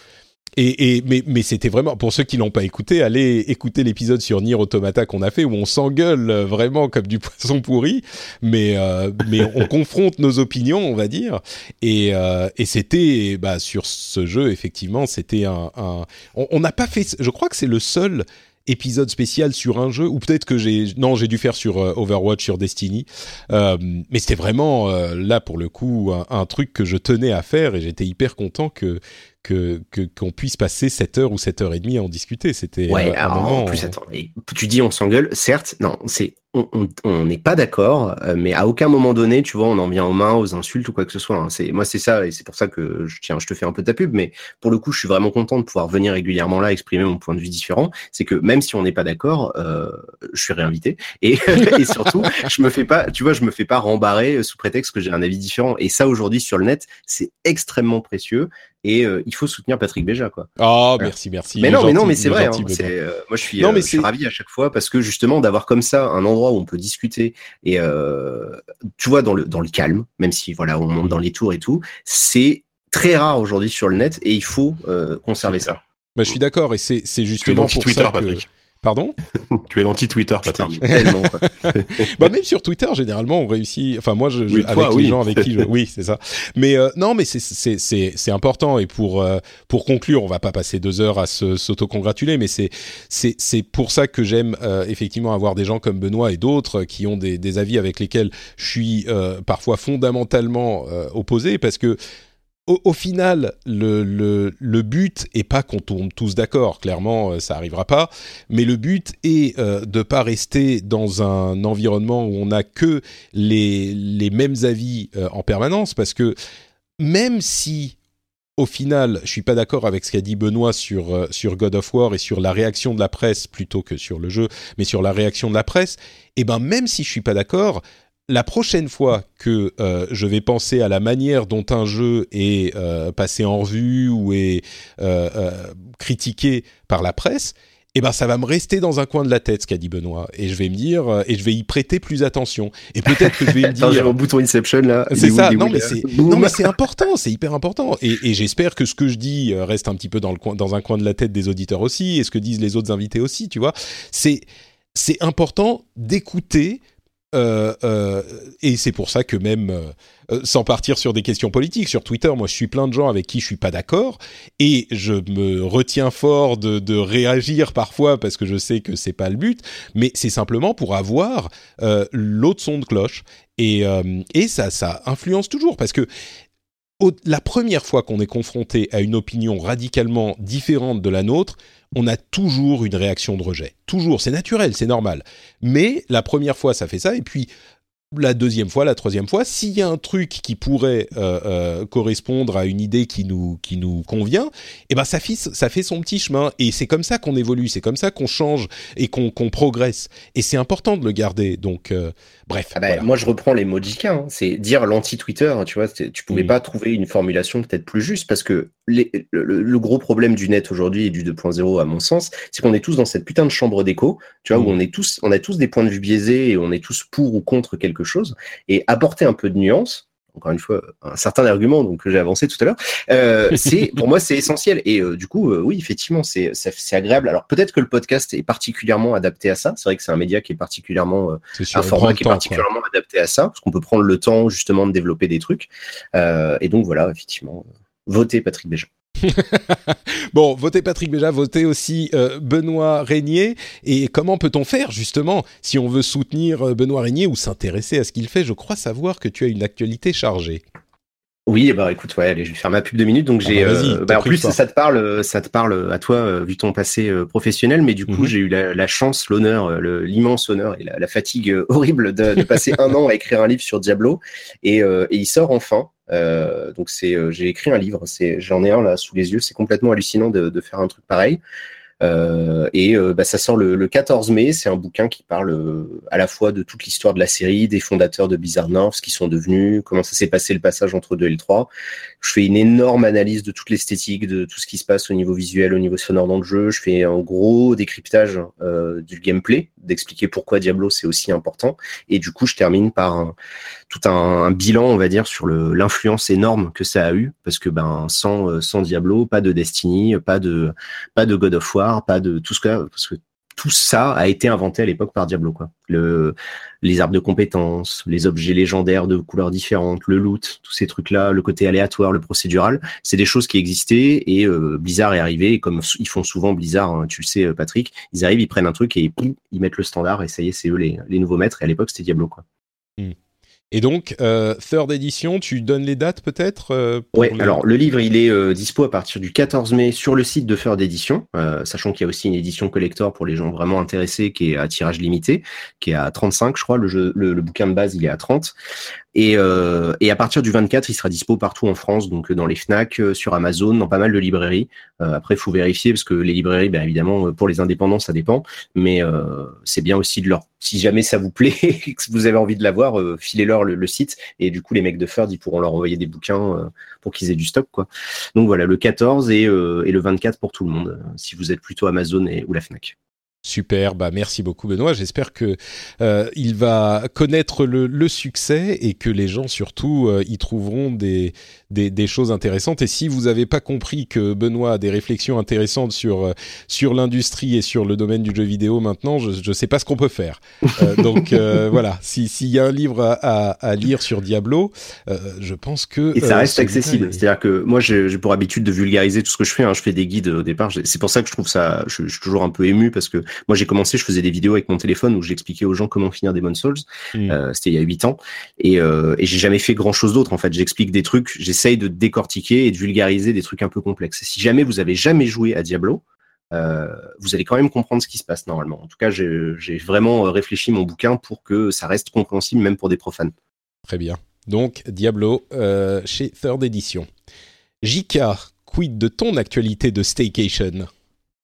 Et, et, mais, mais c'était vraiment pour ceux qui l'ont pas écouté, allez écouter l'épisode sur Nier Automata qu'on a fait où on s'engueule vraiment comme du poisson pourri, mais euh, mais on confronte nos opinions, on va dire. Et, euh, et c'était bah, sur ce jeu effectivement, c'était un, un on n'a pas fait. Je crois que c'est le seul épisode spécial sur un jeu, ou peut-être que j'ai non j'ai dû faire sur euh, Overwatch, sur Destiny, euh, mais c'était vraiment euh, là pour le coup un, truc que je tenais à faire et j'étais hyper content que que qu'on puisse passer 7 heures ou 7 heures et demie à en discuter. C'était ouais, un moment. En plus, attends, tu dis on s'engueule, certes, non, c'est on n'est pas d'accord, euh, mais à aucun moment donné, tu vois, on en vient aux mains, aux insultes ou quoi que ce soit. Hein. C'est moi, c'est ça, et c'est pour ça que je tiens, je te fais un peu ta pub, mais pour le coup, je suis vraiment content de pouvoir venir régulièrement là exprimer mon point de vue différent. C'est que même si on n'est pas d'accord, euh, je suis réinvité, et, et surtout, je me fais pas, tu vois, je me fais pas rembarrer sous prétexte que j'ai un avis différent. Et ça, aujourd'hui, sur le net, c'est extrêmement précieux et euh, il faut soutenir Patrick Béja quoi. Oh merci merci. Mais non mais non mais c'est vrai. Hein, euh, moi je suis, non, mais je suis ravi à chaque fois parce que justement d'avoir comme ça un endroit où on peut discuter et euh, tu vois dans le dans le calme même si voilà on monte dans les tours et tout c'est très rare aujourd'hui sur le net et il faut conserver ça. Bah, je suis d'accord et c'est c'est justement pour Twitter, ça que... Patrick. Pardon Tu es l'anti-Twitter, Patrick. bah même sur Twitter, généralement, on réussit. Enfin, moi, je, avec les gens avec qui je... oui, c'est ça. Mais euh, non, mais c'est important. Et pour euh, pour conclure, on va pas passer deux heures à s'auto-congratuler, mais c'est pour ça que j'aime euh, effectivement avoir des gens comme Benoît et d'autres qui ont des des avis avec lesquels je suis parfois fondamentalement opposé, parce que au, final, le, but est pas qu'on tombe tous d'accord, clairement, euh, ça arrivera pas, mais le but est euh, de pas rester dans un environnement où on n'a que les, les mêmes avis euh, en permanence, parce que même si au final, je suis pas d'accord avec ce qu'a dit Benoît sur euh, sur God of War et sur la réaction de la presse plutôt que sur le jeu, mais sur la réaction de la presse. Et eh ben même si je suis pas d'accord, la prochaine fois que euh, je vais penser à la manière dont un jeu est euh, passé en revue ou est euh, critiqué par la presse, eh ben ça va me rester dans un coin de la tête ce qu'a dit Benoît. Et je vais me dire et je vais y prêter plus attention. Et peut-être que je vais me dire j'ai mon bouton Inception là. C'est ça. non mais c'est non mais c'est important c'est hyper important. Et, et j'espère que ce que je dis reste un petit peu dans le coin dans un coin de la tête des auditeurs aussi et ce que disent les autres invités aussi tu vois. C'est c'est important d'écouter et c'est pour ça que même, euh, sans partir sur des questions politiques, sur Twitter, moi je suis plein de gens avec qui je suis pas d'accord, et je me retiens fort de, de, réagir parfois parce que je sais que c'est pas le but, mais c'est simplement pour avoir l'autre son de cloche, et, et ça, ça influence toujours parce que la première fois qu'on est confronté à une opinion radicalement différente de la nôtre, on a toujours une réaction de rejet. Toujours, c'est naturel, c'est normal. Mais la première fois, ça fait ça, et puis la deuxième fois, la troisième fois, s'il y a un truc qui pourrait euh, euh, correspondre à une idée qui nous qui nous convient, eh ben ça fait ça fait son petit chemin et c'est comme ça qu'on évolue, c'est comme ça qu'on change et qu'on progresse et c'est important de le garder. Donc euh, bref. Ah bah, moi je reprends les mots hein. c'est dire l'anti-Twitter. Hein, tu vois, tu pouvais mm. pas trouver une formulation peut-être plus juste parce que le, gros problème du net aujourd'hui et du 2.0 à mon sens, c'est qu'on est tous dans cette putain de chambre d'écho, tu vois, où mm. on est tous on a tous des points de vue biaisés et on est tous pour ou contre quelque chose et apporter un peu de nuance encore une fois un certain argument donc que j'ai avancé tout à l'heure. Euh, c'est pour moi c'est essentiel. Et euh, du coup euh, oui effectivement c'est c'est agréable. Alors peut-être que le podcast est particulièrement adapté à ça. C'est vrai que c'est un média qui est particulièrement un format qui est particulièrement adapté à ça parce qu'on peut prendre le temps justement de développer des trucs. Et donc voilà effectivement votez Patrick Béja bon, votez Patrick Béja, votez aussi euh, Benoît Régnier. Et comment peut-on faire justement si on veut soutenir euh, Benoît Régnier ou s'intéresser à ce qu'il fait? Je crois savoir que tu as une actualité chargée. Oui, bah écoute, ouais, allez, je vais faire ma pub de minutes. Donc ah j'ai, bah, euh, bah en plus ça te parle, ça te parle à toi vu ton passé professionnel, mais du coup mhm. j'ai eu la, chance, l'honneur, l'immense honneur et la, fatigue horrible de, passer un an à écrire un livre sur Diablo, et, et il sort enfin. Euh, donc c'est, euh, j'ai écrit un livre, c'est, j'en ai un là sous les yeux, c'est complètement hallucinant de, de faire un truc pareil. Euh, et euh, bah, ça sort le, le, 14 mai. C'est un bouquin qui parle euh, à la fois de toute l'histoire de la série, des fondateurs de Blizzard North, ce qu'ils sont devenus, comment ça s'est passé le passage entre 2 et le 3. Je fais une énorme analyse de toute l'esthétique, de tout ce qui se passe au niveau visuel, au niveau sonore dans le jeu. Je fais un gros décryptage euh, du gameplay, d'expliquer pourquoi Diablo c'est aussi important. Et du coup, je termine par tout un, bilan, on va dire, sur l'influence énorme que ça a eu, parce que ben sans, sans Diablo, pas de Destiny, pas de pas de God of War pas de tout ce que tout ça a été inventé à l'époque par Diablo quoi. Le les arbres de compétences, les objets légendaires de couleurs différentes, le loot, tous ces trucs là, le côté aléatoire, le procédural, c'est des choses qui existaient et euh, Blizzard est arrivé comme ils font souvent Blizzard, hein, tu le sais Patrick, ils arrivent, ils prennent un truc et ils mettent le standard et ça y est, c'est eux les, les nouveaux maîtres et à l'époque c'était Diablo quoi. Hmm. Et donc, euh, third edition, tu donnes les dates peut-être euh, Oui, alors le livre, il est euh, dispo à partir du 14 mai sur le site de third edition, euh, sachant qu'il y a aussi une édition collector pour les gens vraiment intéressés qui est à tirage limité, qui est à 35, je crois. Le, jeu, le, le bouquin de base, il est à 30. Et, euh, et, à partir du 24, il sera dispo partout en France, donc dans les Fnac, sur Amazon, dans pas mal de librairies. Euh, après, il faut vérifier parce que les librairies, bien évidemment, pour les indépendants, ça dépend. Mais euh, c'est bien aussi de leur, si jamais ça vous plaît, que vous avez envie de l'avoir, euh, filez-leur le, le, site. Et du coup, les mecs de Ferd, ils pourront leur envoyer des bouquins pour qu'ils aient du stock, quoi. Donc voilà, le 14 et, et le 24 pour tout le monde, si vous êtes plutôt Amazon et, ou la Fnac. Super, bah merci beaucoup Benoît. J'espère que euh, il va connaître le, le, succès et que les gens surtout euh, y trouveront des, des, des, choses intéressantes. Et si vous n'avez pas compris que Benoît a des réflexions intéressantes sur euh, sur l'industrie et sur le domaine du jeu vidéo maintenant, je ne sais pas ce qu'on peut faire. Euh, donc euh, voilà, s'il y a un livre à, à, lire sur Diablo, je pense que et ça reste accessible. C'est-à-dire que moi j'ai pour habitude de vulgariser tout ce que je fais. Hein. Je fais des guides au départ. C'est pour ça que je trouve ça, je, je suis toujours un peu ému parce que moi j'ai commencé, je faisais des vidéos avec mon téléphone où j'expliquais aux gens comment finir des Souls. Euh, C'était il y a huit ans et, euh, et j'ai jamais fait grand chose d'autre en fait. J'explique des trucs, j'essaye de décortiquer et de vulgariser des trucs un peu complexes. Si jamais vous avez jamais joué à Diablo, euh, vous allez quand même comprendre ce qui se passe normalement. En tout cas, j'ai vraiment réfléchi mon bouquin pour que ça reste compréhensible même pour des profanes. Très bien. Donc Diablo euh, chez Third Edition. JK, quid de ton actualité de Staycation?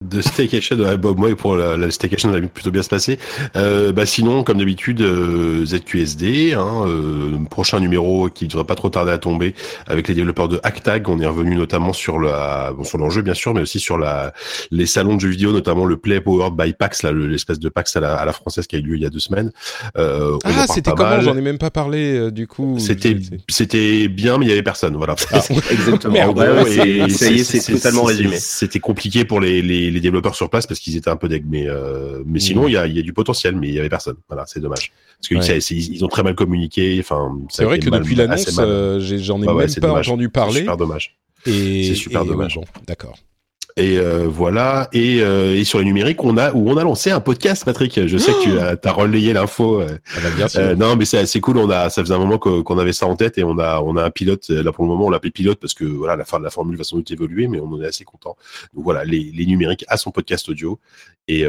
De staycation, ouais, Bob, moi pour la, la staycation, ça va plutôt bien se passer. Euh, bah sinon, comme d'habitude, euh, ZQSD, hein, euh, prochain numéro qui ne devrait pas trop tarder à tomber avec les développeurs de Hacktag. On est revenu notamment sur la, bon, sur l'enjeu bien sûr, mais aussi sur la, les salons de jeux vidéo, notamment le Play Powered by PAX, là, l'espèce de PAX à la, à la française qui a eu lieu il y a deux semaines. Euh, ah, c'était comment J'en ai même pas parlé euh, du coup. C'était, c'était bien, mais il y avait personne. Voilà. Ah, exactement. et, ça y est, c'est totalement résumé. C'était compliqué pour les, les les développeurs sur place parce qu'ils étaient un peu deg. Mais, euh, mais sinon, il y, a, y, a, du potentiel, mais il y avait personne. Voilà, c'est dommage. Parce qu'ils ils ont très mal communiqué. Enfin, c'est vrai que depuis l'annonce, euh, j'en ai, même pas entendu parler. C'est super dommage. C'est super dommage. D'accord. Et euh, voilà. Et, euh, et, sur les numériques, on a où on a lancé un podcast, Patrick. Je sais que tu as, as relayé l'info. Euh, ah bah, non, mais c'est assez cool. On a, ça faisait un moment qu'on avait ça en tête et on a, on a un pilote. Là pour le moment, on l'appelle pilote parce que voilà, la fin de la formule va sans doute évoluer, mais on en est assez content. Donc voilà, les, les numériques à son podcast audio et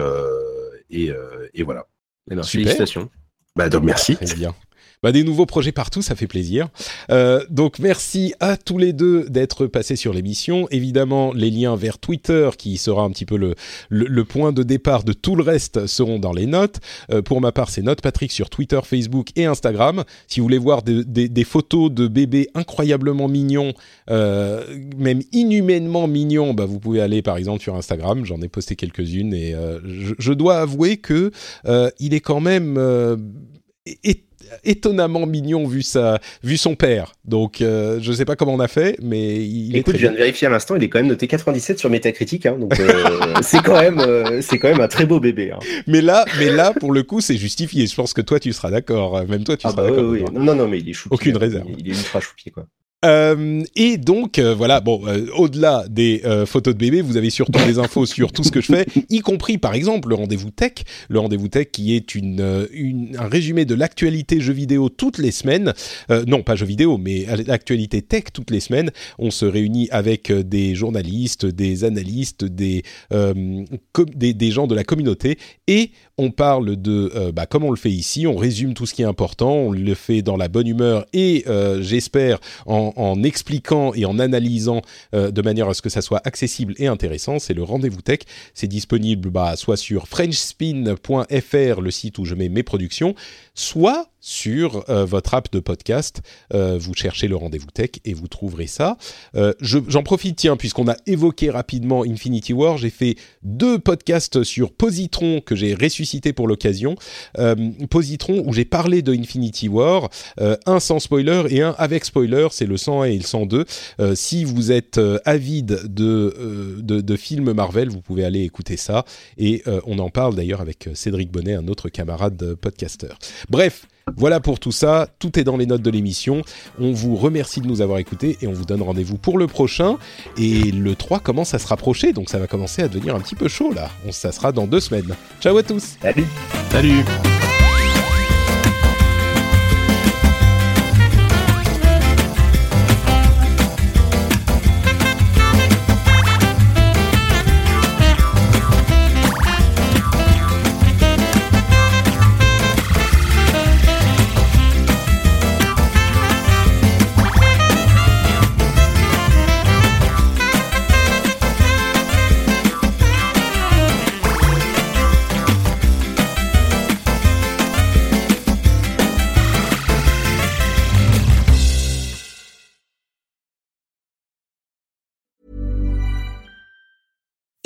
et, et voilà. Eh ben, félicitations. Bah donc merci. Très bien. Bah, des nouveaux projets partout, ça fait plaisir. Euh, donc merci à tous les deux d'être passés sur l'émission. Évidemment, les liens vers Twitter, qui sera un petit peu le, le, point de départ de tout le reste, seront dans les notes. Euh, pour ma part, c'est Note Patrick sur Twitter, Facebook et Instagram. Si vous voulez voir des, des, photos de bébés incroyablement mignons, euh, même inhumainement mignons, bah, vous pouvez aller par exemple sur Instagram. J'en ai posté quelques-unes et euh, je, je, dois avouer que euh, il est quand même étonnamment mignon vu sa vu son père. Donc euh, je sais pas comment on a fait, mais il Écoute, je viens de vérifier à l'instant, il est quand même noté 97 sur Metacritic, hein, donc euh, c'est quand même euh, c'est quand même un très beau bébé. Hein. Mais là, mais là pour le coup, c'est justifié. Je pense que toi tu seras d'accord, même toi tu ah seras bah d'accord. Oui, Non non mais il est choupi. Aucune réserve. Il est ultra choupi quoi. Euh, et donc euh, voilà, bon, euh, au-delà des photos de bébés, vous avez surtout des infos sur tout ce que je fais, y compris par exemple le rendez-vous tech, le rendez-vous tech qui est une, une un résumé de l'actualité jeux vidéo toutes les semaines, non pas jeux vidéo, mais l'actualité tech toutes les semaines. On se réunit avec des journalistes, des analystes, des, des, des gens de la communauté et on parle de, bah, comme on le fait ici, on résume tout ce qui est important, on le fait dans la bonne humeur et j'espère en en, expliquant et en analysant euh, de manière à ce que ça soit accessible et intéressant. C'est le rendez-vous tech. C'est disponible bah, soit sur frenchspin.fr, le site où je mets mes productions, soit sur euh, votre app de podcast. Euh, vous cherchez le rendez-vous tech et vous trouverez ça. Euh, j'en profite, tiens, puisqu'on a évoqué rapidement Infinity War, j'ai fait deux podcasts sur Positron que j'ai ressuscité pour l'occasion. Positron où j'ai parlé de Infinity War, un sans spoiler et un avec spoiler, c'est le 101 et le 102. si vous êtes avide de, films Marvel, vous pouvez aller écouter ça. Et on en parle d'ailleurs avec Cédric Bonnet, un autre camarade podcasteur. Bref, voilà pour tout ça, tout est dans les notes de l'émission. On vous remercie de nous avoir écoutés et on vous donne rendez-vous pour le prochain. Et le 3 commence à se rapprocher, donc ça va commencer à devenir un petit peu chaud là. On, ça sera dans deux semaines. Ciao à tous. Salut. Salut.